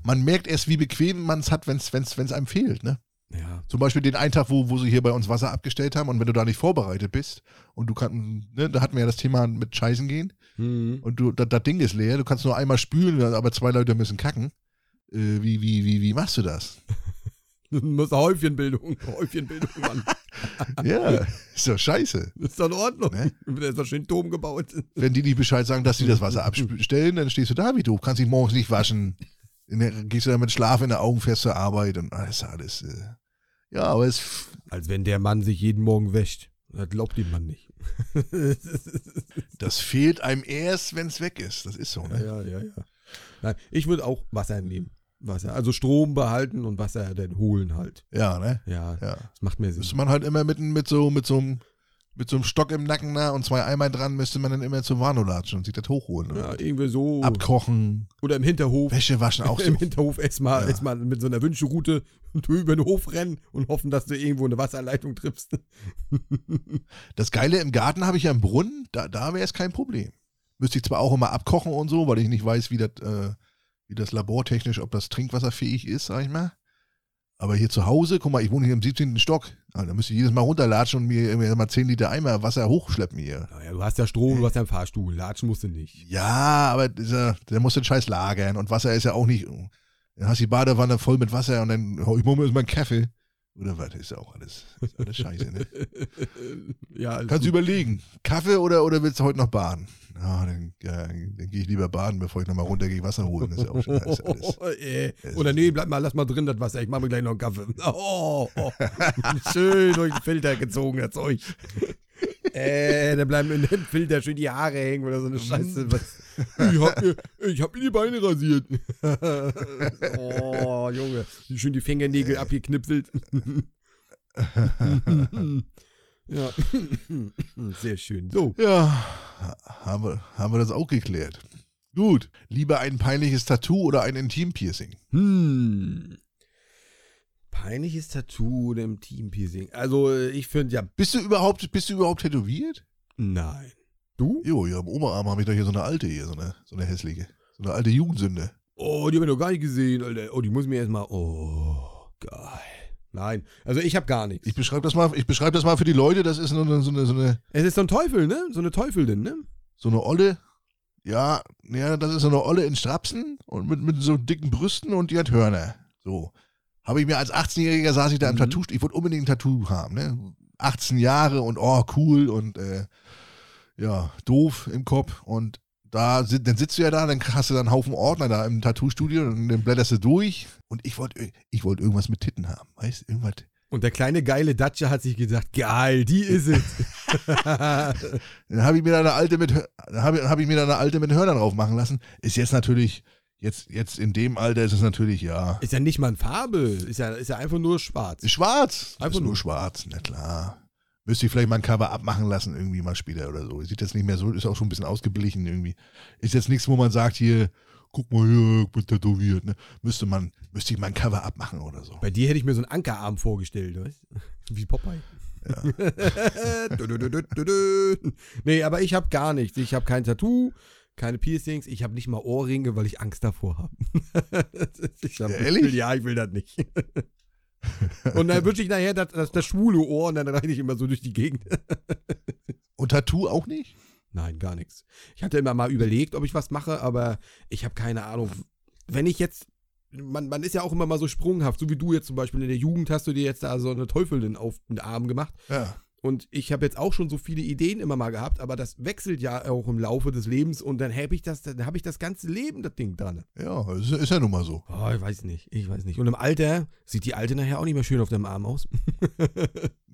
Speaker 1: man merkt erst, wie bequem man es hat, wenn es wenn's, wenn's einem fehlt, ne?
Speaker 2: Ja.
Speaker 1: Zum Beispiel den einen Tag, wo, wo sie hier bei uns Wasser abgestellt haben und wenn du da nicht vorbereitet bist und du kannst, ne, da hatten wir ja das Thema mit Scheißen gehen
Speaker 2: Mhm.
Speaker 1: und du, das, Ding ist leer, du kannst nur einmal spülen, aber zwei Leute müssen kacken. Äh, wie, wie, wie, wie machst du das?
Speaker 2: Du musst Häufchenbildung, Häufchenbildung an.
Speaker 1: Ja, ist doch scheiße.
Speaker 2: Ist doch in Ordnung.
Speaker 1: Ne?
Speaker 2: Der ist doch schön Dom gebaut.
Speaker 1: Wenn die nicht Bescheid sagen, dass sie das Wasser abstellen, dann stehst du da wie du. Kannst dich morgens nicht waschen. In der, gehst du dann mit Schlaf in den Augen fährst zur Arbeit und alles, alles. Äh, ja, aber es.
Speaker 2: Als wenn der Mann sich jeden Morgen wäscht. Das glaubt ihm man nicht.
Speaker 1: Das fehlt einem erst, wenn es weg ist. Das ist so, ne?
Speaker 2: Ja, ja, ja. Nein, ich würde auch Wasser nehmen. Wasser. Also Strom behalten und Wasser dann holen halt.
Speaker 1: Ja, ne?
Speaker 2: Ja,
Speaker 1: Ja.
Speaker 2: das macht mehr Sinn.
Speaker 1: Müsste man halt immer mit, mit so, mit so einem. Mit so einem Stock im Nacken na, und zwei Eimer dran müsste man dann immer zur Warnow latschen und sich das hochholen. Oder?
Speaker 2: Ja, irgendwie so.
Speaker 1: Abkochen,
Speaker 2: Oder im Hinterhof.
Speaker 1: Wäsche waschen auch so.
Speaker 2: Im Hinterhof erstmal
Speaker 1: Ja.
Speaker 2: erstmal mit so einer Wünscheroute über den Hof rennen und hoffen, dass du irgendwo eine Wasserleitung triffst.
Speaker 1: Das Geile im Garten habe ich ja einen Brunnen, da, da wäre es kein Problem. Müsste ich zwar auch immer abkochen und so, weil ich nicht weiß, wie das, äh, wie das labortechnisch, ob das trinkwasserfähig ist, sag ich mal. Aber hier zu Hause, guck mal, ich wohne hier im 17. Stock. Ah, Da müsste ich jedes Mal runterlatschen und mir irgendwie mal 10 Liter Eimer Wasser hochschleppen hier.
Speaker 2: Naja, du hast ja Strom, du hast ja einen Fahrstuhl. Latschen musst du nicht.
Speaker 1: Ja, aber dieser, der muss den Scheiß lagern und Wasser ist ja auch nicht. Dann hast du die Badewanne voll mit Wasser und dann hau ich mir erstmal einen Kaffee. Oder was? Ist ja auch alles, ist alles scheiße, ne?
Speaker 2: ja, alles
Speaker 1: Kannst du überlegen, Kaffee oder, oder willst du heute noch baden? Ja, dann, ja, dann gehe ich lieber baden, bevor ich nochmal runtergehe, Wasser holen. Das ist ja auch schon alles. alles.
Speaker 2: Oh, äh. Oder nee, bleib mal, lass mal drin das Wasser. Ich mache mir gleich noch einen Kaffee. Oh, oh. schön durch den Filter gezogen, das Zeug. Äh, da bleiben in dem Filter schön die Haare hängen oder so eine Scheiße. Was. Ich hab mir, ich hab mir die Beine rasiert. oh, Junge. Schön die Fingernägel abgeknipselt. Ja. Sehr schön. So.
Speaker 1: Ja, haben wir, haben wir das auch geklärt. Gut, lieber ein peinliches Tattoo oder ein Intimpiercing?
Speaker 2: Hm. Peinliches Tattoo oder im Teampiercing. Also, äh, ich finde ja,
Speaker 1: Bist du überhaupt, bist du überhaupt tätowiert?
Speaker 2: nein. Du?
Speaker 1: Jo, ja, am Oberarm habe ich doch hier so eine alte hier, so eine, so eine hässliche. So eine alte Jugendsünde.
Speaker 2: Oh, die habe ich noch gar nicht gesehen, Alter. Oh, die muss mir erstmal. Oh, geil. Nein, also ich habe gar nichts.
Speaker 1: Ich beschreibe das mal, ich beschreibe das mal für die Leute, das ist so eine, so eine, so eine,
Speaker 2: Es ist so ein Teufel, ne? So eine Teufelin, ne?
Speaker 1: so eine Olle. Ja, ja, das ist so eine Olle in Strapsen und mit, mit so dicken Brüsten und die hat Hörner. So. Habe ich mir als 18-Jähriger saß ich da im
Speaker 2: Mhm.
Speaker 1: Tattoo, ich wollte unbedingt ein Tattoo haben, ne? 18 Jahre und oh, cool und äh, ja, doof im Kopf und da dann sitzt du ja da, dann hast du da einen Haufen Ordner da im Tattoo-Studio und dann blätterst du durch. Und ich wollte ich wollte irgendwas mit Titten haben, weißt du? Irgendwas.
Speaker 2: Und der kleine geile Datsche hat sich gedacht, geil, die ist es.
Speaker 1: Dann habe ich mir da eine alte mit dann habe hab ich mir da eine alte mit Hörnern drauf machen lassen. Ist jetzt natürlich, jetzt, jetzt in dem Alter ist es natürlich, ja.
Speaker 2: ist ja nicht mal eine Farbe, ist ja, ist ja einfach nur schwarz.
Speaker 1: Ist schwarz.
Speaker 2: Einfach
Speaker 1: ist nur
Speaker 2: nur.
Speaker 1: schwarz, na klar. Müsste ich vielleicht mal ein Cover abmachen lassen, irgendwie mal später oder so. Sieht jetzt nicht mehr so, ist auch schon ein bisschen ausgeblichen irgendwie. Ist jetzt nichts, wo man sagt, hier, guck mal hier, ich bin tätowiert. Ne? Müsste man, müsste ich mal ein Cover abmachen oder so.
Speaker 2: Bei dir hätte ich mir so einen Ankerarm vorgestellt, weißt? Wie Popeye. Du, du, du, du, nee, aber ich habe gar nichts. Ich habe kein Tattoo, keine Piercings, ich habe nicht mal Ohrringe, weil ich Angst davor habe. hab,
Speaker 1: Ja, ehrlich?
Speaker 2: Ich will, ja, ich will das nicht. und dann wünsche ich nachher das, das, das schwule Ohr und dann reite ich immer so durch die Gegend.
Speaker 1: Und Tattoo auch nicht?
Speaker 2: Nein, gar nichts. Ich hatte immer mal überlegt, ob ich was mache, aber ich habe keine Ahnung. Wenn ich jetzt, man, man ist ja auch immer mal so sprunghaft, so wie du jetzt zum Beispiel in der Jugend hast du dir jetzt da so eine Teufelin auf den Arm gemacht.
Speaker 1: Ja.
Speaker 2: Und ich habe jetzt auch schon so viele Ideen immer mal gehabt, aber das wechselt ja auch im Laufe des Lebens und dann habe ich das, dann habe ich das ganze Leben das Ding dran.
Speaker 1: Ja, ist, ist ja nun mal so.
Speaker 2: Oh, ich weiß nicht, ich weiß nicht. Und im Alter sieht die Alte nachher auch nicht mehr schön auf deinem Arm aus.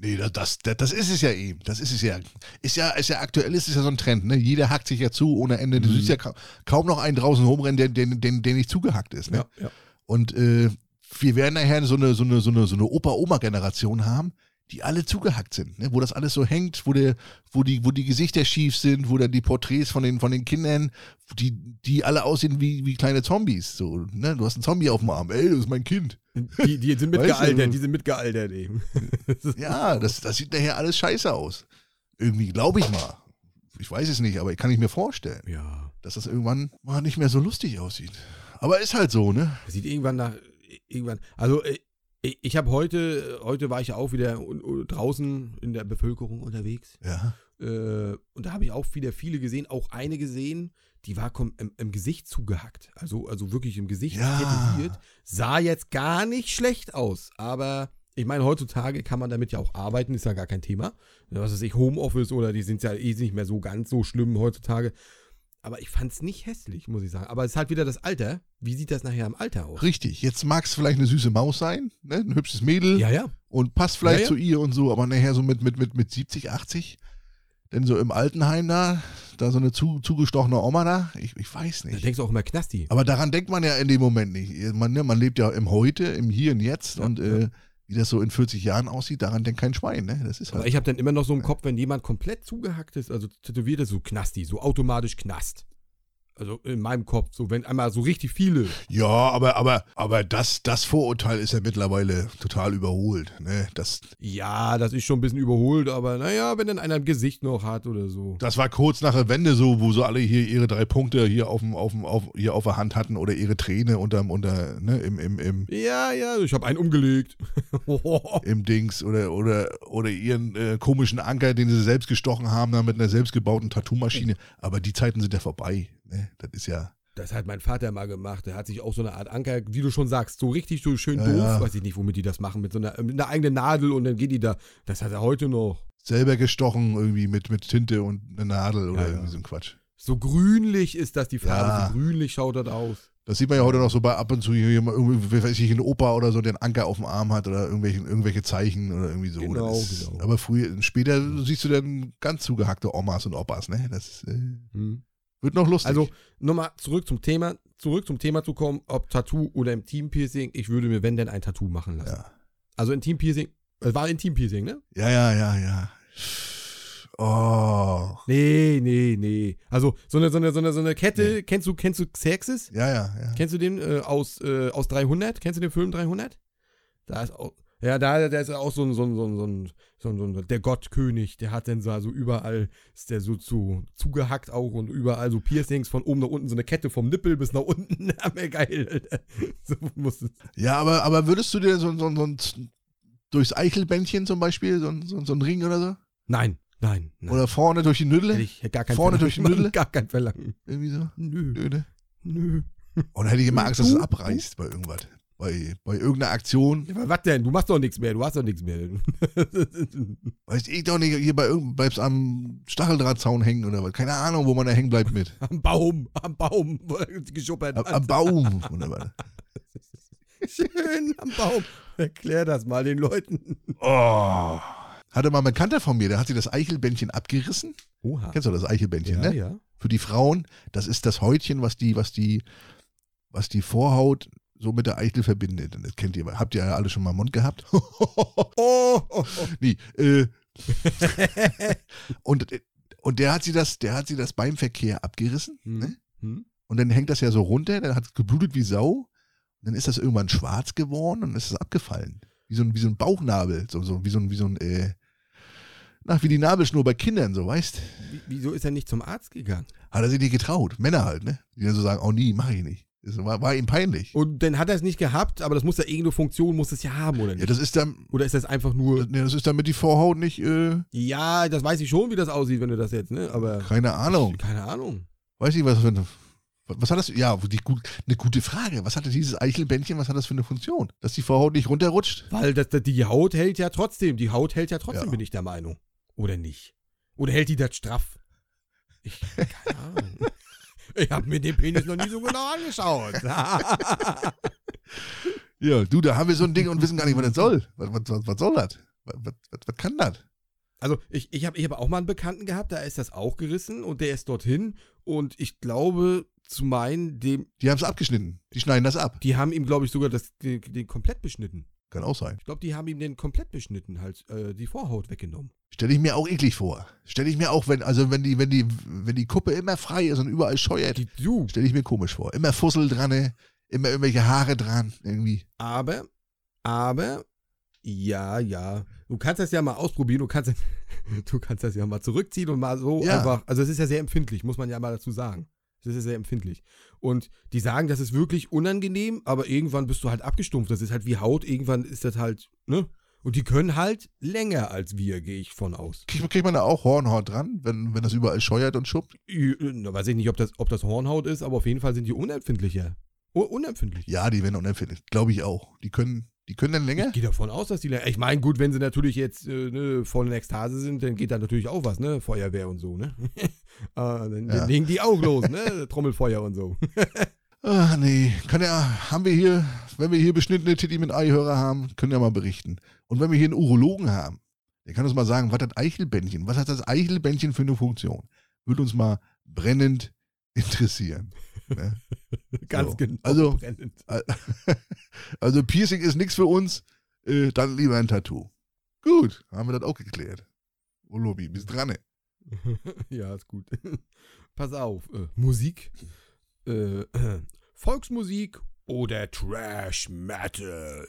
Speaker 1: Nee, das, das, das, ist es ja eben. Das ist es ja. Ist ja, ist ja aktuell, ist es ja so ein Trend, ne? Jeder hackt sich ja zu ohne Ende. Du
Speaker 2: Mhm.
Speaker 1: siehst ja ka kaum noch einen draußen rumrennen, der, der, der, der nicht zugehackt ist, ne?
Speaker 2: ja.
Speaker 1: Und äh, wir werden nachher so eine, so eine, so eine, so eine Opa-Oma-Generation haben, die alle zugehackt sind, ne? wo das alles so hängt, wo, der, wo, die, wo die Gesichter schief sind, wo dann die Porträts von den, von den Kindern, die, die alle aussehen wie, wie kleine Zombies. So, ne? Du hast einen Zombie auf dem Arm, ey, das ist mein Kind.
Speaker 2: Die, die sind
Speaker 1: Weißt du?
Speaker 2: mitgealtert, die sind mitgealtert eben.
Speaker 1: Ja, das, das sieht nachher alles scheiße aus. Irgendwie, glaube ich mal. Ich weiß es nicht, aber kann ich mir vorstellen,
Speaker 2: Ja.
Speaker 1: dass das irgendwann mal nicht mehr so lustig aussieht. Aber ist halt so, ne?
Speaker 2: Sieht irgendwann nach, irgendwann, also äh, ich, ich habe heute, heute war ich ja auch wieder draußen in der Bevölkerung unterwegs
Speaker 1: Ja.
Speaker 2: äh, und da habe ich auch wieder viele gesehen, auch eine gesehen, die war im, im Gesicht zugehackt, also, also wirklich im Gesicht
Speaker 1: Ja.
Speaker 2: tätowiert, sah jetzt gar nicht schlecht aus, aber ich meine, heutzutage kann man damit ja auch arbeiten, ist ja gar kein Thema. Was weiß ich, Homeoffice oder die sind ja eh nicht mehr so ganz so schlimm heutzutage. Aber ich fand es nicht hässlich, muss ich sagen. Aber es ist halt wieder das Alter. Wie sieht das nachher im Alter aus?
Speaker 1: Richtig. Jetzt mag es vielleicht eine süße Maus sein, ne? ein hübsches Mädel
Speaker 2: Ja, ja.
Speaker 1: und passt vielleicht
Speaker 2: Ja, ja.
Speaker 1: zu ihr und so, aber nachher so mit, mit, mit, mit 70, 80, denn so im Altenheim da, da so eine zu, zugestochene Oma da, ich, ich weiß
Speaker 2: Da
Speaker 1: nicht.
Speaker 2: denkst du auch immer Knasti.
Speaker 1: Aber daran denkt man ja in dem Moment nicht. Man, ne, man lebt ja im Heute, im Hier und Jetzt
Speaker 2: Ja,
Speaker 1: und äh, wie das so in 40 Jahren aussieht, daran denkt kein Schwein. Ne? Das ist
Speaker 2: Aber
Speaker 1: halt
Speaker 2: ich habe dann immer noch so im Kopf, wenn jemand komplett zugehackt ist, also tätowiert ist, so Knasti, so automatisch Knast. Also in meinem Kopf, so wenn einmal so richtig viele.
Speaker 1: Ja, aber, aber, aber das, das Vorurteil ist ja mittlerweile total überholt. Ne? Das,
Speaker 2: Ja, das ist schon ein bisschen überholt, aber naja, wenn dann einer im Gesicht noch hat oder so.
Speaker 1: das war kurz nach der Wende so, wo so alle hier ihre drei Punkte hier auf, dem, auf, dem, auf, hier auf der Hand hatten oder ihre Träne unterm, unter, ne, im, im, im,
Speaker 2: Ja, ja, ich habe einen umgelegt.
Speaker 1: im Dings oder, oder, oder ihren äh, komischen Anker, den sie selbst gestochen haben, dann mit einer selbstgebauten Tattoo-Maschine. Aber die Zeiten sind ja vorbei. Ne? Das ist ja.
Speaker 2: Das hat mein Vater mal gemacht. Der hat sich auch so eine Art Anker, wie du schon sagst, so richtig so schön
Speaker 1: Ja,
Speaker 2: doof.
Speaker 1: ja.
Speaker 2: Weiß ich nicht, womit die das machen. Mit so einer, mit einer eigenen Nadel und dann geht die da. Das hat er heute noch.
Speaker 1: Selber gestochen, irgendwie mit, mit Tinte und einer Nadel oder
Speaker 2: Ja, ja.
Speaker 1: irgendwie so ein Quatsch.
Speaker 2: So grünlich ist das die Farbe. So grünlich schaut das aus.
Speaker 1: Das sieht man ja heute noch so bei ab und zu irgendwie, weiß ich, ein Opa oder so, der einen Anker auf dem Arm hat oder irgendwelche, irgendwelche Zeichen oder irgendwie so.
Speaker 2: Genau,
Speaker 1: ist,
Speaker 2: genau.
Speaker 1: Aber früher, später siehst du dann ganz zugehackte Omas und Opas, ne? Das äh,
Speaker 2: Hm.
Speaker 1: Wird noch lustig.
Speaker 2: Also nochmal zurück zum Thema, zurück zum Thema zu kommen, ob Tattoo oder im Team-Piercing. Ich würde mir, wenn denn, ein Tattoo machen lassen.
Speaker 1: ja.
Speaker 2: Also ein Team-Piercing, es war ein Team-Piercing, ne?
Speaker 1: ja, ja, ja, ja. Oh.
Speaker 2: Nee, nee, nee. Also so eine, so eine, so eine, so eine Kette, kennst du, kennst du Xerxes?
Speaker 1: Ja, ja, ja.
Speaker 2: Kennst du den äh, aus, äh, aus 300? Kennst du den Film 300? Da ist auch, ja, da, da ist auch so ein, so ein, so ein, so ein, so ein, so ein der Gottkönig, der hat dann so also überall, ist der so zu, zugehackt auch und überall so Piercings von oben nach unten, so eine Kette vom Nippel bis nach unten. Ja, mir geil. So muss es.
Speaker 1: Ja, aber, aber würdest du dir so, so, so ein durchs Eichelbändchen zum Beispiel, so, ein- so, so ein Ring oder so?
Speaker 2: Nein, nein, nein.
Speaker 1: Oder vorne durch die Nüdel?
Speaker 2: Hätte ich gar kein
Speaker 1: Vorne
Speaker 2: Verlangen.
Speaker 1: durch die Nüdel?
Speaker 2: Gar kein Verlangen.
Speaker 1: Irgendwie so?
Speaker 2: Nö,
Speaker 1: Nö, ne?
Speaker 2: nö.
Speaker 1: Und hätte ich immer Angst, dass es abreißt bei irgendwas. Bei, bei irgendeiner Aktion.
Speaker 2: Ja, was denn? Du machst doch nichts mehr, du hast doch nichts mehr.
Speaker 1: Weiß ich doch nicht, hier bei irgend bleibst am Stacheldrahtzaun hängen oder was. Keine Ahnung, wo man da hängen bleibt mit.
Speaker 2: am Baum, am Baum, wo er geschuppert
Speaker 1: Am, am Baum oder was.
Speaker 2: Schön, am Baum. Erklär das mal den Leuten.
Speaker 1: Oh. Hatte mal ein Bekannter von mir, der hat sich das Eichelbändchen abgerissen.
Speaker 2: Oha.
Speaker 1: Kennst du das Eichelbändchen,
Speaker 2: Ja,
Speaker 1: ne?
Speaker 2: ja.
Speaker 1: Für die Frauen, das ist das Häutchen, was die, was die, was die Vorhaut so mit der Eichel verbindet. Das kennt ihr, habt ihr ja alle schon mal im Mund gehabt?
Speaker 2: Oh,
Speaker 1: nee, äh. und, und der hat sie das, der hat sie das beim Verkehr abgerissen, ne?
Speaker 2: Hm?
Speaker 1: Und dann hängt das ja so runter, dann hat es geblutet wie Sau. Dann ist das irgendwann schwarz geworden und ist es abgefallen. Wie so ein, wie so ein Bauchnabel, so, so, wie so ein, wie so ein, äh, nach wie die Nabelschnur bei Kindern, so, weißt?
Speaker 2: Wie- Wieso ist er nicht zum Arzt gegangen?
Speaker 1: Hat er sich nicht getraut. Männer halt, ne? Die dann so sagen, oh nie, mach ich nicht. Das war, war ihm peinlich.
Speaker 2: Und dann hat er es nicht gehabt, aber das muss ja irgendeine Funktion, muss es ja haben, oder
Speaker 1: Ja,
Speaker 2: nicht?
Speaker 1: das ist dann,
Speaker 2: Oder ist das einfach nur.
Speaker 1: das, ne, das ist damit die Vorhaut nicht, äh,
Speaker 2: Ja, das weiß ich schon, wie das aussieht, wenn du das jetzt, ne? Aber.
Speaker 1: keine Ahnung.
Speaker 2: Keine Ahnung.
Speaker 1: Weiß ich, was für eine, was hat das, ja, die, gut, eine gute Frage. Was hat dieses Eichelbändchen, was hat das für eine Funktion? Dass die Vorhaut nicht runterrutscht?
Speaker 2: Weil das, das, die Haut hält ja trotzdem. Die Haut hält ja trotzdem,
Speaker 1: Ja.
Speaker 2: bin ich der Meinung. Oder nicht? Oder hält die das straff? Ich, keine Ahnung. Ich habe mir den Penis noch nie so genau angeschaut.
Speaker 1: Ja, du, da haben wir so ein Ding und wissen gar nicht, was das soll. Was, was, was, soll das? Was, was, was, was kann das?
Speaker 2: Also ich, ich habe ich hab auch mal einen Bekannten gehabt, da ist das auch gerissen und der ist dorthin und ich glaube zu meinen, dem,
Speaker 1: Die haben es abgeschnitten. Die schneiden das ab.
Speaker 2: die haben ihm glaube ich sogar das, den, den komplett beschnitten.
Speaker 1: Kann auch sein.
Speaker 2: Ich glaube, die haben ihm den komplett beschnitten, halt äh, die Vorhaut weggenommen.
Speaker 1: Stelle ich mir auch eklig vor. Stelle ich mir auch, wenn, also wenn die, wenn die, wenn die Kuppe immer frei ist und überall scheuert, stelle ich mir komisch vor. Immer Fussel dran, immer irgendwelche Haare dran, irgendwie.
Speaker 2: aber, aber, ja, ja, du kannst das ja mal ausprobieren, du kannst, du kannst das ja mal zurückziehen und mal so
Speaker 1: Ja.
Speaker 2: einfach, also es ist ja sehr empfindlich, muss man ja mal dazu sagen. Das ist ja sehr empfindlich. Und die sagen, das ist wirklich unangenehm, aber irgendwann bist du halt abgestumpft. Das ist halt wie Haut, irgendwann ist das halt, ne? Und die können halt länger als wir, gehe ich von aus.
Speaker 1: Kriegt, kriegt man da auch Hornhaut dran, wenn, wenn das überall scheuert und schuppt?
Speaker 2: Ü- Na, weiß ich nicht, ob das, ob das Hornhaut ist, aber auf jeden Fall sind die unempfindlicher. U unempfindlich.
Speaker 1: Ja, die werden unempfindlich. Glaube ich auch. Die können, die können dann länger?
Speaker 2: Ich gehe davon aus, dass die länger. Ich meine, gut, wenn sie natürlich jetzt äh, ne, voll in Ekstase sind, dann geht da natürlich auch was, ne? Feuerwehr und so, ne? äh, dann,
Speaker 1: Ja.
Speaker 2: dann legen die auch los, ne? Trommelfeuer und so.
Speaker 1: Ach nee, kann ja, haben wir hier, wenn wir hier beschnittene Titty mit Eihörer haben, können ja mal berichten. Und wenn wir hier einen Urologen haben, der kann uns mal sagen, was hat Eichelbändchen, was hat das Eichelbändchen für eine Funktion? Würde uns mal brennend interessieren. Ne?
Speaker 2: Ganz
Speaker 1: So.
Speaker 2: genau.
Speaker 1: Also-
Speaker 2: brennend.
Speaker 1: Also Piercing ist nichts für uns, äh, dann lieber ein Tattoo. Gut, haben wir das auch geklärt. Oh Lobby, bist dran. ey.
Speaker 2: ja, ist gut. Pass auf. Äh, Musik. Äh, Volksmusik oder Trash Metal?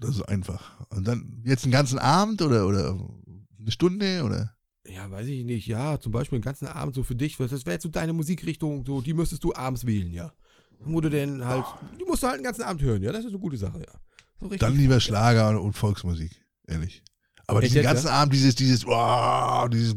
Speaker 1: Das ist einfach. Und dann jetzt einen ganzen Abend oder, oder eine Stunde oder?
Speaker 2: Ja, weiß ich nicht. Ja, zum Beispiel den ganzen Abend so für dich. Das wäre jetzt so deine Musikrichtung. So, die müsstest du abends wählen, ja. Wo du denn halt. Die musst du halt den ganzen Abend hören, ja. Das ist eine gute Sache, ja. So.
Speaker 1: Dann lieber Schlager und Volksmusik, ehrlich. Aber diesen
Speaker 2: jetzt,
Speaker 1: ganzen Abend dieses, dieses, wow, dieses,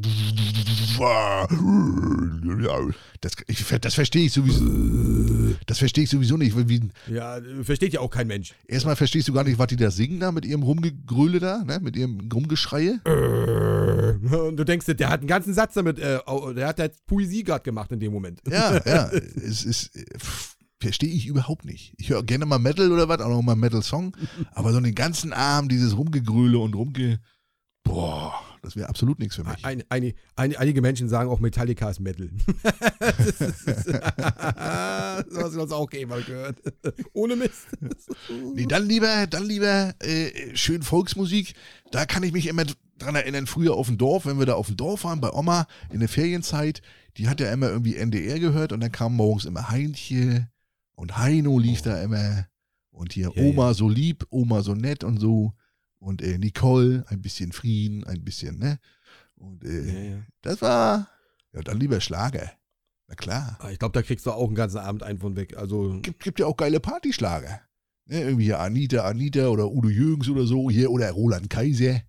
Speaker 1: das, ich, das verstehe ich sowieso, das verstehe ich sowieso nicht. Wie,
Speaker 2: Ja, äh, versteht ja auch kein Mensch.
Speaker 1: erstmal verstehst du gar nicht, was die da singen da mit ihrem Rumgegröle da, ne, mit ihrem Rumgeschreie.
Speaker 2: Und du denkst, der hat einen ganzen Satz damit, äh, der hat jetzt Poesie gerade gemacht in dem Moment.
Speaker 1: Ja, ja, es ist, verstehe ich überhaupt nicht. Ich höre gerne mal Metal oder was, auch noch mal Metal-Song, aber so den ganzen Abend dieses Rumgegröle und Rumge, boah, das wäre absolut nichts für mich.
Speaker 2: Ein, eine, eine, einige Menschen sagen auch Metallica ist Metal. das ist, wir uns auch geben, habe ich gehört. Ohne Mist.
Speaker 1: Nee, dann lieber, dann lieber äh, schön Volksmusik. Da kann ich mich immer dran erinnern, früher auf dem Dorf, wenn wir da auf dem Dorf waren, bei Oma in der Ferienzeit, die hat ja immer irgendwie NDR gehört und dann kam morgens immer Heinche und Heino lief da immer und hier
Speaker 2: Ja,
Speaker 1: Oma so lieb, Oma so nett und so und äh, Nicole, ein bisschen Frieden, ein bisschen, ne? Und äh,
Speaker 2: Ja, ja.
Speaker 1: das war, ja, dann lieber Schlager. Na klar.
Speaker 2: Ah, Ich glaube, da kriegst du auch einen ganzen Abend einen von weg. Also,
Speaker 1: gibt, gibt ja auch geile Partyschlager. Ne, irgendwie hier Anita, Anita oder Udo Jürgens oder so hier oder Roland Kaiser.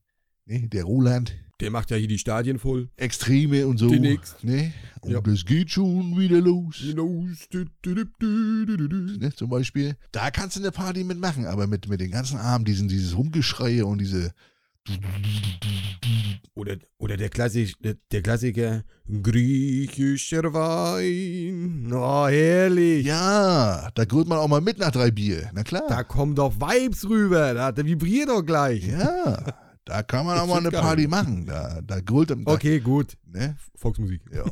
Speaker 1: Ne, der Roland.
Speaker 2: Der macht ja hier die Stadien voll.
Speaker 1: Extreme und so.
Speaker 2: Demnächst.
Speaker 1: Ne? Und
Speaker 2: Ja.
Speaker 1: es geht schon wieder los.
Speaker 2: Los. Du, du, du.
Speaker 1: Ne, zum Beispiel. Da kannst du eine Party mitmachen, aber mit, mit den ganzen Armen, diesen, dieses Rumgeschreie und diese.
Speaker 2: Oder, oder der, Klassik, der, der Klassiker, griechischer Wein. Oh, herrlich.
Speaker 1: Ja, da grüßt man auch mal mit nach drei Bier. Na klar.
Speaker 2: Da kommen doch Vibes rüber. Da, da vibriert doch gleich.
Speaker 1: Ja, da kann man
Speaker 2: Das
Speaker 1: auch mal eine Party machen. Da, da grüllt da,
Speaker 2: Okay, gut.
Speaker 1: Ne?
Speaker 2: Volksmusik.
Speaker 1: Ja.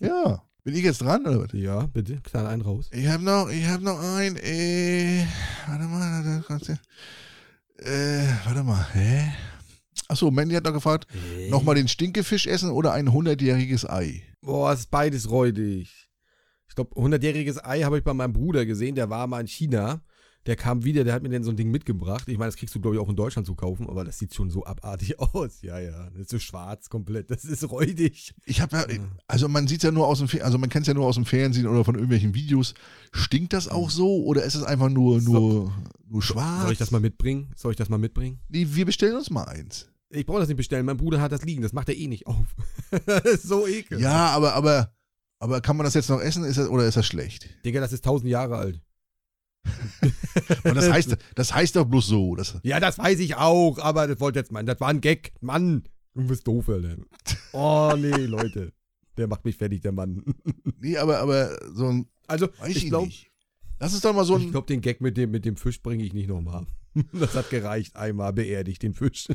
Speaker 1: ja. Bin ich jetzt dran oder was?
Speaker 2: Ja, bitte. Knall einen raus.
Speaker 1: Ich hab noch, ich hab noch ein, äh, warte mal, da kannst du, äh, warte mal, hä? Achso, Mandy hat noch gefragt, nochmal den Stinkefisch essen oder ein hundertjähriges Ei?
Speaker 2: Boah, ist beides räudig. Ich glaube, 100-jähriges Ei habe ich bei meinem Bruder gesehen. Der war mal in China. Der kam wieder, der hat mir dann so ein Ding mitgebracht. Ich meine, das kriegst du, glaube ich, auch in Deutschland zu kaufen, aber das sieht schon so abartig aus. Ja, ja. Das ist so schwarz komplett. Das ist räudig.
Speaker 1: Ich habe ja, also man sieht ja nur aus dem, Fe- also man kennt es ja nur aus dem Fernsehen oder von irgendwelchen Videos. Stinkt das auch so oder ist es einfach nur, nur, nur schwarz?
Speaker 2: Soll ich das mal mitbringen? Soll ich das mal mitbringen?
Speaker 1: Nee, wir bestellen uns mal eins.
Speaker 2: Ich brauche das nicht bestellen. Mein Bruder hat das liegen. Das macht er eh nicht auf. das ist so ekel.
Speaker 1: Ja, aber, aber, aber kann man das jetzt noch essen ist das, oder ist das schlecht?
Speaker 2: Digga, das ist tausend Jahre alt.
Speaker 1: Und das heißt, das heißt doch bloß so. Das,
Speaker 2: Ja, das weiß ich auch, aber das wollte jetzt meinen. Das war ein Gag. Mann, du bist doof, Alter. Oh, nee, Leute. Der macht mich fertig, der Mann.
Speaker 1: nee, aber, aber so ein,
Speaker 2: Also, ich
Speaker 1: ich,
Speaker 2: glaube.
Speaker 1: Das ist doch mal so
Speaker 2: ich
Speaker 1: ein,
Speaker 2: glaub, den Gag mit dem, mit dem Fisch bringe ich nicht nochmal. Das hat gereicht. Einmal beerdigt den Fisch.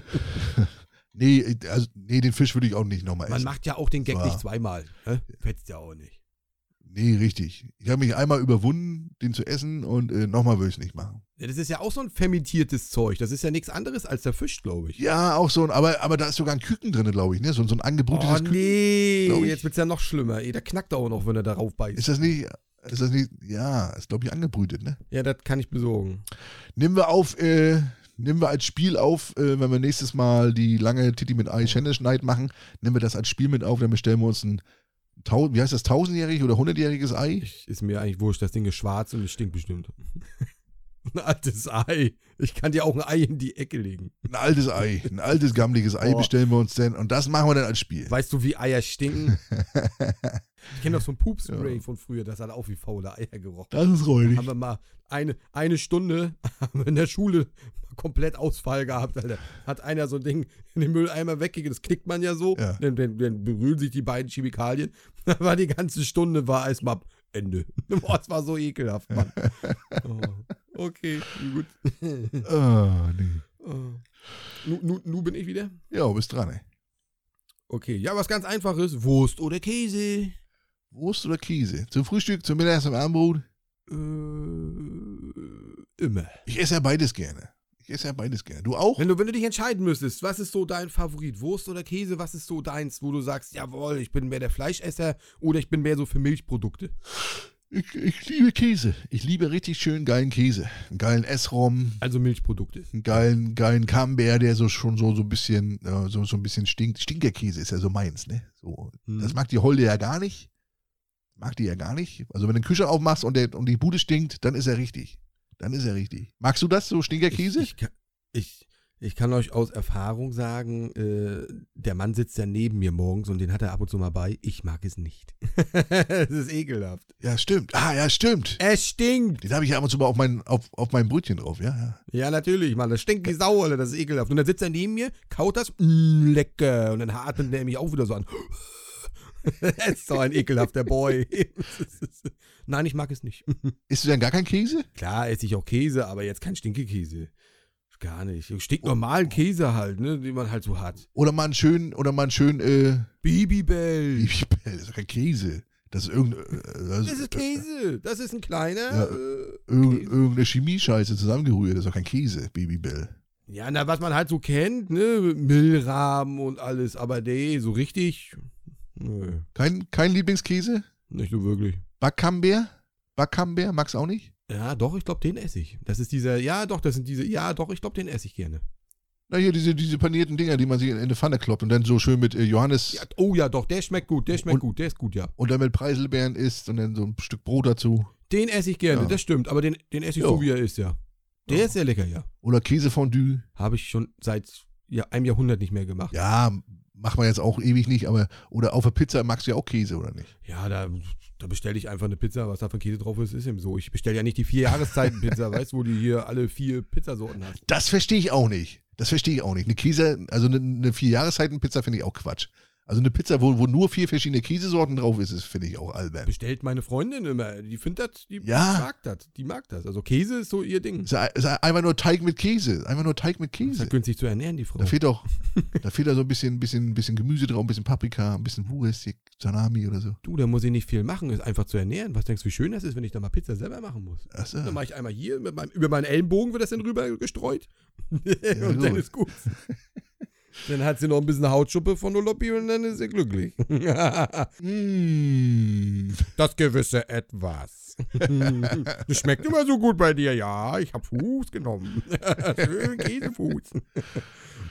Speaker 1: nee, also, nee, den Fisch würde ich auch nicht nochmal
Speaker 2: Man
Speaker 1: essen.
Speaker 2: macht ja auch den Gag
Speaker 1: War-
Speaker 2: nicht zweimal. Ne? Fetzt ja auch nicht.
Speaker 1: Nee, richtig. Ich habe mich einmal überwunden, den zu essen und äh, nochmal würde ich es nicht machen.
Speaker 2: Ja, das ist ja auch so ein fermentiertes Zeug. Das ist ja nichts anderes als der Fisch, glaube ich.
Speaker 1: Ja, auch so ein, aber, aber da ist sogar ein Küken drin, glaube ich, ne? So, so ein angebrütetes
Speaker 2: Oh,
Speaker 1: Küken.
Speaker 2: nee.
Speaker 1: glaub ich.
Speaker 2: Jetzt wird's ja noch schlimmer. Ey, der knackt auch noch, wenn er darauf beißt.
Speaker 1: Ist das nicht, ist das nicht, ja, ist glaube ich angebrütet, ne?
Speaker 2: ja, das kann ich besorgen.
Speaker 1: Nehmen wir auf, äh, nehmen wir als Spiel auf, äh, wenn wir nächstes Mal die lange Titi mit Ei Challenge Night machen, nehmen wir das als Spiel mit auf, dann bestellen wir uns ein, wie heißt das, tausendjährig oder hundertjähriges Ei?
Speaker 2: Ich, ist mir eigentlich wurscht. Das Ding ist schwarz und es stinkt bestimmt. ein altes Ei. Ich kann dir auch ein Ei in die Ecke legen.
Speaker 1: Ein altes Ei, ein altes, gammeliges Ei
Speaker 2: Oh.
Speaker 1: bestellen wir uns denn und das machen wir dann als Spiel.
Speaker 2: Weißt du, wie Eier stinken? ich kenne doch so ein Poopspray von früher, das hat auch wie faule Eier gerochen.
Speaker 1: Das ist räudig.
Speaker 2: Haben wir mal eine, eine Stunde in der Schule komplett Ausfall gehabt, Alter. Hat einer so ein Ding in den Mülleimer weggegeben, das knickt man ja so,
Speaker 1: Ja.
Speaker 2: dann, dann, dann berühren sich die beiden Chemikalien. Da war die ganze Stunde, war erstmal Ende. Boah, es war so ekelhaft, Mann. Oh, okay, gut.
Speaker 1: Ah, nee.
Speaker 2: Oh. Nu, nu, nu bin ich wieder?
Speaker 1: Ja, bist dran, ey.
Speaker 2: Okay, ja, was ganz einfaches. Wurst oder Käse?
Speaker 1: Wurst oder Käse? Zum Frühstück, zum Mittag, zum Abendbrot?
Speaker 2: Äh, immer.
Speaker 1: Ich esse ja beides gerne. Ich esse ja beides gerne. Du auch?
Speaker 2: Wenn du, wenn du dich entscheiden müsstest, was ist so dein Favorit? Wurst oder Käse? Was ist so deins, wo du sagst, jawohl, ich bin mehr der Fleischesser oder ich bin mehr so für Milchprodukte?
Speaker 1: Ich, ich liebe Käse. Ich liebe richtig schön geilen Käse. Einen geilen Essrom,
Speaker 2: Also Milchprodukte.
Speaker 1: einen geilen, geilen Camembert, der so schon so, so ein bisschen, äh, so, so ein bisschen stinkt. Stinkerkäse ist ja so meins, ne? So.
Speaker 2: Mhm.
Speaker 1: Das mag die Holde ja gar nicht. Mag die ja gar nicht. Also wenn du den Kühlschrank aufmachst und, der, und die Bude stinkt, dann ist er richtig. Dann ist er richtig. Magst du das, so Stinkerkäse?
Speaker 2: Ich, ich, kann- ich, ich kann euch aus Erfahrung sagen, äh, der Mann sitzt ja neben mir morgens und den hat er ab und zu mal bei. Ich mag es nicht. Es ist ekelhaft.
Speaker 1: Ja, stimmt. Ah, ja, stimmt.
Speaker 2: Es stinkt.
Speaker 1: Den habe ich ja ab und zu mal auf mein, auf, auf mein Brötchen drauf, ja, ja.
Speaker 2: Ja, natürlich, Mann. Das stinkt wie Sau, Alter. Das ist ekelhaft. Und dann sitzt er neben mir, kaut das, mm, lecker. Und dann atmet er mich auch wieder so an. Er ist so ein ekelhafter Boy. Nein, ich mag es nicht.
Speaker 1: Isst du denn gar keinen Käse?
Speaker 2: Klar esse ich auch Käse, aber jetzt kein Stinkekäse. Gar nicht. Stinknormalen Käse halt, ne, den man halt so hat.
Speaker 1: Oder mal einen schönen, oder mal einen schönen, äh,
Speaker 2: Babybell.
Speaker 1: Babybell, das ist doch kein Käse. Das ist irgendeine, äh, das
Speaker 2: Das ist Käse. Das ist ein kleiner.
Speaker 1: Ja.
Speaker 2: äh,
Speaker 1: irg- irgendeine Chemiescheiße zusammengerührt. Das ist doch kein Käse, Babybell.
Speaker 2: Ja, na, was man halt so kennt, ne? Millrahmen und alles. Aber nee, so richtig. Nö,
Speaker 1: Kein, kein Lieblingskäse?
Speaker 2: nicht so wirklich.
Speaker 1: Backcambert? Backcambert? Magst du auch nicht?
Speaker 2: Ja, doch, ich glaube, den esse ich. Das ist dieser, ja, doch, das sind diese, ja, doch, ich glaube, den esse ich gerne.
Speaker 1: Na hier, diese, diese panierten Dinger, die man sich in eine Pfanne kloppt und dann so schön mit äh, Johannes
Speaker 2: Ja, oh ja, doch, der schmeckt gut, der schmeckt
Speaker 1: Und-
Speaker 2: gut, der ist gut, ja.
Speaker 1: und dann mit Preiselbeeren isst und dann so ein Stück Brot dazu.
Speaker 2: Den esse ich gerne,
Speaker 1: Ja.
Speaker 2: das stimmt, aber den, den esse ich
Speaker 1: Ja.
Speaker 2: so, wie er ist, ja. Der
Speaker 1: Ja.
Speaker 2: ist sehr lecker, ja.
Speaker 1: Oder Käsefondue.
Speaker 2: Habe ich schon seit ja, einem Jahrhundert nicht mehr gemacht.
Speaker 1: Ja, macht man jetzt auch ewig nicht, aber oder auf der Pizza magst du ja auch Käse, oder nicht?
Speaker 2: Ja, da, da bestelle ich einfach eine Pizza, was da für Käse drauf ist, ist eben so. Ich bestelle ja nicht die vier Jahreszeiten-Pizza, weißt du, wo du hier alle vier Pizzasorten hast.
Speaker 1: Das verstehe ich auch nicht. Das verstehe ich auch nicht. Eine Käse, also eine, eine vier Jahreszeiten-Pizza finde ich auch Quatsch. Also eine Pizza, wo, wo nur vier verschiedene Käsesorten drauf ist, ist finde ich auch albern.
Speaker 2: Bestellt meine Freundin immer. Die findet das, die
Speaker 1: Ja.
Speaker 2: mag das. Die mag das. Also Käse ist so ihr Ding.
Speaker 1: Ist ja- ist ja einfach nur Teig mit Käse. Einfach nur Teig mit
Speaker 2: Ist ja
Speaker 1: Käse.
Speaker 2: günstig zu ernähren, die Frau.
Speaker 1: Da fehlt doch, da fehlt da so ein bisschen, bisschen, bisschen Gemüse drauf, ein bisschen Paprika, ein bisschen Wurst, Salami oder so.
Speaker 2: Du, da muss ich nicht viel machen, ist einfach zu ernähren. Was denkst du, wie schön das ist, wenn ich da mal Pizza selber machen muss?
Speaker 1: Achso.
Speaker 2: Dann mache ich einmal hier, meinem, über meinen Ellenbogen wird das dann rüber gestreut. und dann ist gut. dann hat sie noch ein bisschen Hautschuppe von Oloppi und dann ist sie glücklich.
Speaker 1: Mm.
Speaker 2: das gewisse Etwas. das schmeckt immer so gut bei dir. Ja, ich habe Fuß genommen. Schön Käsefuß.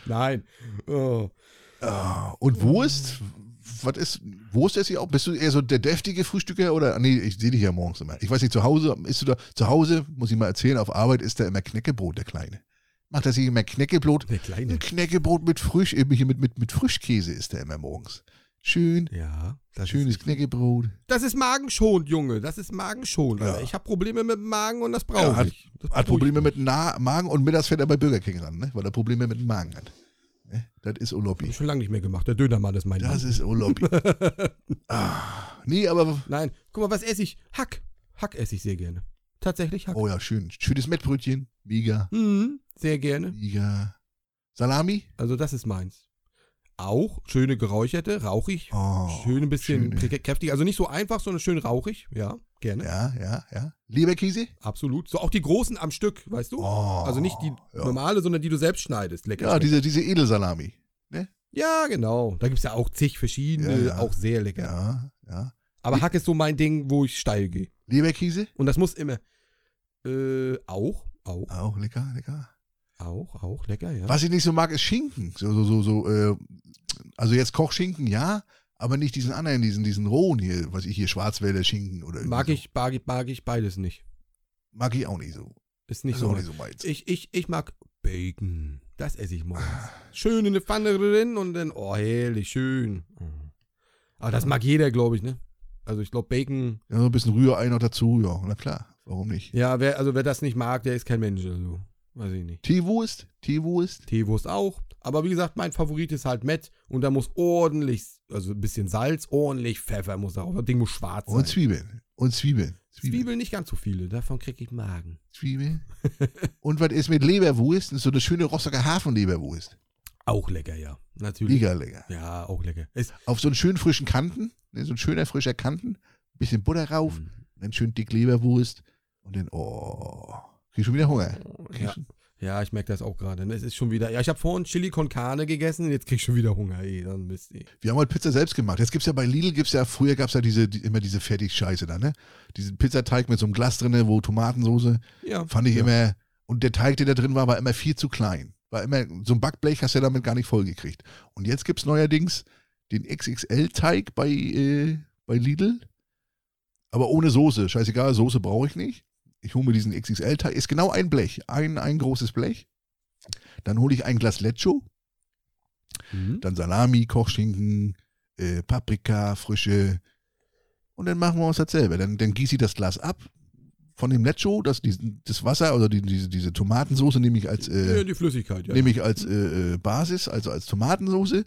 Speaker 2: Nein. Oh.
Speaker 1: Ah, und Wurst? Was ist, Wurst ist ja auch? Bist du eher so der deftige Frühstücker oder? Nee, ich sehe dich ja morgens immer. Ich weiß nicht, zu Hause, ist du da, zu Hause, muss ich mal erzählen, auf Arbeit ist da immer Knäckebrot, der Kleine. Macht er sich immer Knäckebrot? Ein Knäckebrot mit Frisch, hier mit, mit, mit Frischkäse ist der immer morgens. Schön,
Speaker 2: Ja, das
Speaker 1: schönes
Speaker 2: ist,
Speaker 1: Knäckebrot.
Speaker 2: das ist magenschonend, Junge. Das ist magenschonend.
Speaker 1: Ja.
Speaker 2: Ich habe Probleme mit dem Magen und das brauche
Speaker 1: Ja, hat-
Speaker 2: ich. Das
Speaker 1: Hat
Speaker 2: ich.
Speaker 1: Probleme mit dem Na Magen und mittags fährt er bei Burger King ran, ne? weil er Probleme mit dem Magen hat. Ne? Das ist Olopi.
Speaker 2: ich schon lange nicht mehr gemacht. Der Dönermann ist mein
Speaker 1: Das
Speaker 2: Mann.
Speaker 1: ist Olopi. ah, nee, aber,
Speaker 2: Nein, guck mal, was esse ich? Hack. Hack esse ich sehr gerne. Tatsächlich Hack.
Speaker 1: oh ja, schön. Schönes Mettbrötchen. Mega,
Speaker 2: Mhm, sehr gerne.
Speaker 1: mega. Salami?
Speaker 2: Also das ist meins. Auch schöne geräucherte, rauchig.
Speaker 1: Oh,
Speaker 2: schön ein bisschen
Speaker 1: schöne.
Speaker 2: krä- kräftig. Also nicht so einfach, sondern schön rauchig. Ja, gerne.
Speaker 1: Ja, ja, ja. Leberkäse?
Speaker 2: Absolut. So auch die großen am Stück, weißt du?
Speaker 1: Oh,
Speaker 2: also nicht die
Speaker 1: ja.
Speaker 2: normale, sondern die du selbst schneidest. Lecker.
Speaker 1: Ja,
Speaker 2: schmeckt.
Speaker 1: diese, diese Edelsalami.
Speaker 2: ja genau. Da gibt es ja auch zig verschiedene,
Speaker 1: Ja, ja.
Speaker 2: auch sehr lecker.
Speaker 1: Ja, ja.
Speaker 2: Aber Hack ist so mein Ding, wo ich steil gehe.
Speaker 1: Leberkäse?
Speaker 2: Und das muss immer. Äh, auch, auch,
Speaker 1: Auch lecker, lecker.
Speaker 2: auch, auch, lecker, ja.
Speaker 1: Was ich nicht so mag, ist Schinken. So, so, so, so, äh, also jetzt Kochschinken, ja, aber nicht diesen anderen, diesen, diesen rohen hier, was ich hier, Schwarzwälder Schinken oder
Speaker 2: Mag
Speaker 1: so.
Speaker 2: ich, mag ich, mag ich beides nicht.
Speaker 1: Mag ich auch nicht so.
Speaker 2: Ist nicht
Speaker 1: Ist
Speaker 2: so.
Speaker 1: auch nicht so meins.
Speaker 2: Ich, ich, ich mag Bacon. Das esse ich morgens. Schön in eine Pfanne drin und dann, oh, herrlich, schön. Aber das mag jeder, glaube ich, ne? Also ich glaube, Bacon,
Speaker 1: Ja, so ein bisschen Rührei noch dazu, ja, na klar, warum nicht?
Speaker 2: ja, wer, also wer das nicht mag, der ist kein Mensch. Also, weiß ich nicht.
Speaker 1: Teewurst? Teewurst?
Speaker 2: Teewurst auch. Aber wie gesagt, mein Favorit ist halt Met und da muss ordentlich, also ein bisschen Salz, ordentlich Pfeffer muss da drauf. Das Ding muss schwarz sein.
Speaker 1: Und Zwiebeln. Und Zwiebeln.
Speaker 2: Zwiebeln nicht ganz so viele, davon kriege ich Magen.
Speaker 1: Zwiebeln. Und was ist mit Leberwurst? Das ist so eine schöne Rostocker Hafenleberwurst.
Speaker 2: Auch lecker, ja. Natürlich.
Speaker 1: Mega lecker.
Speaker 2: Ja, auch lecker. Ist,
Speaker 1: Auf so einen schönen frischen Kanten, ne, so ein schöner frischer Kanten, bisschen Butter rauf,
Speaker 2: Mhm.
Speaker 1: dann schön dick Leberwurst und dann, oh, krieg schon wieder Hunger.
Speaker 2: Ja. Ja, ich merke das auch gerade. Es ist schon wieder. Ja, ich habe vorhin Chili con Carne gegessen, jetzt krieg ich schon wieder Hunger. Ey, dann Mist. Ey.
Speaker 1: Wir haben heute Pizza selbst gemacht. Jetzt gibt's ja bei Lidl, gibt's ja, früher gab's ja diese, die, immer diese Fertig-Scheiße da, ne? Diesen Pizzateig mit so einem Glas drinne, wo Tomatensoße,
Speaker 2: Ja.
Speaker 1: fand ich
Speaker 2: ja.
Speaker 1: immer, und der Teig, der da drin war, war immer viel zu klein. War immer, so ein Backblech hast du damit gar nicht vollgekriegt. Und jetzt gibt's neuerdings den XXL-Teig bei, äh, bei Lidl, aber ohne Soße. Scheißegal, Soße brauche ich nicht. Ich hole mir diesen XXL-Teig, ist genau ein Blech, ein, ein großes Blech. Dann hole ich ein Glas Lecho,
Speaker 2: Mhm.
Speaker 1: dann Salami, Kochschinken, äh, Paprika, frische. Und dann machen wir uns das selber. Dann, dann gieße ich das Glas ab von dem Lecho, das, das Wasser, also die, diese, diese Tomatensoße nehme ich als,
Speaker 2: ja,
Speaker 1: äh,
Speaker 2: die Flüssigkeit, ja.
Speaker 1: nehme ich als äh, äh, Basis, also als Tomatensoße.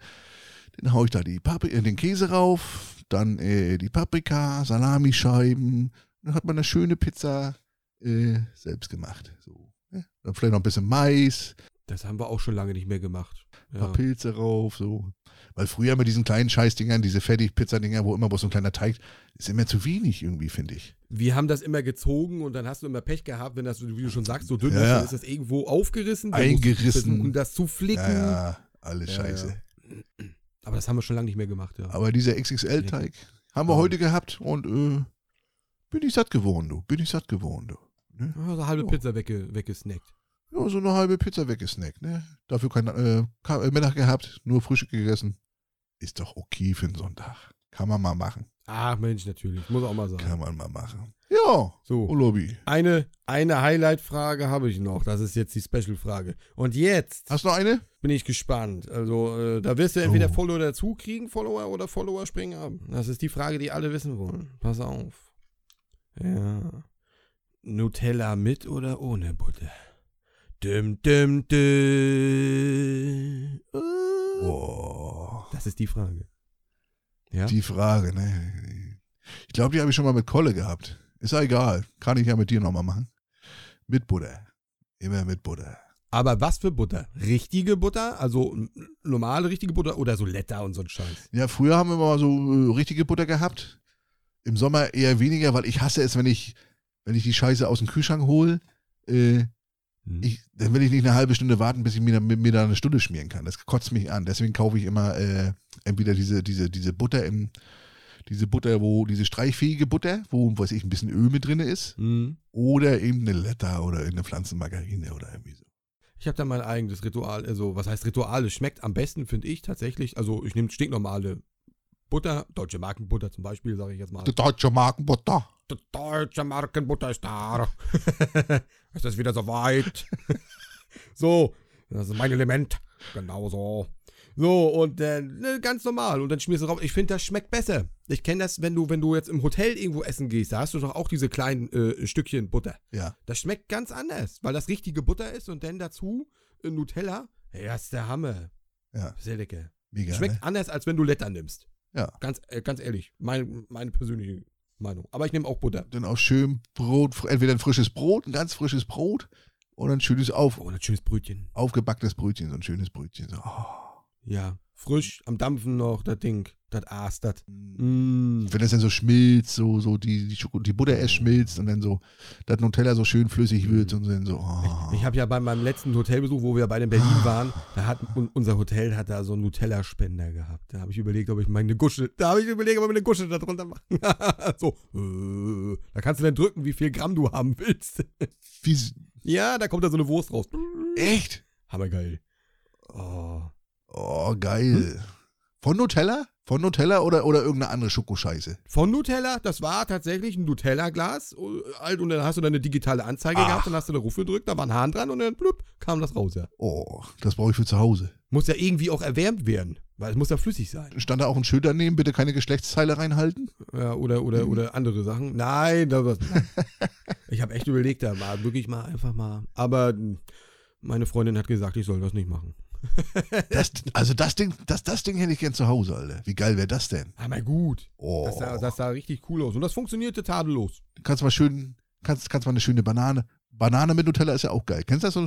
Speaker 1: Dann haue ich da die Papri äh, den Käse rauf, dann äh, die Paprika, Salamischeiben. Dann hat man eine schöne Pizza äh, selbst gemacht. So, ne? Dann vielleicht noch ein bisschen Mais,
Speaker 2: Das haben wir auch schon lange nicht mehr gemacht.
Speaker 1: ein paar
Speaker 2: Ja.
Speaker 1: Pilze rauf, so. Weil früher mit diesen kleinen Scheißdingern, diese Fertig-Pizza-Dinger, wo immer bloß so ein kleiner Teig, ist immer zu wenig irgendwie, finde ich.
Speaker 2: Wir haben das immer gezogen und dann hast du immer Pech gehabt, wenn das, wie du schon sagst, so dünn
Speaker 1: Ja,
Speaker 2: ist, dann ist das irgendwo aufgerissen. Dann
Speaker 1: Eingerissen.
Speaker 2: Versuchen, das zu flicken.
Speaker 1: Ja, ja, alles scheiße.
Speaker 2: Aber das haben wir schon lange nicht mehr gemacht, ja.
Speaker 1: Aber dieser XXL-Teig haben wir heute gehabt und äh, bin ich satt geworden, du. Bin ich satt geworden, du. Ne?
Speaker 2: Ja, so eine halbe
Speaker 1: Ja.
Speaker 2: Pizza wegge weggesnackt.
Speaker 1: Ja, so eine halbe Pizza weggesnackt, ne? Dafür kein äh, äh, Mittag gehabt, nur Frühstück gegessen. Ist doch okay für einen Sonntag. Kann man mal machen.
Speaker 2: Ach Mensch, natürlich. Muss auch mal sein.
Speaker 1: Kann man mal machen. Ja,
Speaker 2: So.
Speaker 1: Olobi.
Speaker 2: Eine, eine Highlight-Frage habe ich noch. Das ist jetzt die Special-Frage. Und jetzt
Speaker 1: Hast du noch eine?
Speaker 2: bin ich gespannt. Also, äh, da wirst du entweder
Speaker 1: Oh.
Speaker 2: Follower dazu kriegen, Follower oder Follower springen ab. Das ist die Frage, die alle wissen wollen. Pass auf. Ja. Nutella mit oder ohne Butter? Düm, düm, düm.
Speaker 1: Boah.
Speaker 2: Das ist die Frage. Ja?
Speaker 1: Die Frage, ne? Ich glaube, die habe ich schon mal mit Kolle gehabt. Ist ja egal. Kann ich ja mit dir nochmal machen. Mit Butter. Immer mit Butter.
Speaker 2: Aber was für Butter? Richtige Butter? Also normale richtige Butter oder so Letter und so ein Scheiß?
Speaker 1: Ja, früher haben wir mal so äh, richtige Butter gehabt. Im Sommer eher weniger, weil ich hasse es, wenn ich, wenn ich die Scheiße aus dem Kühlschrank hole. Äh,
Speaker 2: Hm.
Speaker 1: ich, dann will ich nicht eine halbe Stunde warten, bis ich mir, da- mir da eine Stunde schmieren kann. Das kotzt mich an. Deswegen kaufe ich immer äh, entweder diese, diese, diese Butter im, diese Butter, wo, diese streichfähige Butter, wo, weiß ich, ein bisschen Öl mit drin ist.
Speaker 2: Hm.
Speaker 1: Oder eben eine Letta oder irgendeine Pflanzenmargarine oder irgendwie so.
Speaker 2: Ich habe da mein eigenes Ritual. Also, was heißt Ritual? Es schmeckt am besten, finde ich tatsächlich. Also, ich nehme stinknormale Butter, deutsche Markenbutter zum Beispiel, sage ich jetzt mal.
Speaker 1: Die deutsche Markenbutter.
Speaker 2: Die deutsche Markenbutter ist da. ist wieder soweit. so, das ist mein Element. Genau so. So, und äh, ne, ganz normal. Und dann schmierst du drauf. Ich finde, das schmeckt besser. Ich kenne das, wenn du, wenn du jetzt im Hotel irgendwo essen gehst, da hast du doch auch diese kleinen äh, Stückchen Butter.
Speaker 1: Ja.
Speaker 2: Das schmeckt ganz anders, weil das richtige Butter ist und dann dazu äh, Nutella. Das ist der Hammer.
Speaker 1: Ja.
Speaker 2: Sehr lecker.
Speaker 1: Mega.
Speaker 2: Schmeckt
Speaker 1: ne?
Speaker 2: anders, als wenn du Letter nimmst.
Speaker 1: Ja.
Speaker 2: Ganz, äh, ganz ehrlich. Mein, meine persönliche Meinung. Aber ich nehme auch Butter.
Speaker 1: Dann auch schön Brot, entweder ein frisches Brot, ein ganz frisches Brot oder ein schönes auf,
Speaker 2: Oh, ein schönes Brötchen.
Speaker 1: aufgebacktes Brötchen, so ein schönes Brötchen. So. Oh.
Speaker 2: Ja. Frisch, am Dampfen noch, das Ding. Das Aas, das.
Speaker 1: Mm.
Speaker 2: Mm.
Speaker 1: Wenn das dann so schmilzt, so, so die, die, Schoko die Butter erst schmilzt und dann so das Nutella so schön flüssig wird und dann so. Oh.
Speaker 2: Ich habe ja bei meinem letzten Hotelbesuch, wo wir beide in Berlin waren, da hat un- unser Hotel hat da so einen Nutella-Spender gehabt. Da habe ich überlegt, ob ich meine Gusche, da habe ich überlegt, ob ich eine Gusche da drunter mache. so, äh, da kannst du dann drücken, wie viel Gramm du haben willst.
Speaker 1: Wie,
Speaker 2: ja, da kommt da so eine Wurst raus.
Speaker 1: echt?
Speaker 2: Hammergeil. Oh.
Speaker 1: Oh, geil. Von Nutella? Von Nutella oder, oder irgendeine andere Schokoscheiße?
Speaker 2: Von Nutella, das war tatsächlich ein Nutella-Glas. äh, Alt, und dann hast du da eine digitale Anzeige
Speaker 1: Ach.
Speaker 2: gehabt, dann hast du da Ruf gedrückt, da war ein Hahn dran und dann blub, kam das raus, ja.
Speaker 1: Oh, das brauche ich für zu Hause.
Speaker 2: Muss ja irgendwie auch erwärmt werden, weil es muss ja flüssig sein.
Speaker 1: Stand da auch ein Schild daneben, bitte keine Geschlechtsteile reinhalten?
Speaker 2: Ja, oder, oder, oder andere Sachen. Nein, da was. ich habe echt überlegt, da mal wirklich mal einfach mal. Aber mh, meine Freundin hat gesagt, ich soll das nicht machen.
Speaker 1: Das, also das Ding, das, das Ding hätte ich gern zu Hause, Alter. Wie geil wäre das denn?
Speaker 2: Aber gut.
Speaker 1: Oh,
Speaker 2: Das sah, das sah richtig cool aus. Und das funktionierte tadellos.
Speaker 1: kannst mal schön, kannst, kannst mal eine schöne Banane. Banane mit Nutella ist ja auch geil. Kennst du das so?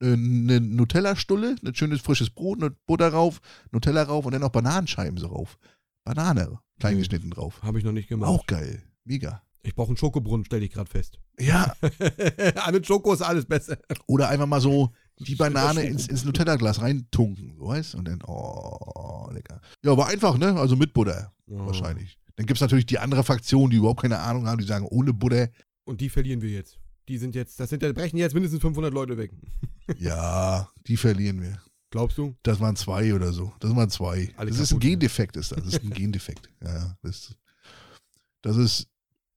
Speaker 1: äh, Eine Nutella-Stulle, ein schönes frisches Brot, eine Butter rauf, Nutella rauf und dann noch Bananenscheiben so rauf. Banane klein
Speaker 2: Nee.
Speaker 1: geschnitten drauf.
Speaker 2: Habe ich noch nicht gemacht.
Speaker 1: Auch geil. Mega.
Speaker 2: Ich brauche einen Schokobrunnen, stelle ich gerade fest.
Speaker 1: Ja,
Speaker 2: Ah, Mit Schoko ist alles besser.
Speaker 1: oder einfach mal so die Banane ins, ins Nutella-Glas reintunken, so weißt Und dann, oh, lecker. Ja, aber einfach, ne? Also mit Butter,
Speaker 2: Oh.
Speaker 1: wahrscheinlich. Dann gibt es natürlich die andere Fraktion, die überhaupt keine Ahnung haben, die sagen, ohne Butter.
Speaker 2: Und die verlieren wir jetzt. Die sind jetzt, das sind, da brechen jetzt mindestens 500 Leute weg.
Speaker 1: Ja, die verlieren wir.
Speaker 2: Glaubst du?
Speaker 1: Das waren zwei oder so. Das waren zwei.
Speaker 2: Alle
Speaker 1: das ist ein
Speaker 2: kaputt, ne?
Speaker 1: Gendefekt, ist das. Das ist ein Gendefekt. Ja, ja. Das, das ist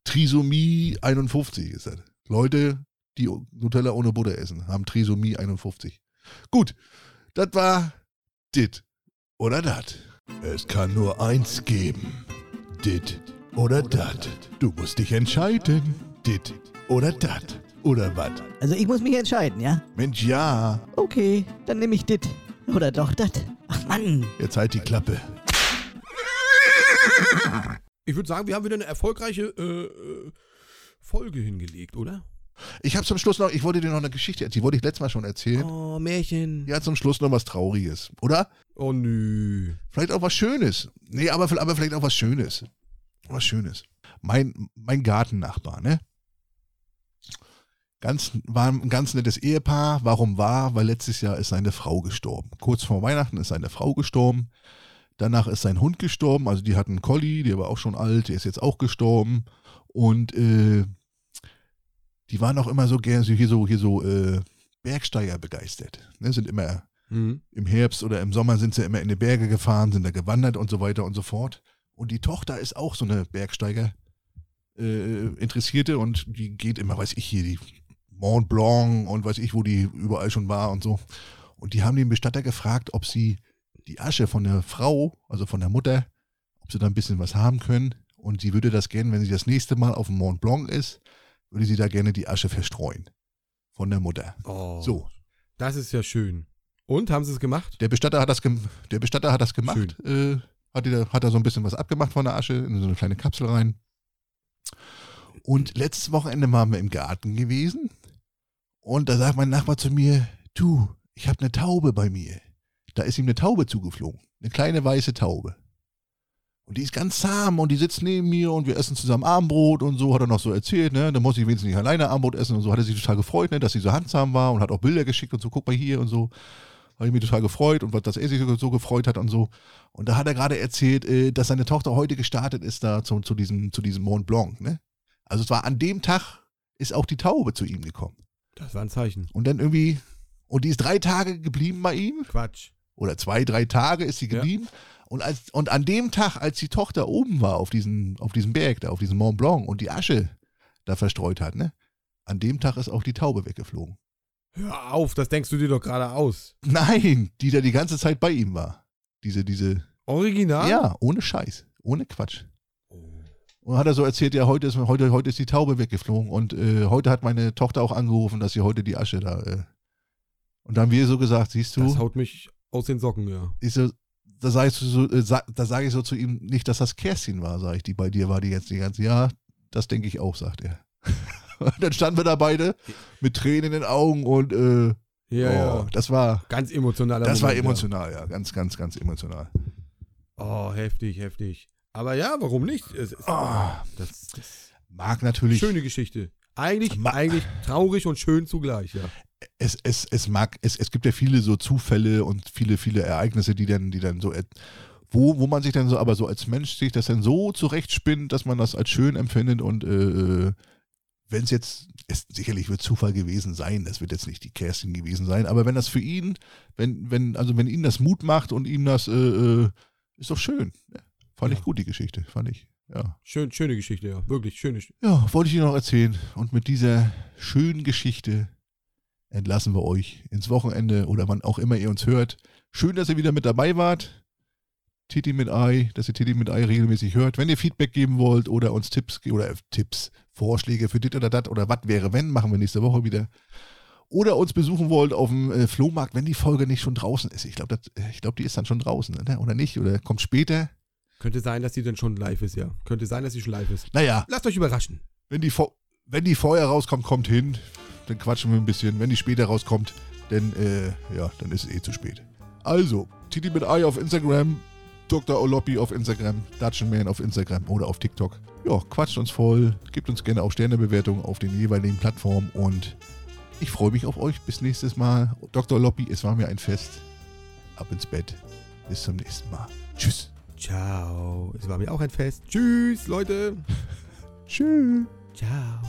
Speaker 1: Trisomie 51, ist das. Leute, die Nutella ohne Butter essen, haben Trisomie 51. Gut, das war dit oder dat.
Speaker 3: Es kann nur eins geben. Dit oder dat. Du musst dich entscheiden. Dit oder dat. Oder wat?
Speaker 4: Also ich muss mich entscheiden, ja?
Speaker 1: Mensch, ja.
Speaker 4: Okay, dann nehme ich dit. Oder doch dat. Ach Mann.
Speaker 3: Jetzt halt die Klappe.
Speaker 2: Ich würde sagen, wir haben wieder eine erfolgreiche äh, äh, Folge hingelegt, oder?
Speaker 1: Ich habe zum Schluss noch, ich wollte dir noch eine Geschichte erzählen, die wollte ich letztes Mal schon erzählen.
Speaker 2: Oh, Märchen.
Speaker 1: Ja, zum Schluss noch was Trauriges, oder?
Speaker 2: Oh, nö.
Speaker 1: Vielleicht auch was Schönes. Nee, aber, aber vielleicht auch was Schönes. Was Schönes. Mein, mein Gartennachbar, ne? Ganz, war ein ganz nettes Ehepaar. Warum war? Weil letztes Jahr ist seine Frau gestorben. Kurz vor Weihnachten ist seine Frau gestorben. Danach ist sein Hund gestorben. Also die hatten einen Collie, der war auch schon alt, der ist jetzt auch gestorben. Und äh, die waren auch immer so gern so hier so, hier so äh, Bergsteiger begeistert. Ne? Sind immer
Speaker 2: Hm.
Speaker 1: im Herbst oder im Sommer sind sie immer in die Berge gefahren, sind da gewandert und so weiter und so fort. Und die Tochter ist auch so eine Bergsteiger äh, Interessierte und die geht immer, weiß ich, hier die Mont Blanc und weiß ich, wo die überall schon war und so. Und die haben den Bestatter gefragt, ob sie die Asche von der Frau, also von der Mutter, ob sie da ein bisschen was haben können. Und sie würde das gerne, wenn sie das nächste Mal auf dem Mont Blanc ist, würde sie da gerne die Asche verstreuen. Von der Mutter.
Speaker 2: Oh.
Speaker 1: So.
Speaker 2: Das ist ja schön. Und, haben sie es gemacht?
Speaker 1: Der Bestatter hat das, der Bestatter hat das gemacht. Äh, hat, die da, hat da so ein bisschen was abgemacht von der Asche in so eine kleine Kapsel rein. Und letztes Wochenende waren wir im Garten gewesen. Und da sagt mein Nachbar zu mir, du, ich habe eine Taube bei mir. Da ist ihm eine Taube zugeflogen. Eine kleine weiße Taube. Und die ist ganz zahm und die sitzt neben mir und wir essen zusammen Abendbrot und so, hat er noch so erzählt, ne? Da muss ich wenigstens nicht alleine Abendbrot essen und so, hat er sich total gefreut, ne? Dass sie so handsam war und hat auch Bilder geschickt und so, guck mal hier und so. Habe ich mich total gefreut und was, dass er sich so- gefreut hat und so. Und da hat er gerade erzählt, äh, dass seine Tochter heute gestartet ist da zu, zu, diesem, zu diesem Mont Blanc, ne? Also es war an dem Tag, ist auch die Taube zu ihm gekommen.
Speaker 2: Das war ein Zeichen.
Speaker 1: Und dann irgendwie, und die ist drei Tage geblieben bei ihm
Speaker 2: Quatsch.
Speaker 1: oder zwei, drei Tage ist sie
Speaker 2: Ja.
Speaker 1: Und, als, und an dem Tag, als die Tochter oben war auf diesem, auf diesem Berg, da auf diesem Mont Blanc und die Asche da verstreut hat, ne? An dem Tag ist auch die Taube weggeflogen.
Speaker 2: Hör auf, das denkst du dir doch gerade aus.
Speaker 1: Nein, die da die ganze Zeit bei ihm war. Diese, diese,
Speaker 2: Original?
Speaker 1: ja, ohne Scheiß, ohne Quatsch. Und hat er so erzählt, ja, heute ist, heute, heute ist die Taube weggeflogen und äh, heute hat meine Tochter auch angerufen, dass sie heute die Asche da. Äh, und da haben wir so gesagt, siehst du,
Speaker 2: Das haut mich aus den Socken, ja.
Speaker 1: ich so, da sage ich so, äh, da sage ich so zu ihm, nicht, dass das Kerstin war, sage ich, die bei dir war, die jetzt die ganze, ja, das denke ich auch, sagt er. und dann standen wir da beide mit Tränen in den Augen und äh,
Speaker 2: Ja,
Speaker 1: oh,
Speaker 2: ja.
Speaker 1: das war,
Speaker 2: Ganz emotionaler
Speaker 1: das war
Speaker 2: Moment,
Speaker 1: emotional, ja, ganz, ganz, ganz emotional.
Speaker 2: Ja. Oh, heftig, heftig. Aber ja, warum nicht? Es ist,
Speaker 1: Ah.
Speaker 2: das, das
Speaker 1: Mag natürlich,
Speaker 2: schöne Geschichte. Eigentlich, eigentlich traurig und schön zugleich, ja.
Speaker 1: Es, es, es mag, es, es gibt ja viele so Zufälle und viele, viele Ereignisse, die dann, die dann so, wo, wo man sich dann so, aber so als Mensch sich das dann so zurechtspinnt, dass man das als schön empfindet und äh, wenn es jetzt, es sicherlich wird Zufall gewesen sein, das wird jetzt nicht die Kerstin gewesen sein, aber wenn das für ihn, wenn, wenn, also wenn ihn das Mut macht und ihm das, äh, äh, ist doch schön. Ja, fand ich
Speaker 2: Ja.
Speaker 1: gut, die Geschichte, fand ich, ja.
Speaker 2: Schön, schöne Geschichte, ja. Wirklich, schöne Geschichte.
Speaker 1: Ja, wollte ich Ihnen noch erzählen. Und mit dieser schönen Geschichte entlassen wir euch ins Wochenende oder wann auch immer ihr uns hört. Schön, dass ihr wieder mit dabei wart. Titi mit Ei, dass ihr Titi mit Ei regelmäßig hört. Wenn ihr Feedback geben wollt oder uns Tipps oder äh, Tipps, Vorschläge für dit oder dat oder was wäre wenn, machen wir nächste Woche wieder. Oder uns besuchen wollt auf dem äh, Flohmarkt, wenn die Folge nicht schon draußen ist. Ich glaube, ich glaub, die ist dann schon draußen, ne? oder nicht? Oder kommt später?
Speaker 2: Könnte sein, dass sie dann schon live ist, ja. Könnte sein, dass sie schon live ist.
Speaker 1: Naja,
Speaker 2: Lasst euch überraschen.
Speaker 1: Wenn die, Fo- wenn die vorher rauskommt, kommt hin. Dann quatschen wir ein bisschen. Wenn die später rauskommt, dann, äh, ja, dann ist es eh zu spät. Also, Titi mit Ei auf Instagram, Dr. Oloppi auf Instagram, Dutchenman auf Instagram oder auf TikTok. Ja, quatscht uns voll, gebt uns gerne auch Sternebewertungen auf den jeweiligen Plattformen und ich freue mich auf euch. Bis nächstes Mal. Dr. Oloppi, es war mir ein Fest. Ab ins Bett. Bis zum nächsten Mal. Tschüss.
Speaker 2: Ciao. Es war mir auch ein Fest. Tschüss, Leute.
Speaker 1: Tschüss.
Speaker 2: Ciao.